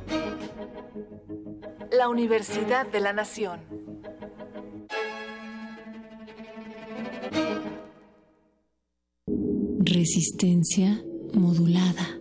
La Universidad de la Nación. Resistencia modulada.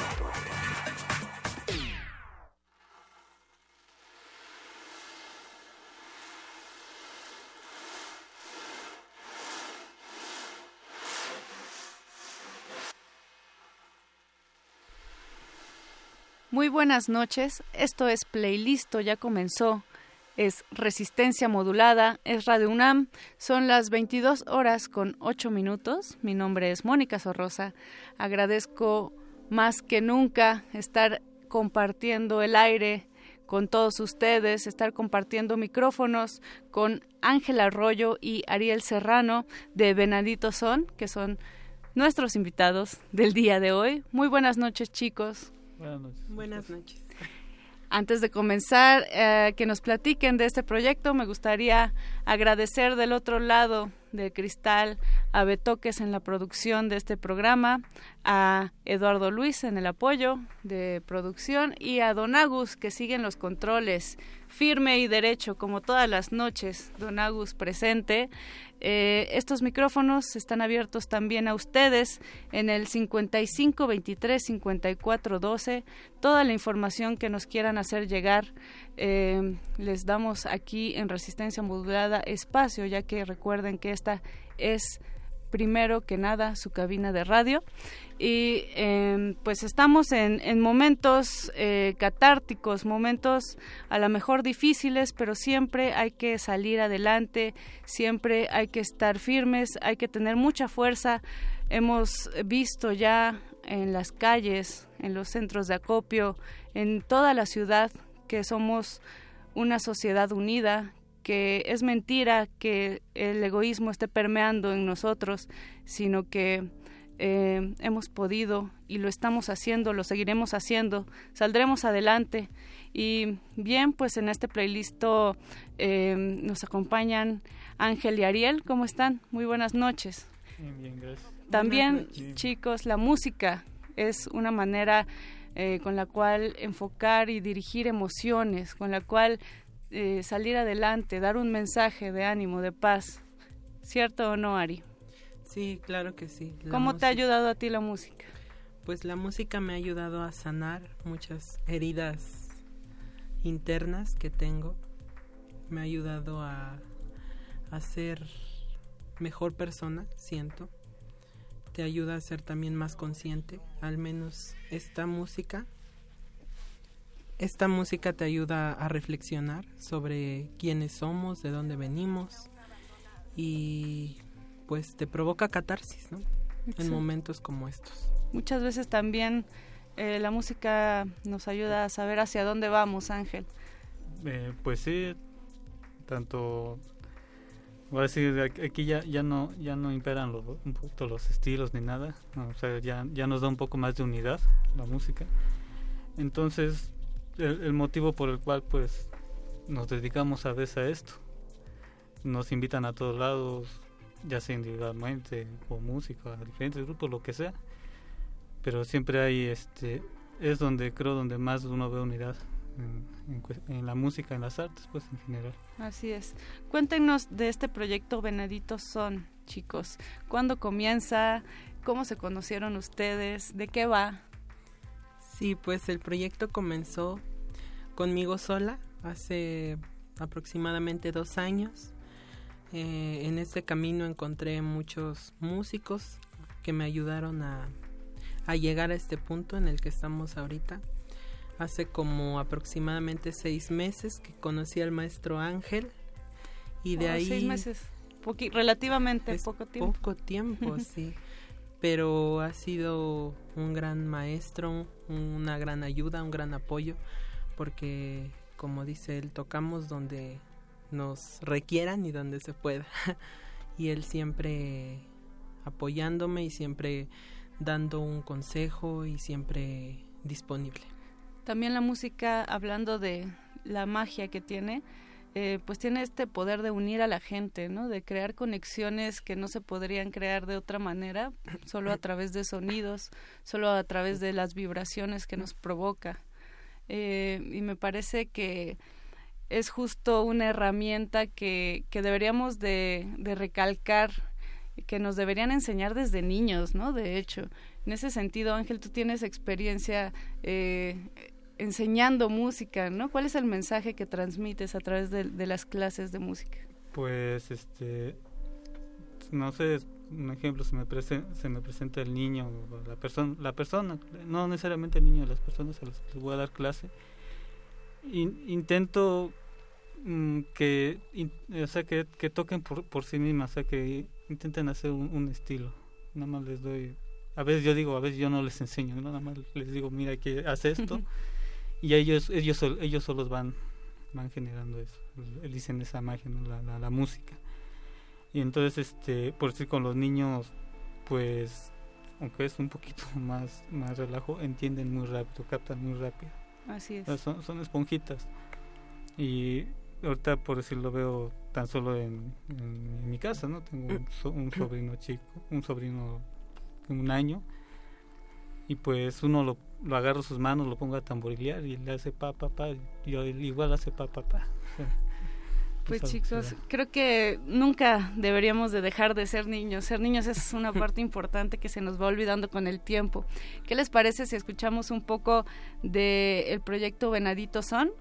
Buenas noches, esto es Playlisto, ya comenzó es Resistencia Modulada, es Radio UNAM. Son las 22 horas con 8 minutos. Mi nombre es Mónica Sorrosa. Agradezco más que nunca estar compartiendo el aire con todos ustedes, estar compartiendo micrófonos con Ángel Arroyo y Ariel Serrano de Venadito Son, que son nuestros invitados del día de hoy. Muy buenas noches, chicos. Buenas noches. Buenas noches. Antes de comenzar, eh, que nos platiquen de este proyecto, me gustaría agradecer del otro lado del cristal a Betoques en la producción de este programa, a Eduardo Luis en el apoyo de producción y a Don Agus que sigue en los controles, firme y derecho como todas las noches, Don Agus presente. Eh, estos micrófonos están abiertos también a ustedes en el 55 23 54 12. Toda la información que nos quieran hacer llegar eh, les damos aquí en Resistencia Modulada espacio, ya que recuerden que esta es primero que nada su cabina de radio y eh, pues estamos en, en momentos eh, catárticos, momentos a lo mejor difíciles, pero siempre hay que salir adelante, siempre hay que estar firmes, hay que tener mucha fuerza. Hemos visto ya en las calles, en los centros de acopio, en toda la ciudad, que somos una sociedad unida, que es mentira que el egoísmo esté permeando en nosotros, sino que eh, hemos podido y lo estamos haciendo, lo seguiremos haciendo, saldremos adelante. Y bien, pues en este playlist eh, nos acompañan Ángel y Ariel. ¿Cómo están? Muy buenas noches. Bien, bien, gracias. También, chicos, la música es una manera eh, con la cual enfocar y dirigir emociones, con la cual eh, salir adelante, dar un mensaje de ánimo, de paz. ¿Cierto o no, Ari? Sí, claro que sí. La ¿Cómo te ha ayudado a ti la música? Pues la música me ha ayudado a sanar muchas heridas internas que tengo. Me ha ayudado a, a ser mejor persona, siento. Te ayuda a ser también más consciente. Al menos esta música. Esta música te ayuda a reflexionar sobre quiénes somos, de dónde venimos. Y pues te provoca catarsis, ¿no? En momentos como estos. Muchas veces también eh, la música nos ayuda a saber hacia dónde vamos, Ángel. Eh, pues sí, tanto voy a decir ac- aquí ya ya no ya no imperan los, un poquito los estilos ni nada, o sea ya ya nos da un poco más de unidad la música. Entonces el, motivo por el cual pues nos dedicamos a veces a esto, nos invitan a todos lados, ya sea individualmente o música, a diferentes grupos, lo que sea, pero siempre hay este es donde creo donde más uno ve unidad en, en en la música, en las artes, pues en general. Así es. Cuéntenos de este proyecto Venaditos Son, chicos. ¿Cuándo comienza? ¿Cómo se conocieron ustedes? ¿De qué va? Sí, pues el proyecto comenzó conmigo sola hace aproximadamente dos años. Eh, en este camino encontré muchos músicos que me ayudaron a, a llegar a este punto en el que estamos ahorita. Hace como aproximadamente seis meses que conocí al maestro Ángel y de Oh, ahí Seis meses. Poqui- relativamente poco tiempo. Poco tiempo, sí. Pero ha sido un gran maestro, una gran ayuda, un gran apoyo, porque como dice él, tocamos donde nos requieran y donde se pueda. y él siempre apoyándome y siempre dando un consejo y siempre disponible. También la música, hablando de la magia que tiene, eh, pues tiene este poder de unir a la gente, ¿no? De crear conexiones que no se podrían crear de otra manera, solo a través de sonidos, solo a través de las vibraciones que nos provoca. Eh, y me parece que es justo una herramienta que, que deberíamos de, de recalcar, que nos deberían enseñar desde niños, ¿no? De hecho, en ese sentido, Ángel, tú tienes experiencia eh, enseñando música, ¿no? ¿Cuál es el mensaje que transmites a través de, de las clases de música? Pues, este, no sé, un ejemplo, se me, prese- se me presenta el niño, la persona, la persona, no necesariamente el niño, las personas a las que les voy a dar clase. In- intento mm, que, in- o sea, que, que toquen por, por sí mismas, o sea, que intenten hacer un, un estilo. Nada más les doy, a veces yo digo, a veces yo no les enseño, ¿no? nada más les digo, mira, que hace esto, y ellos, ellos, ellos solos van, van generando eso, el- dicen esa magia, ¿no? la, la, la música. Y entonces, este, por decir con los niños, pues, aunque es un poquito más, más relajo, entienden muy rápido, captan muy rápido. Así es. O sea, Son, son esponjitas. Y ahorita, por decirlo, veo tan solo en, en- en mi casa, ¿no? Tengo un, so- un sobrino chico, un sobrino de un año. Y pues uno lo, lo agarra sus manos, lo pongo a tamborilear y le hace pa, pa, pa. Y igual hace pa, pa, pa. O sea, Pues algo chicos, creo que nunca deberíamos de dejar de ser niños. Ser niños es una parte importante que se nos va olvidando con el tiempo. ¿Qué les parece si escuchamos un poco del proyecto Venadito Son?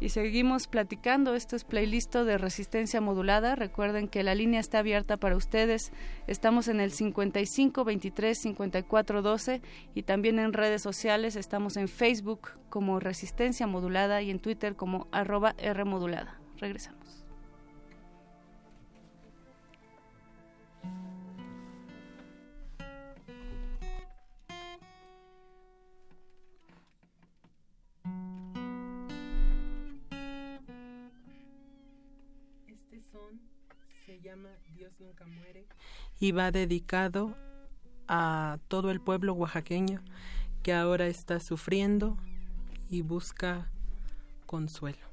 Y seguimos platicando. Esto es playlist de resistencia modulada. Recuerden que la línea está abierta para ustedes. Estamos en el 55 23 54 12 y también en redes sociales. Estamos en Facebook como Resistencia Modulada y en Twitter como arroba R Modulada. Regresamos. Nunca muere y va dedicado a todo el pueblo oaxaqueño que ahora está sufriendo y busca consuelo.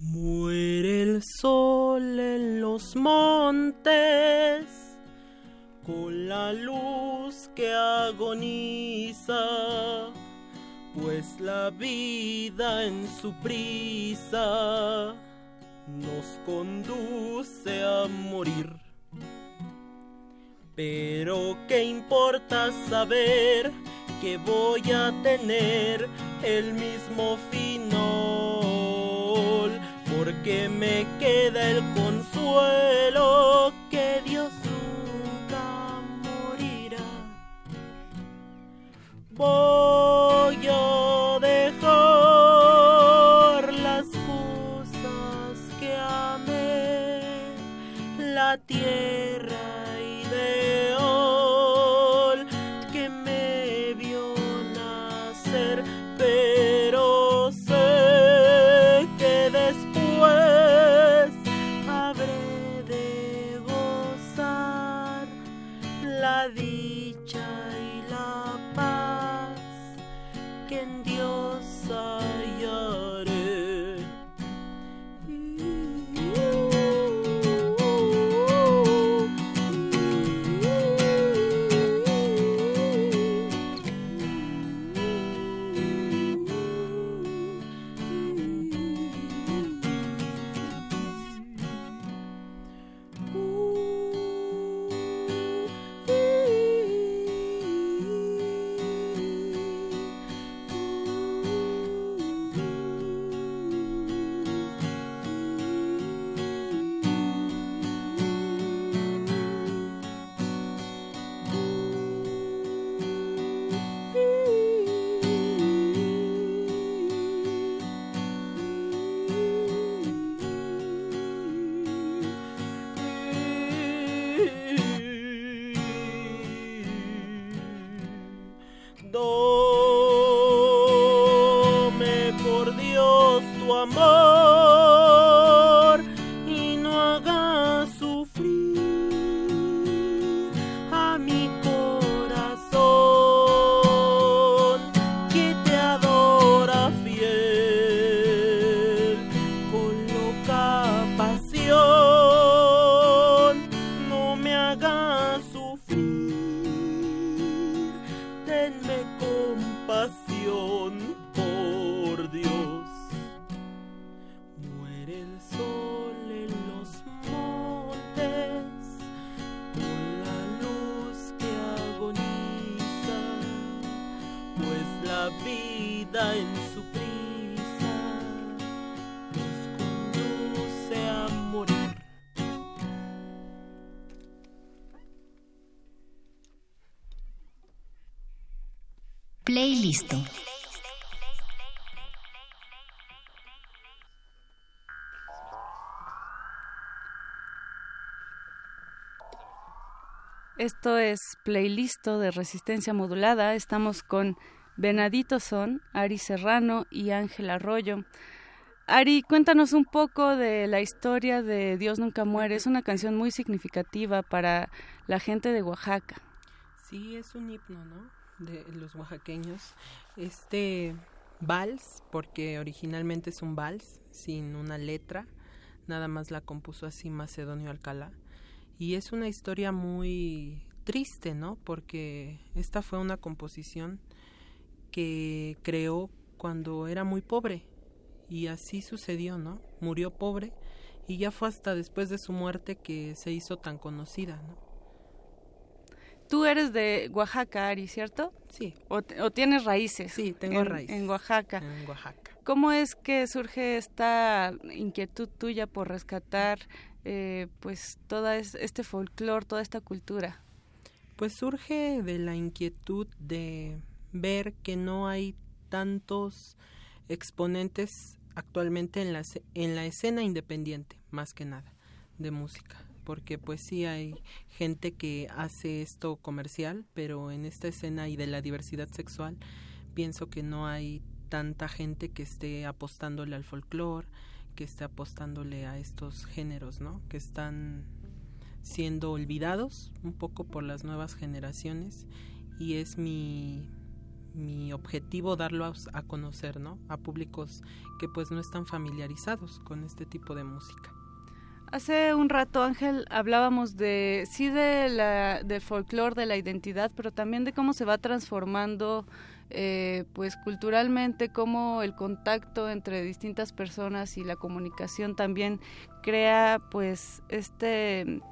Muere el sol en los montes con la luz que agoniza, pues la vida en su prisa nos conduce a morir. Pero qué importa saber que voy a tener el mismo final, porque me queda el consuelo Esto es Playlist de Resistencia Modulada. Estamos con Venadito Son, Ari Serrano y Ángel Arroyo. Ari, cuéntanos un poco de la historia de Dios Nunca Muere. Es una canción muy significativa para la gente de Oaxaca. Sí, es un himno, ¿no? De los oaxaqueños. Este vals, porque originalmente es un vals, sin una letra, nada más la compuso así Macedonio Alcalá. Y es una historia muy triste, ¿no? Porque esta fue una composición que creó cuando era muy pobre y así sucedió, ¿no? Murió pobre y ya fue hasta después de su muerte que se hizo tan conocida, ¿no? Tú eres de Oaxaca, Ari, ¿cierto? Sí. ¿O, tienes raíces? Sí, tengo en, raíces. En Oaxaca. En Oaxaca. ¿Cómo es que surge esta inquietud tuya por rescatar eh, pues todo este folclore, toda esta cultura? Pues surge de la inquietud de ver que no hay tantos exponentes actualmente en la, en la escena independiente, más que nada, de música. Porque pues sí hay gente que hace esto comercial, pero en esta escena y de la diversidad sexual pienso que no hay tanta gente que esté apostándole al folclore, que esté apostándole a estos géneros, ¿no? Que están siendo olvidados un poco por las nuevas generaciones y es mi mi objetivo darlo a, a, conocer, ¿no? A públicos que pues no están familiarizados con este tipo de música. Hace un rato, Ángel, hablábamos de sí de la del folclore, de la identidad, pero también de cómo se va transformando eh, pues culturalmente cómo el contacto entre distintas personas y la comunicación también crea pues este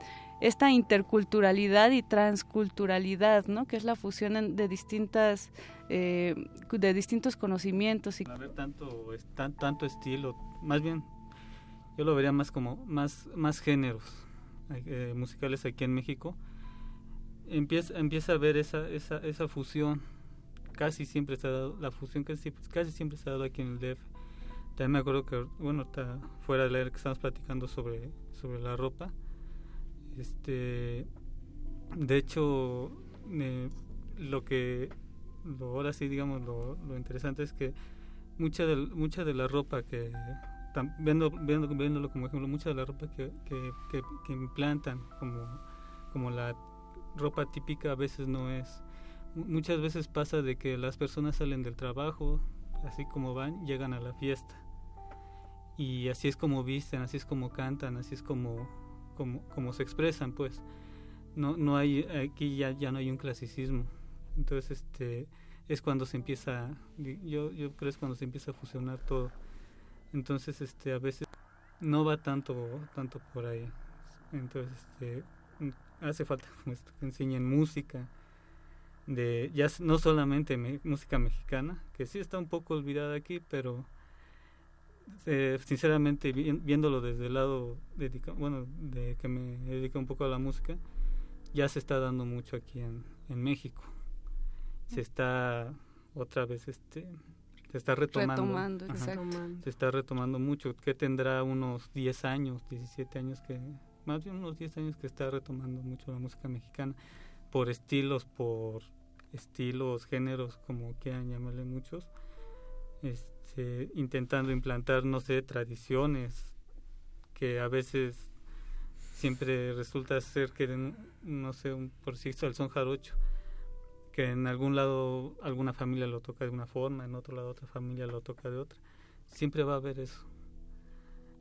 esta interculturalidad y transculturalidad, ¿no? Que es la fusión de distintas eh, de distintos conocimientos y haber tanto tan, tanto estilo, más bien yo lo vería más como más más géneros eh, musicales aquí en México. Empieza empieza a ver esa esa esa fusión casi siempre se ha dado, la fusión casi, casi siempre se ha dado aquí en el DF. También me acuerdo que, bueno, está fuera de leer que estamos platicando sobre, sobre la ropa. Este, de hecho, lo que, lo, ahora sí, digamos, lo, lo interesante es que mucha de, mucha de la ropa que, viendo, viendo, viéndolo como ejemplo, mucha de la ropa que, que, que, implantan como, como la ropa típica a veces no es muchas veces pasa de que las personas salen del trabajo, así como van, llegan a la fiesta. Y así es como visten, así es como cantan, así es como, como, como se expresan, pues. No, no hay, aquí ya, ya no hay un clasicismo. Entonces, este, es cuando se empieza, yo, yo creo es cuando se empieza a fusionar todo. Entonces, este, a veces no va tanto, tanto por ahí. Entonces, este, hace falta pues, que enseñen música, de ya no solamente música mexicana, que sí está un poco olvidada aquí, pero eh, sinceramente viéndolo desde el lado dedicado, bueno, de que me dedico un poco a la música, ya se está dando mucho aquí en, en México. Se está otra vez este se está retomando, se está retomando mucho, que tendrá unos 10 años, 17 años que más bien unos 10 años que está retomando mucho la música mexicana por estilos, por estilos, géneros, como quieran llamarle muchos, este, intentando implantar, no sé, tradiciones que a veces siempre resulta ser que, no sé, un, por si el son jarocho, que en algún lado alguna familia lo toca de una forma, en otro lado otra familia lo toca de otra. Siempre va a haber eso.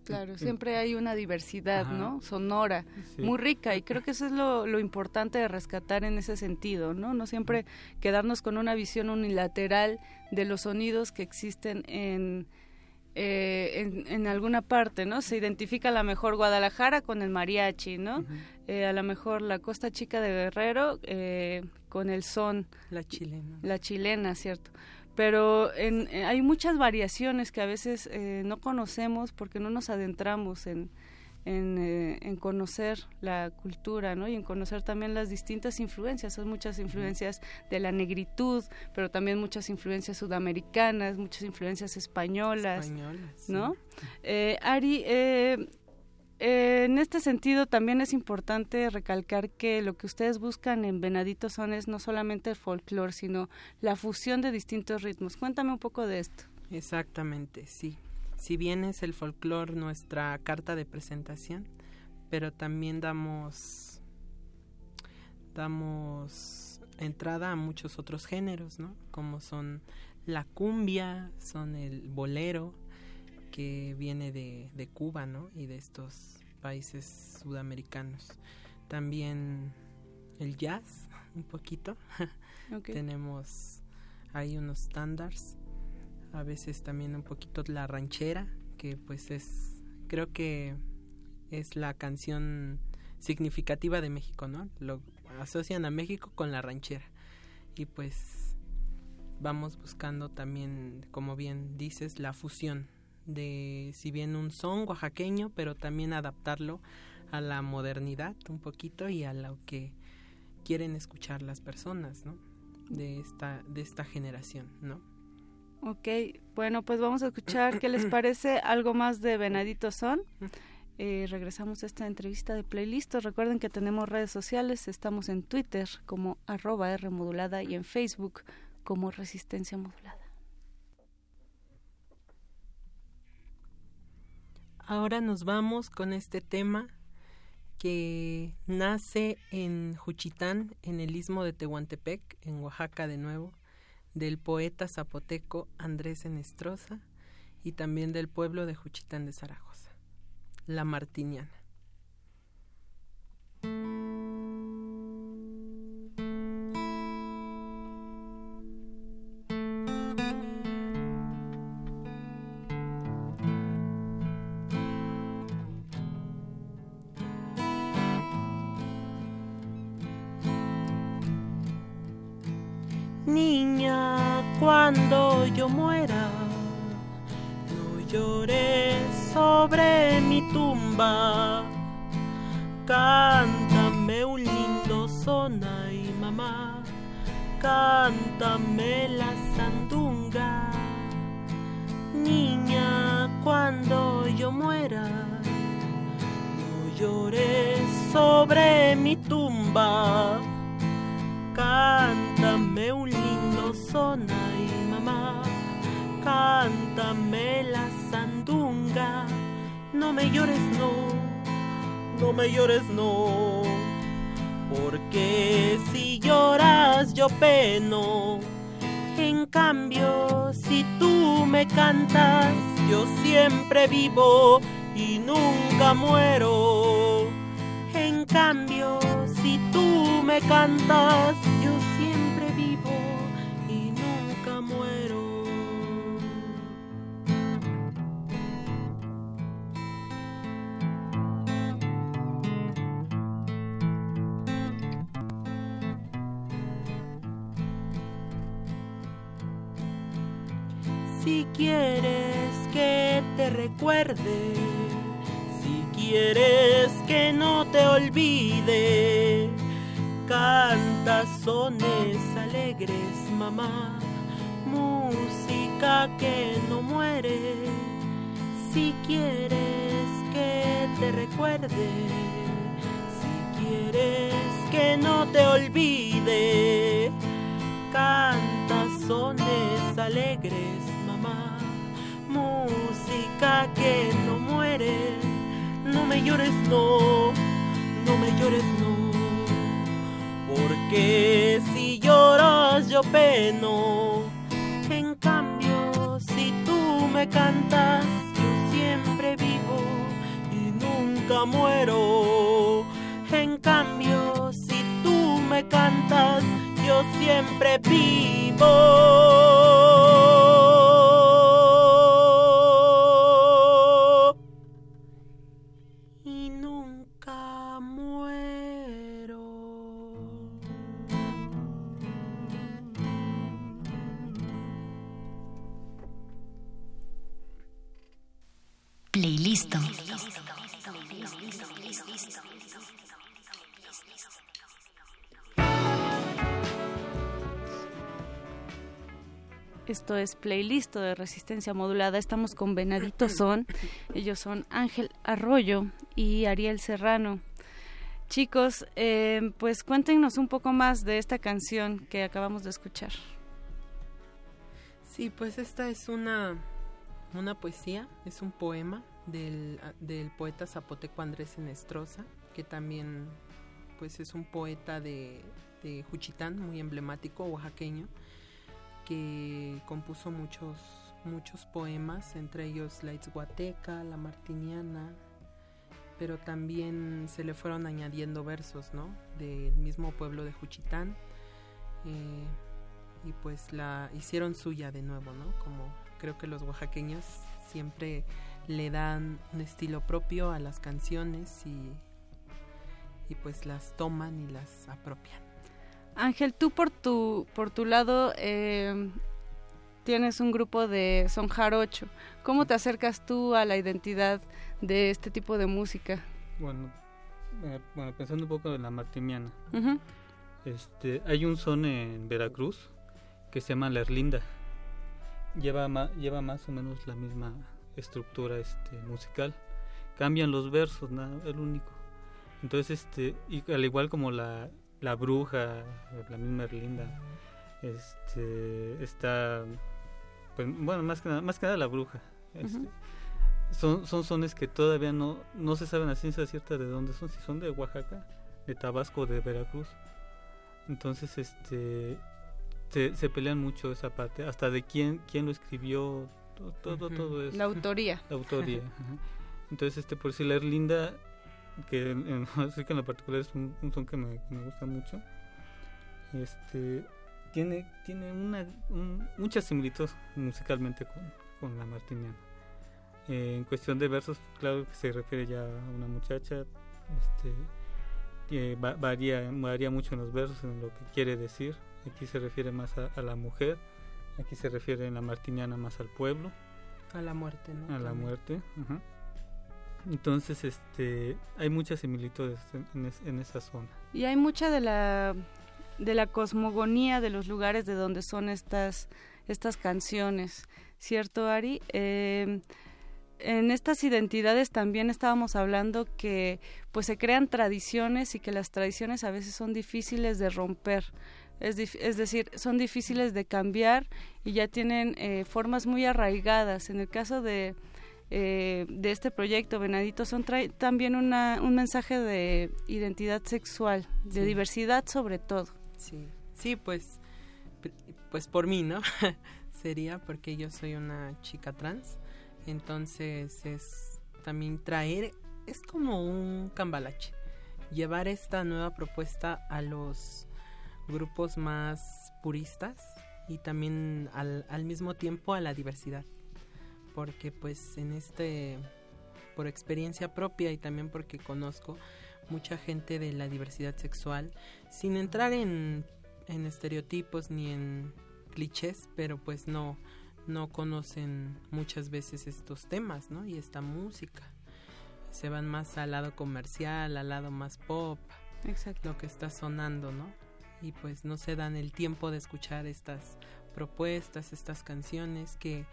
Claro, siempre hay una diversidad, ¿no? Sonora, muy rica y creo que eso es lo, lo, importante de rescatar en ese sentido, ¿no? No siempre quedarnos con una visión unilateral de los sonidos que existen en, eh, en, alguna parte, ¿no? Se identifica a lo mejor Guadalajara con el mariachi, ¿no? Eh, a lo mejor la Costa Chica de Guerrero eh, con el son. La chilena. La chilena, ¿cierto? pero en, hay muchas variaciones que a veces eh, no conocemos porque no nos adentramos en, en, eh, en, conocer la cultura, ¿no? Y en conocer también las distintas influencias. Hay muchas influencias de la negritud, pero también muchas influencias sudamericanas, muchas influencias españolas, ¿no? Eh, Ari, eh, en este sentido también es importante recalcar que lo que ustedes buscan en Venadito Son es no solamente el folclore, sino la fusión de distintos ritmos. Cuéntame un poco de esto. Exactamente, sí si bien es el folclore nuestra carta de presentación, pero también damos damos entrada a muchos otros géneros, ¿no? Como son la cumbia, son el bolero, que viene de, de Cuba, ¿no? Y de estos países sudamericanos. También el jazz, un poquito. Tenemos ahí unos estándares a veces también un poquito la ranchera, que pues es, creo que es la canción significativa de México, ¿no? Lo asocian a México con la ranchera. Y pues vamos buscando también, como bien dices, la fusión de, si bien un son oaxaqueño, pero también adaptarlo a la modernidad un poquito y a lo que quieren escuchar las personas, ¿no? De esta, de esta generación, ¿no? Ok, bueno, pues vamos a escuchar qué les parece algo más de Venadito Son. Eh, regresamos a esta entrevista de playlist. Recuerden que tenemos redes sociales, estamos en Twitter como arroba R modulada y en Facebook como Resistencia Modulada. Ahora nos vamos con este tema que nace en Juchitán, en el istmo de Tehuantepec, en Oaxaca de nuevo del poeta zapoteco Andrés Enestrosa y también del pueblo de Juchitán de Zaragoza, la Martiniana. Si quieres que no te olvide, canta sones alegres, mamá, música que no muere. Si quieres que te recuerde, si quieres que no te olvide, canta sones alegres música que no muere. No me llores, no, no me llores, no. Porque si lloras yo peno. En cambio, si tú me cantas, yo siempre vivo y nunca muero. En cambio, si tú me cantas, yo siempre vivo. Esto es playlist de resistencia modulada. Estamos con Venadito Son. Ellos son Ángel Arroyo y Ariel Serrano. Chicos, eh, pues cuéntenos un poco más de esta canción que acabamos de escuchar. Sí, pues esta es una, una poesía, es un poema del, del poeta zapoteco Andrés Enestrosa, que también pues es un poeta de, de Juchitán, muy emblemático, oaxaqueño que compuso muchos muchos poemas, entre ellos La Itzhuateca, La Martiniana, pero también se le fueron añadiendo versos, ¿no? Del mismo pueblo de Juchitán. Eh, y pues la hicieron suya de nuevo, ¿no? Como creo que los oaxaqueños siempre le dan un estilo propio a las canciones y, y pues las toman y las apropian. Ángel, tú por tu, por tu lado eh, tienes un grupo de son jarocho. ¿Cómo te acercas tú a la identidad de este tipo de música? Bueno, eh, bueno pensando un poco en la martiniana. este, hay un son en Veracruz que se llama La Erlinda. Lleva, ma, lleva más o menos la misma estructura este, musical. Cambian los versos, nada, el único. Entonces, este, y al igual como la, la bruja, la misma Erlinda, este, está, pues, bueno, más que nada, más que nada la bruja. Este, son, son sones que todavía no, no se saben a ciencia cierta de dónde son, si son de Oaxaca, de Tabasco o de Veracruz. Entonces, este, se, se, pelean mucho esa parte, hasta de quién, quién lo escribió, todo, todo, todo eso. La autoría. La autoría. Entonces, este, por si la Erlinda que en, así que en lo particular es un, un son que me, que me, gusta mucho. Este tiene tiene una un, mucha similitud musicalmente con, con la martiniana. Eh, en cuestión de versos claro que se refiere ya a una muchacha este eh, va, varía varía mucho en los versos en lo que quiere decir. Aquí se refiere más a, a la mujer aquí se refiere en la martiniana más al pueblo. A la muerte ¿no? a la muerte uh-huh. Entonces, este, hay muchas similitudes en, es, en, esa zona. Y hay mucha de la de la cosmogonía de los lugares de donde son estas estas canciones, ¿cierto, Ari? Eh, en estas identidades también estábamos hablando que pues se crean tradiciones y que las tradiciones a veces son difíciles de romper. Es, es decir, son difíciles de cambiar y ya tienen eh, formas muy arraigadas. En el caso de, eh, de este proyecto, Venadito Son trae también una, un mensaje de identidad sexual, de sí. diversidad sobre todo. Sí, sí, pues, pues por mí, ¿no? Sería porque yo soy una chica trans, entonces es también traer, es como un cambalache, llevar esta nueva propuesta a los grupos más puristas y también al, al mismo tiempo a la diversidad porque pues en este por experiencia propia y también porque conozco mucha gente de la diversidad sexual sin entrar en, en estereotipos ni en clichés pero pues no no conocen muchas veces estos temas no y esta música. Se van más al lado comercial al lado más pop Exacto. lo que está sonando no y pues no se dan el tiempo de escuchar estas propuestas estas canciones que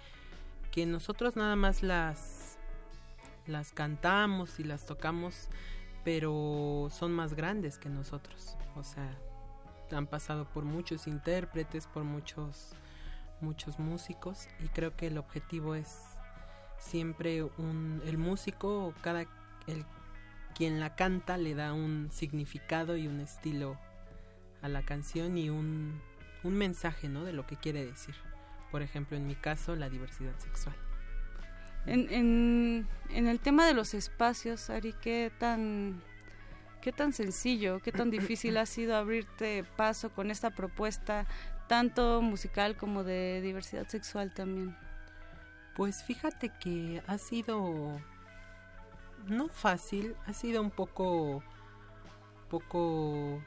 que nosotros nada más las las cantamos y las tocamos pero son más grandes que nosotros. O sea han pasado por muchos intérpretes por muchos muchos músicos y creo que el objetivo es siempre un el músico cada el quien la canta le da un significado y un estilo a la canción y un, un mensaje no de lo que quiere decir por ejemplo, en mi caso, la diversidad sexual. En, en, en el tema de los espacios, Ari, ¿qué tan, ¿qué tan sencillo, qué tan difícil ha sido abrirte paso con esta propuesta, tanto musical como de diversidad sexual también? Pues fíjate que ha sido no fácil, ha sido un poco poco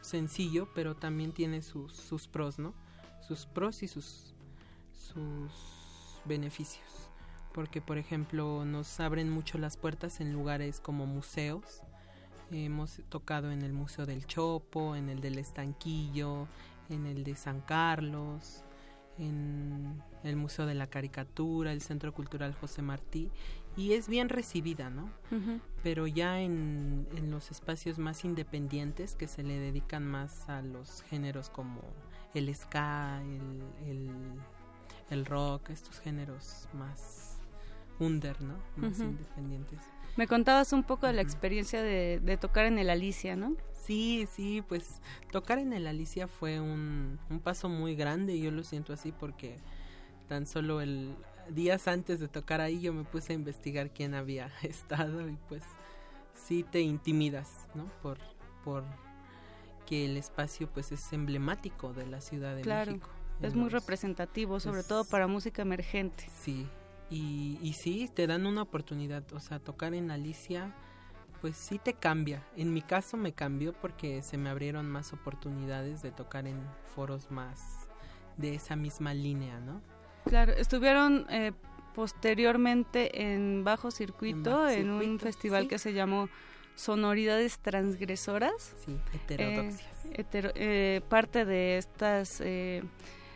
sencillo, pero también tiene sus, sus pros, ¿no? Sus pros y sus sus beneficios. Porque por ejemplo nos abren mucho las puertas en lugares como museos. Hemos tocado en el Museo del Chopo en el del Estanquillo en el de San Carlos en el Museo de la Caricatura, el Centro Cultural José Martí, y es bien recibida, ¿no? Pero ya en, en los espacios más independientes que se le dedican más a los géneros como el ska, el, el, el rock, estos géneros más under, ¿no? Más independientes. Me contabas un poco de la experiencia de, de tocar en el Alicia, ¿no? Sí, sí, pues tocar en el Alicia fue un, un paso muy grande, yo lo siento así porque tan solo el días antes de tocar ahí yo me puse a investigar quién había estado y pues sí te intimidas, ¿no? Por, por que el espacio pues es emblemático de la Ciudad de Claro, México. Es muy representativo, sobre es- todo para música emergente. Sí, y, y sí, te dan una oportunidad, o sea, tocar en Alicia, pues sí te cambia. En mi caso me cambió porque se me abrieron más oportunidades de tocar en foros más de esa misma línea, ¿no? Claro, estuvieron eh, posteriormente en Bajo Circuito, en, un festival sí. que se llamó Sonoridades Transgresoras. Sí, heterodoxias. Eh, hetero- eh, parte de estas eh,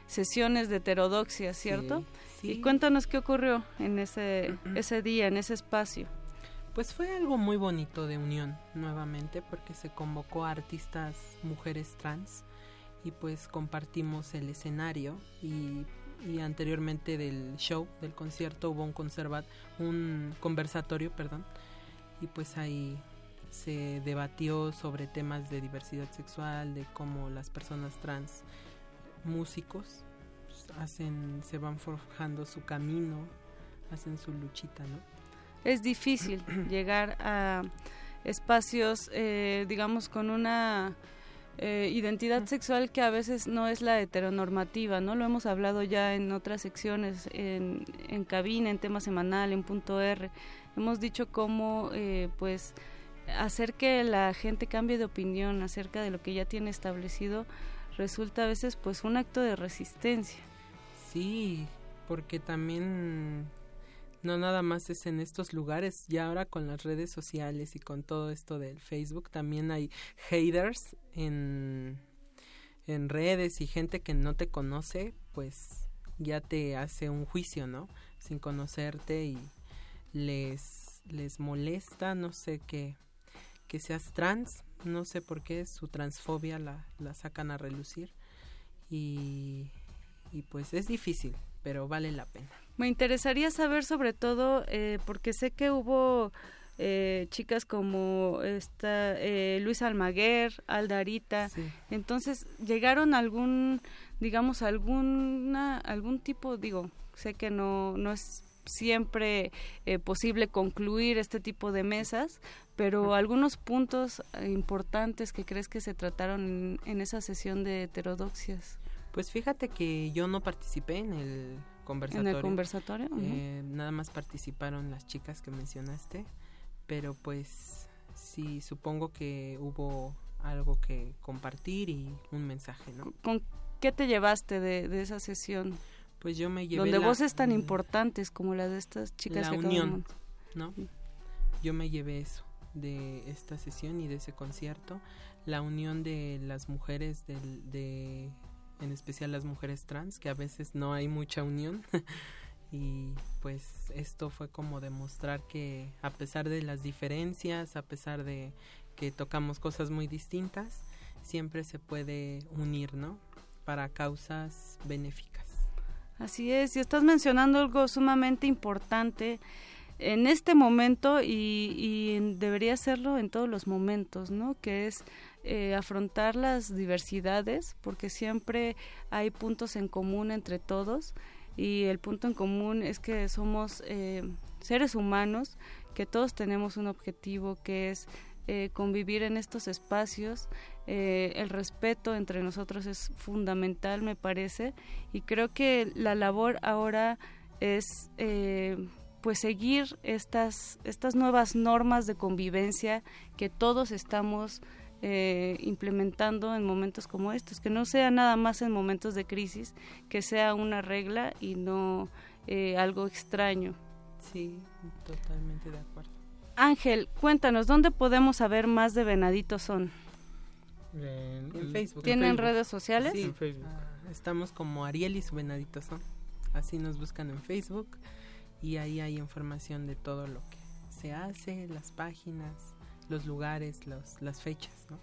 sesiones de heterodoxia, ¿cierto? sí. Y cuéntanos qué ocurrió en ese, ese día, en ese espacio. Pues fue algo muy bonito de unión nuevamente porque se convocó a artistas mujeres trans y pues compartimos el escenario y, y anteriormente del show, del concierto hubo un conservat, un conversatorio, perdón, y pues ahí se debatió sobre temas de diversidad sexual, de cómo las personas trans músicos pues, hacen se van forjando su camino, hacen su luchita, ¿no? Es difícil llegar a espacios, eh, digamos, con una eh, identidad sexual que a veces no es la heteronormativa, ¿no? Lo hemos hablado ya en otras secciones, en, en cabina, en tema semanal, en punto R. Hemos dicho cómo, eh, pues, hacer que la gente cambie de opinión acerca de lo que ya tiene establecido resulta a veces, pues, un acto de resistencia. Sí, porque también no nada más es en estos lugares, ya ahora con las redes sociales y con todo esto del Facebook también hay haters en, en redes y gente que no te conoce, pues ya te hace un juicio, ¿no? Sin conocerte y les, les molesta, no sé qué, que seas trans, no sé por qué su transfobia la, la sacan a relucir y, y pues es difícil, pero vale la pena. Me interesaría saber sobre todo, eh, porque sé que hubo eh, chicas como esta eh, Luis Almaguer, Aldarita, entonces llegaron a algún, digamos, alguna, algún tipo, digo, sé que no, no es siempre eh, posible concluir este tipo de mesas, pero algunos puntos eh, importantes que crees que se trataron en, en esa sesión de heterodoxias. Pues fíjate que yo no participé en el conversatorio. conversatorio? Ujú. Eh, nada más participaron las chicas que mencionaste, pero pues sí, supongo que hubo algo que compartir y un mensaje, ¿no? ¿Con qué te llevaste de, de esa sesión? Pues yo me llevé Donde la- voces tan importantes como la de estas chicas la que unión, ¿no? Yo me llevé eso de esta sesión y de ese concierto, la unión de las mujeres del, de en especial las mujeres trans, que a veces no hay mucha unión. y pues esto fue como demostrar que a pesar de las diferencias, a pesar de que tocamos cosas muy distintas, siempre se puede unir, ¿no? Para causas benéficas. Así es, y estás mencionando algo sumamente importante en este momento y, debería serlo en todos los momentos, ¿no? Que es eh, afrontar las diversidades, porque siempre hay puntos en común entre todos y el punto en común es que somos eh, seres humanos, que todos tenemos un objetivo que es eh, convivir en estos espacios. Eh, el respeto entre nosotros es fundamental, me parece, y creo que la labor ahora es eh, pues seguir estas, estas nuevas normas de convivencia que todos estamos eh, implementando en momentos como estos, que no sea nada más en momentos de crisis, que sea una regla y no eh, algo extraño. Sí, totalmente de acuerdo. Ángel, cuéntanos, ¿dónde podemos saber más de Venaditos Son? En, En Facebook. ¿Tienen Facebook. redes sociales? Sí, En Facebook. ah, Estamos como Ariel y su venadito son. Así nos buscan en Facebook y ahí hay información de todo lo que se hace, las páginas, los lugares, los, las fechas, ¿no?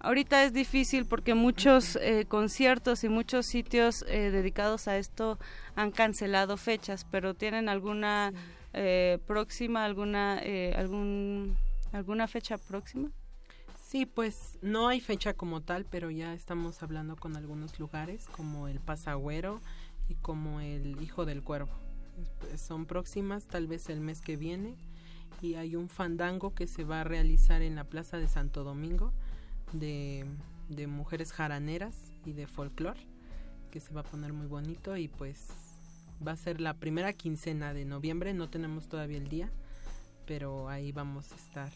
Ahorita es difícil porque muchos eh, conciertos y muchos sitios eh, dedicados a esto han cancelado fechas, pero tienen alguna eh, próxima, alguna algún alguna fecha próxima. Sí, pues no hay fecha como tal, pero ya estamos hablando con algunos lugares como el Pasagüero y como el Hijo del Cuervo. Son próximas, tal vez el mes que viene, y hay un fandango que se va a realizar en la Plaza de Santo Domingo de, de mujeres jaraneras y de folclore, que se va a poner muy bonito y pues va a ser la primera quincena de noviembre, no tenemos todavía el día, pero ahí vamos a estar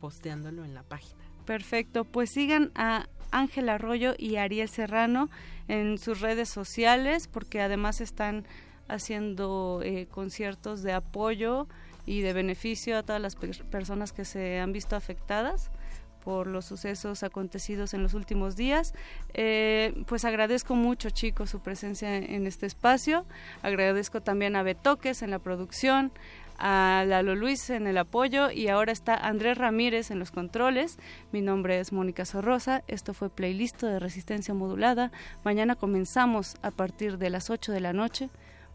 posteándolo en la página. Perfecto, pues sigan a Ángel Arroyo y Ariel Serrano en sus redes sociales porque además están haciendo eh, conciertos de apoyo y de beneficio a todas las per- personas que se han visto afectadas por los sucesos acontecidos en los últimos días. Eh, pues agradezco mucho, chicos, su presencia en este espacio. Agradezco también a Betoques en la producción, a Lalo Luis en el apoyo y ahora está Andrés Ramírez en los controles. Mi nombre es Mónica Sorrosa. Esto fue Playlist de Resistencia Modulada. Mañana comenzamos a partir de las 8 de la noche.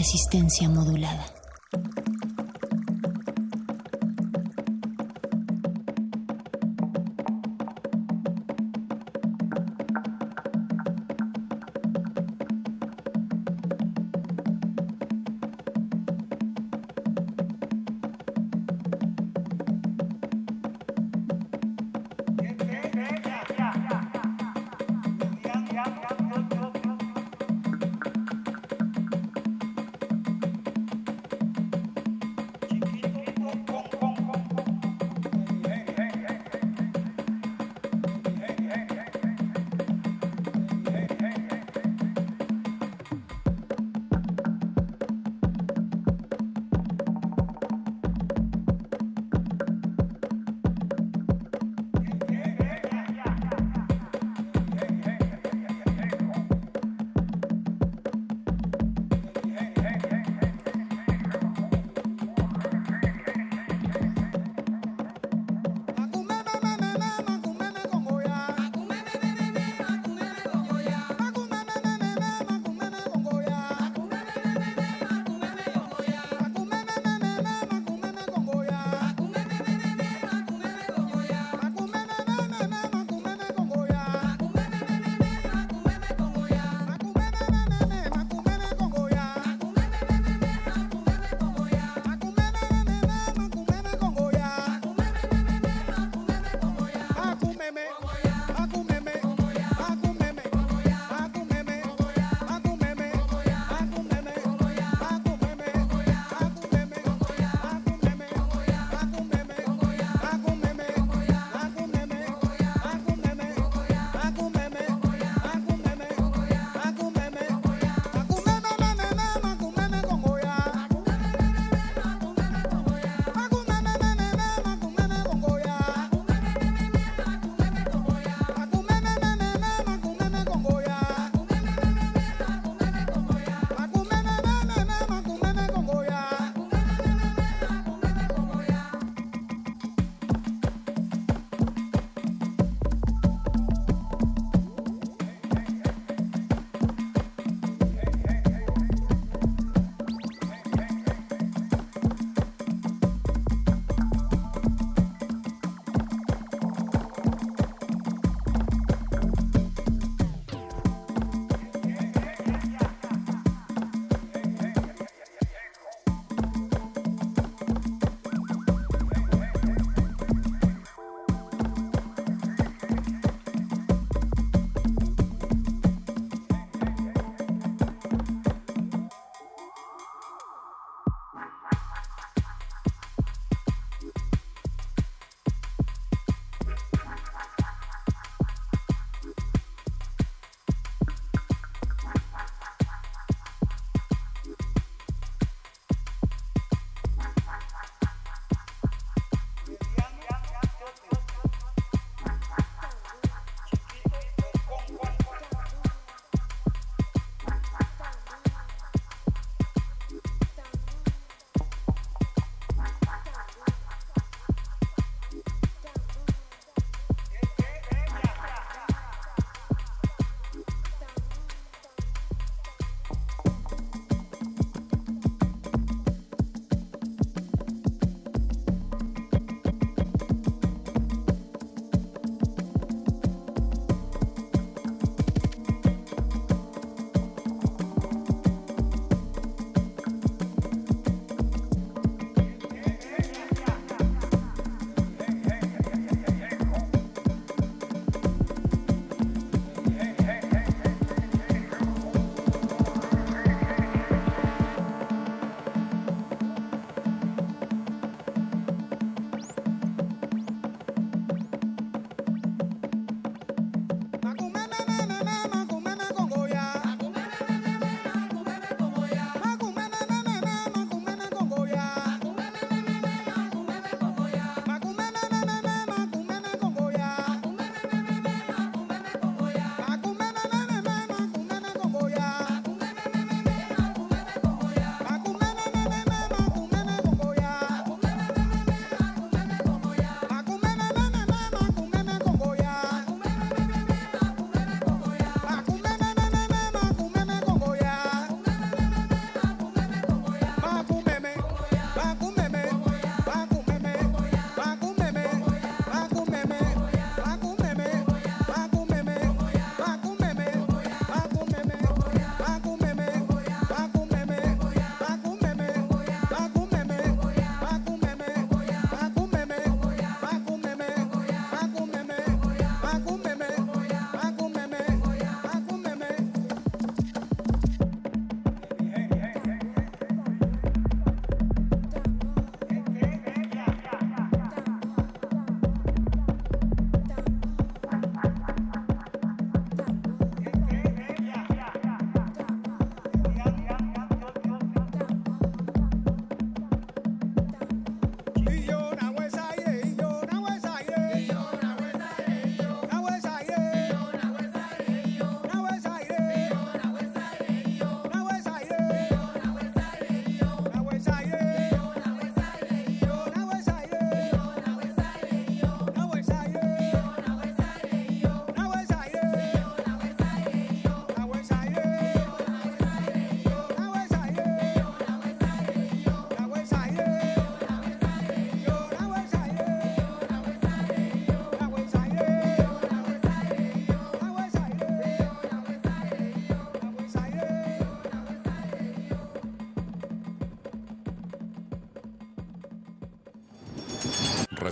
Resistencia modulada.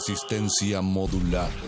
Resistencia modulada.